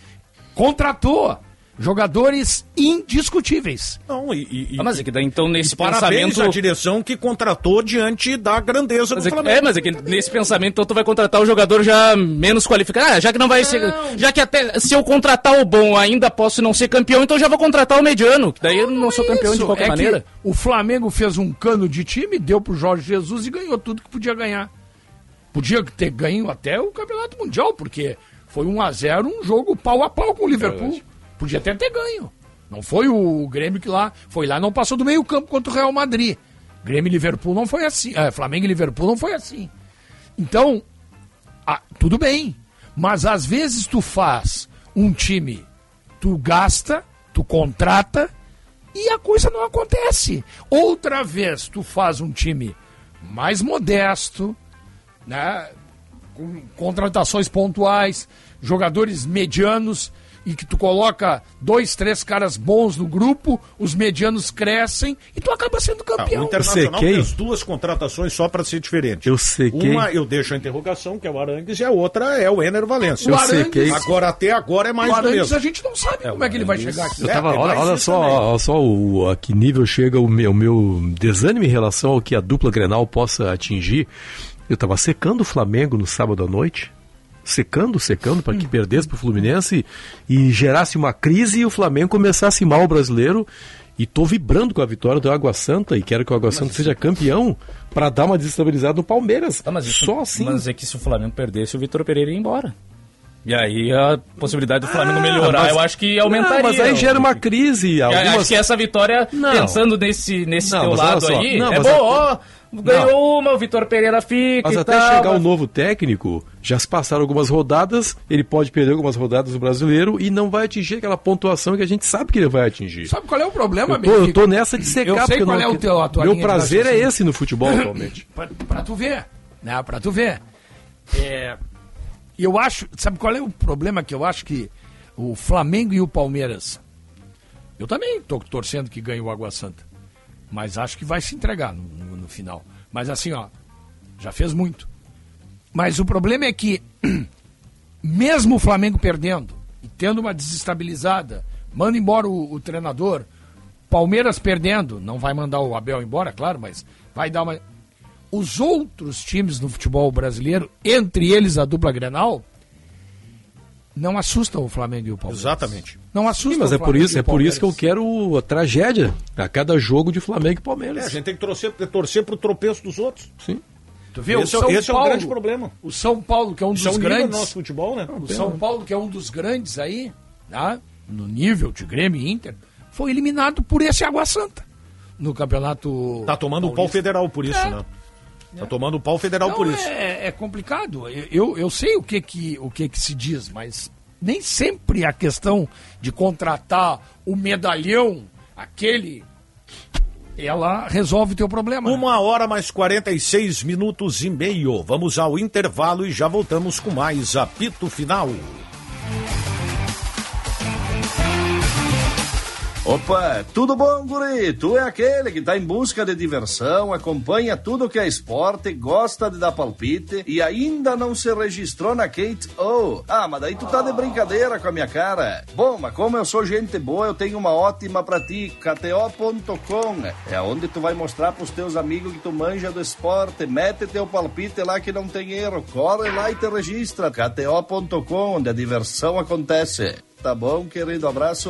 Contratou jogadores indiscutíveis. Não, e, e- Ah, mas é que daí então nesse pensamento. à direção que contratou diante da grandeza Mas do é, que- Flamengo. é, mas é que nesse pensamento então tu vai contratar o jogador já menos qualificado. Ah, já que não vai ser. Já que até se eu contratar o bom ainda posso não ser campeão, então já vou contratar o mediano. Que daí eu não sou campeão de Isso, qualquer é maneira. que o Flamengo fez um cano de time, deu pro Jorge Jesus e ganhou tudo que podia ganhar. Podia ter ganho até o Campeonato Mundial, porque foi 1 a 0 um jogo pau a pau com o Liverpool. Podia até ter ganho. Não foi o Grêmio que lá foi lá, não passou do meio campo contra o Real Madrid. Grêmio e Liverpool não foi assim. É, Flamengo e Liverpool não foi assim. Então, tudo bem. Mas às vezes tu faz um time, tu gasta, tu contrata e a coisa não acontece. Outra vez tu faz um time mais modesto, né? Com contratações pontuais, jogadores medianos, e que tu coloca dois, três caras bons no grupo, os medianos crescem e tu acaba sendo Ah, campeão. o Internacional sequei. fez duas contratações só para ser diferente. Eu sequei. Uma eu deixo a interrogação, que é o Arangues, e a outra é o Ener. O Eu Arangues- sequei. Agora, até agora é mais o do Arangues mesmo. a gente não sabe como é que ele vai chegar aqui. Eu tava, É, olha, olha só, também. olha só o, a que nível chega o meu, o meu desânimo em relação ao que a dupla Grenal possa atingir. Eu tava secando o Flamengo no sábado à noite. Secando, secando, para que perdesse pro Fluminense e gerasse uma crise e o Flamengo começasse mal o brasileiro. E tô vibrando com a vitória do Água Santa e quero que o Água Santa seja campeão para dar uma desestabilizada no Palmeiras. Tá, mas isso- Só assim. Mas é que se o Flamengo perdesse, o Vitor Pereira ia embora. E aí a possibilidade do Flamengo melhorar, Ah, mas- eu acho que aumentaria. Não, mas aí gera uma crise. Eu Algumas... Acho que essa vitória, Não. pensando nesse, nesse Não, teu lado só, aí, não, é bom, é- ó, ganhou uma, o Vitor Pereira fica Mas e até tal, chegar o mas- novo técnico, já se passaram algumas rodadas, ele pode perder algumas rodadas no brasileiro e não vai atingir aquela pontuação que a gente sabe que ele vai atingir. Sabe qual é o problema, Eu tô, eu tô nessa de secar, Eu sei porque qual não- é o teu, a meu prazer é esse no futebol atualmente. pra, pra tu ver, né? Pra tu ver. É, E eu acho, sabe qual é o problema que eu acho que o Flamengo e o Palmeiras. Eu também tô torcendo que ganhe o Água Santa. Mas acho que vai se entregar no, no- no final. Mas assim, ó, já fez muito. Mas o problema é que, mesmo o Flamengo perdendo e tendo uma desestabilizada, manda embora o, o treinador, Palmeiras perdendo, não vai mandar o Abel embora, claro, mas vai dar uma. Os outros times no futebol brasileiro, entre eles a dupla Grenal, não assustam o Flamengo e o Palmeiras. Exatamente. Não assustam Sim, mas o é por Flamengo isso, o é por isso que eu quero a tragédia a cada jogo de Flamengo e É, Palmeiras. a gente tem que torcer, torcer pro tropeço dos outros. Sim. Tu vê, esse o é, São esse é o Paulo- grande problema. O São Paulo, que é um Isso é dos o grandes. do nosso futebol, né? O São Paulo, que é um dos grandes aí, tá? no nível de Grêmio e Inter, foi eliminado por esse Água Santa no campeonato. Tá tomando o pau federal por isso, É. né? Tá tomando o pau federal Não, por isso. É, é complicado. Eu, eu, eu sei o que que, o que que se diz, mas nem sempre a questão de contratar o medalhão, aquele, ela resolve o teu problema. Uma hora mais 46 minutos e meio. Vamos ao intervalo e já voltamos com mais apito final. Opa, tudo bom, guri? Tu é aquele que tá em busca de diversão, acompanha tudo que é esporte, gosta de dar palpite e ainda não se registrou na Kate O. Ah, mas daí tu tá de brincadeira com a minha cara. Bom, mas como eu sou gente boa, eu tenho uma ótima pra ti, KTO.com. É onde tu vai mostrar pros teus amigos que tu manja do esporte, mete teu palpite lá que não tem erro, corre lá e te registra. KTO.com, onde a diversão acontece. Tá bom, querido? Abraço.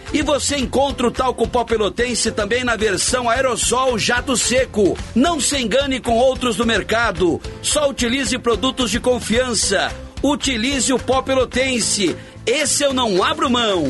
E você encontra o talco pó pelotense também na versão aerossol jato seco. Não se engane com outros do mercado. Só utilize produtos de confiança. Utilize o pó pelotense. Esse eu não abro mão.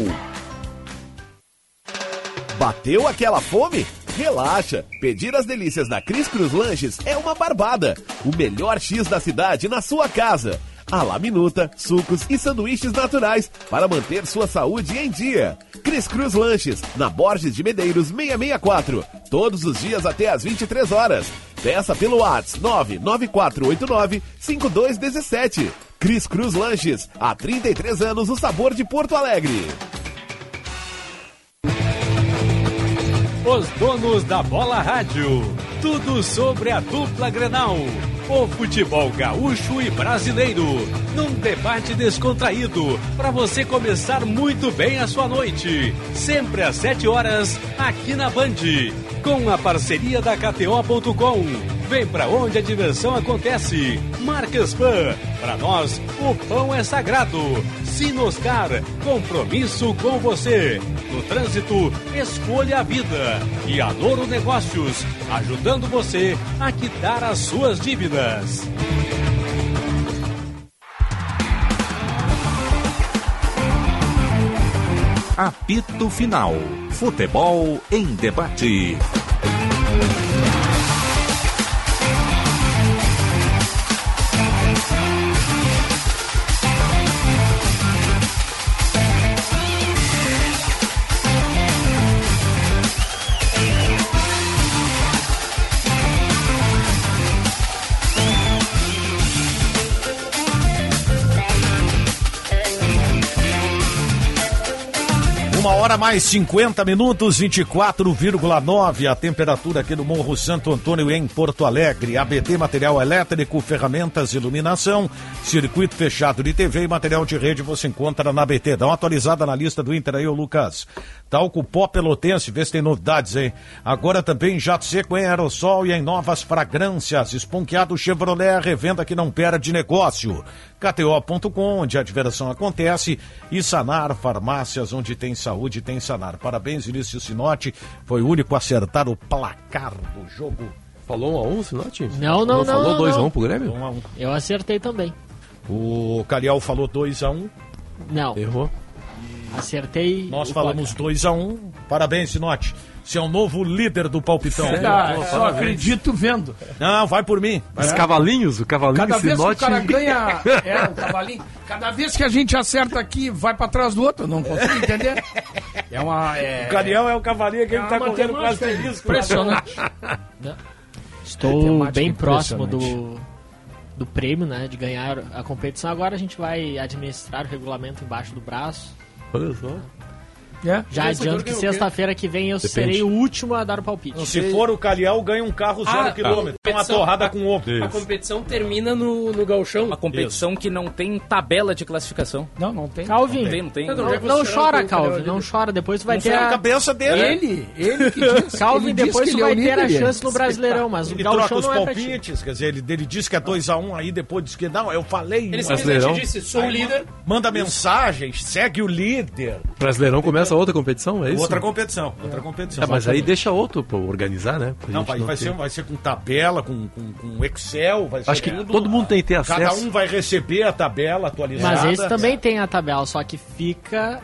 Bateu aquela fome? Relaxa! Pedir as delícias da Cris Cruz Lanches é uma barbada. O melhor X da cidade na sua casa. A la minuta, sucos e sanduíches naturais para manter sua saúde em dia. Cris Cruz Lanches, na Borges de Medeiros 664. Todos os dias até às 23 horas. Peça pelo WhatsApp 99489 5217. Cris Cruz Lanches, há 33 anos o sabor de Porto Alegre. Os donos da bola rádio. Tudo sobre a dupla Grenal. O futebol gaúcho e brasileiro, num debate descontraído, para você começar muito bem a sua noite. Sempre às 7 horas, aqui na Band, com a parceria da KTO.com. Vem pra onde a diversão acontece. Marcas Pan, para nós o pão é sagrado. Sinoscar, compromisso com você. No trânsito, escolha a vida. E Adoro Negócios, ajudando você a quitar as suas dívidas. Apito Final. Futebol em debate. Mais 50 minutos, 24,9 a temperatura aqui no Morro Santo Antônio em Porto Alegre. ABT Material Elétrico, Ferramentas, Iluminação, Circuito Fechado de TV e Material de Rede você encontra na ABT. Dá uma atualizada na lista do Inter aí, ô Lucas. Talco Pó Pelotense, vê se tem novidades, hein? Agora também jato seco em aerossol e em novas fragrâncias. Esponqueado Chevrolet, revenda que não perde negócio. KTO.com, onde a diversão acontece, e Sanar Farmácias, onde tem saúde, tem Sanar. Parabéns, Vinícius Sinotti, foi o único a acertar o placar do jogo. Falou 1 a 1 Sinotti? Não, não, não. Falou não, 2 a não. 1 pro Grêmio? 1 a 1. Eu acertei também. O Carial falou 2 a 1 Não. Errou. Acertei. Nós falamos placar. 2 a 1 Parabéns, Sinotti. Você é o novo líder do palpitão. Ah, Pô, só parabéns. acredito vendo. Não, vai por mim. Os cavalinhos, o cavalinho Cada vez que o cara ganha. É, o cavalinho. Cada vez que a gente acerta aqui, vai pra trás do outro. Não consigo entender. É uma. É... O Cariel é o cavalinho que É ele tá correndo quase feliz. impressionante. Estou Matemática bem próximo do, do prêmio, né? De ganhar a competição. Agora a gente vai administrar o regulamento embaixo do braço. Olha só. É. Já adianto que sexta-feira que vem eu Depende. serei o último a dar o palpite. Não, Se for o Caliel, ganha um carro zero Ah, quilômetro. Tem uma torrada com ovo. A competição termina no, no galchão. Uma competição que não tem tabela de classificação. Não, não tem. Calvin, Não tem, não tem. Não, não, não chora, Calvin, não chora. Depois tu vai Não ter a a... cabeça dele. Ele, ele que diz. Calvin, diz depois vai ter a chance no Brasileirão, mas o Ele troca Gauchão os não é pra ti. palpites, quer dizer, ele, ele disse que é 2x1, aí depois disse que não, eu falei. Ele simplesmente disse, sou o líder. Manda mensagens, segue o líder. Brasileirão começa outra competição, é isso? Outra competição, outra competição. É, mas aí deixa outro pra organizar, né? Pra Não, vai, não vai, ter- ser, vai ser com tabela, com, com, com Excel. Vai ser Acho que tudo- todo mundo tem que ter acesso. Cada um vai receber a tabela atualizada. Mas esse também tem a tabela, só que fica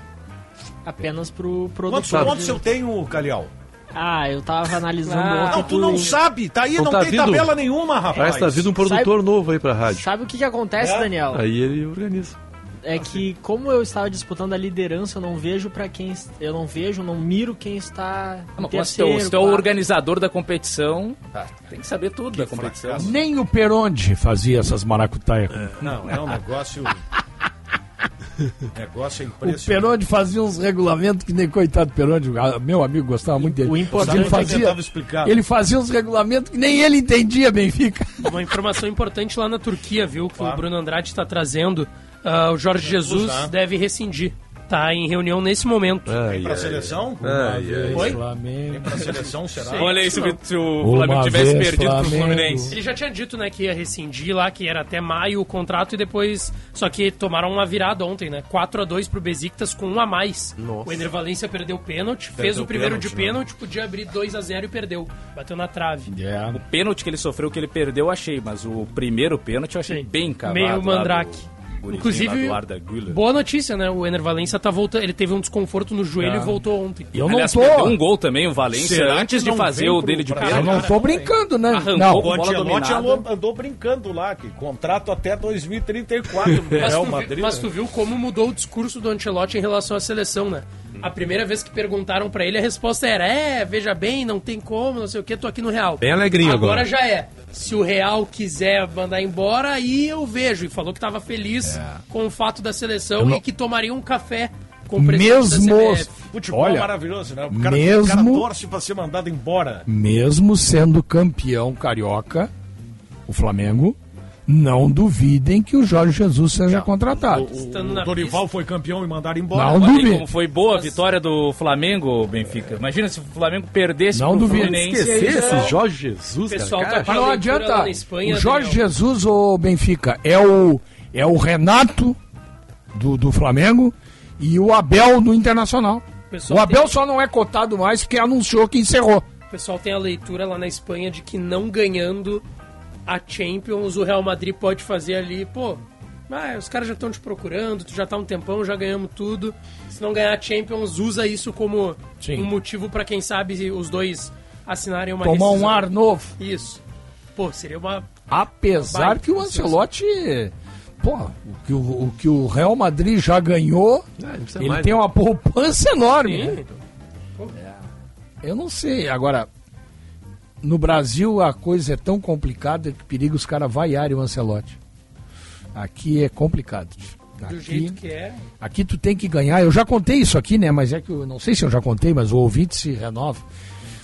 apenas pro Quantos produtor. pontos eu tenho, Calial? Ah, eu tava analisando Ah, Não, tu não sabe, tá aí, Não não, tá tem vindo- tabela nenhuma, rapaz. Parece que tá vindo um produtor novo aí pra rádio. Sabe o que que acontece, É? Daniel? Aí ele organiza. É que como eu estava disputando a liderança, eu não vejo pra quem eu não vejo, não miro quem está Não, terceiro. se tu é o organizador da competição, tem que saber tudo da competição. Nem o Peronde fazia essas maracutaias. Não, é um negócio. negócio é O impressionante. Peronde fazia uns regulamentos que nem coitado do Peronde, ah, meu amigo gostava muito dele. O importante ele é que fazia, explicar. ele fazia uns regulamentos que nem ele entendia, Benfica. Uma informação importante lá na Turquia, viu? Que Claro. o Bruno Andrade está trazendo. Ah, o Jorge Jesus deve rescindir. Tá em reunião nesse momento. Ai, Vem pra ai, seleção? ai, ai. Oi? Vem Flamengo. pra seleção, será? Olha aí se, o- se o Uma Flamengo tivesse vez, perdido pro Flamengo. Fluminense. Ele já tinha dito, né, que ia rescindir lá, que era até maio o contrato e depois. Só que tomaram uma virada ontem, né? 4 a 2 pro Besiktas com um a mais. Nossa. O Ener Valência perdeu o pênalti, fez Perdeu o primeiro pênalti, de né? pênalti, podia abrir 2 a 0 e perdeu. Bateu na trave. O pênalti que ele sofreu, que ele perdeu, eu achei. Mas o primeiro pênalti eu achei Sim. bem cavado. Meio lá do mandrake. gurizinho Inclusive, boa notícia, né? O Ener Valência tá voltando. Ele teve um desconforto no joelho Ah. e voltou ontem. Eu não Aliás, tô. perdeu um gol também, o Será que antes de não fazer o dele de Brasil? Eu pênalti. não tô brincando, né? Arrancou Não. O bola Ancelotti andou, brincando lá, que contrato até 2034 no Mas Real Madrid. mas tu viu como mudou o discurso do Ancelotti em relação à seleção, né? A primeira vez que perguntaram pra ele, a resposta era: é, veja bem, não tem como, não sei o que, tô aqui no Real. Bem alegrinho agora. agora. já é. Se o Real quiser mandar embora, aí eu vejo. E falou que tava feliz com o fato da seleção não- e que tomaria um café com o presidente Mesmo. Futebol olha, é maravilhoso, né? O cara, mesmo- o cara torce pra ser mandado embora. mesmo sendo campeão carioca, o Flamengo, não duvidem que o Jorge Jesus seja contratado. O Dorival foi campeão e mandaram embora. Não duvido. como foi boa a vitória do Flamengo, Benfica. Imagina se o Flamengo perdesse Não pro. Fluminense. Esquecer aí já- esse Jorge Jesus, O pessoal cara. tá não adianta. Espanha, o Jorge Daniel. Jesus ou Benfica é o, é o Renato do, do Flamengo e o Abel do Internacional. Pessoal O Abel tem- só não é cotado mais porque anunciou que encerrou. O pessoal tem a leitura lá na Espanha de que não ganhando a Champions, o Real Madrid pode fazer ali, pô, ah, os caras já estão te procurando, tu já tá um tempão, já ganhamos tudo. Se não ganhar a Champions, usa isso como Sim. um motivo pra quem sabe os dois assinarem uma Tomar um rescisão. ar novo. Isso. Pô, seria uma Apesar Baita que o. Ancelotti. Pô, o que o, o que o Real Madrid já ganhou, Ah, ele mais, tem né? uma poupança enorme. Né? Eu não sei. Agora, no Brasil a coisa é tão complicada que periga os caras vaiarem o Ancelotti. Aqui é complicado. do Aqui, jeito que é. aqui tu tem que ganhar. Eu já contei isso aqui, né? Mas é que eu não sei se eu já contei, mas o ouvinte se renova.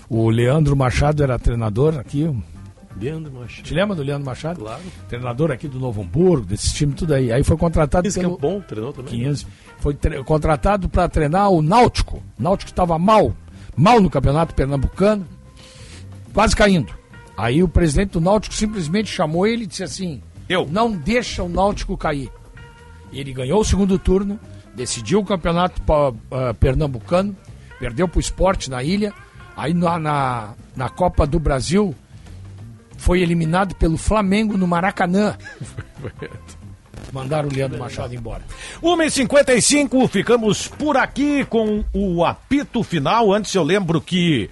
O Leandro Machado era treinador aqui. Leandro Machado. Te lembra do Leandro Machado? Claro. Treinador aqui do Novo Hamburgo, desse time tudo aí. Aí foi contratado Esse que é pelo bom, treinou também. 15. Foi tre- contratado para treinar o Náutico. O Náutico estava mal, mal no campeonato pernambucano, quase caindo. Aí o presidente do Náutico simplesmente chamou ele e disse assim: Eu. Não deixa o Náutico cair. Ele ganhou o segundo turno, decidiu o campeonato ah, pernambucano, perdeu para o esporte na ilha. Aí na, na, na Copa do Brasil foi eliminado pelo Flamengo no Maracanã. Mandaram o Leandro Machado embora. 1h55, ficamos por aqui com o apito final. Antes eu lembro que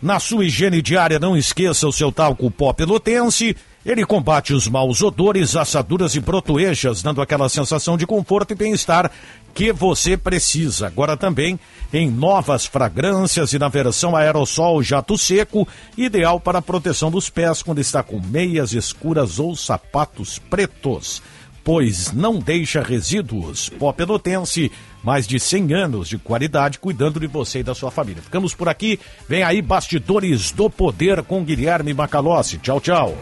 na sua higiene diária não esqueça o seu talco pó pelotense. Ele combate os maus odores, assaduras e brotoejas, dando aquela sensação de conforto e bem-estar que você precisa. Agora também em novas fragrâncias e na versão aerossol jato seco, ideal para a proteção dos pés quando está com meias escuras ou sapatos pretos pois não deixa resíduos. Pó Pelotense, mais de 100 anos de qualidade cuidando de você e da sua família. Ficamos por aqui. Vem aí Bastidores do Poder com Guilherme Macalossi. Tchau, tchau.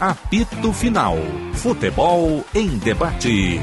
Apito Final. Futebol em debate.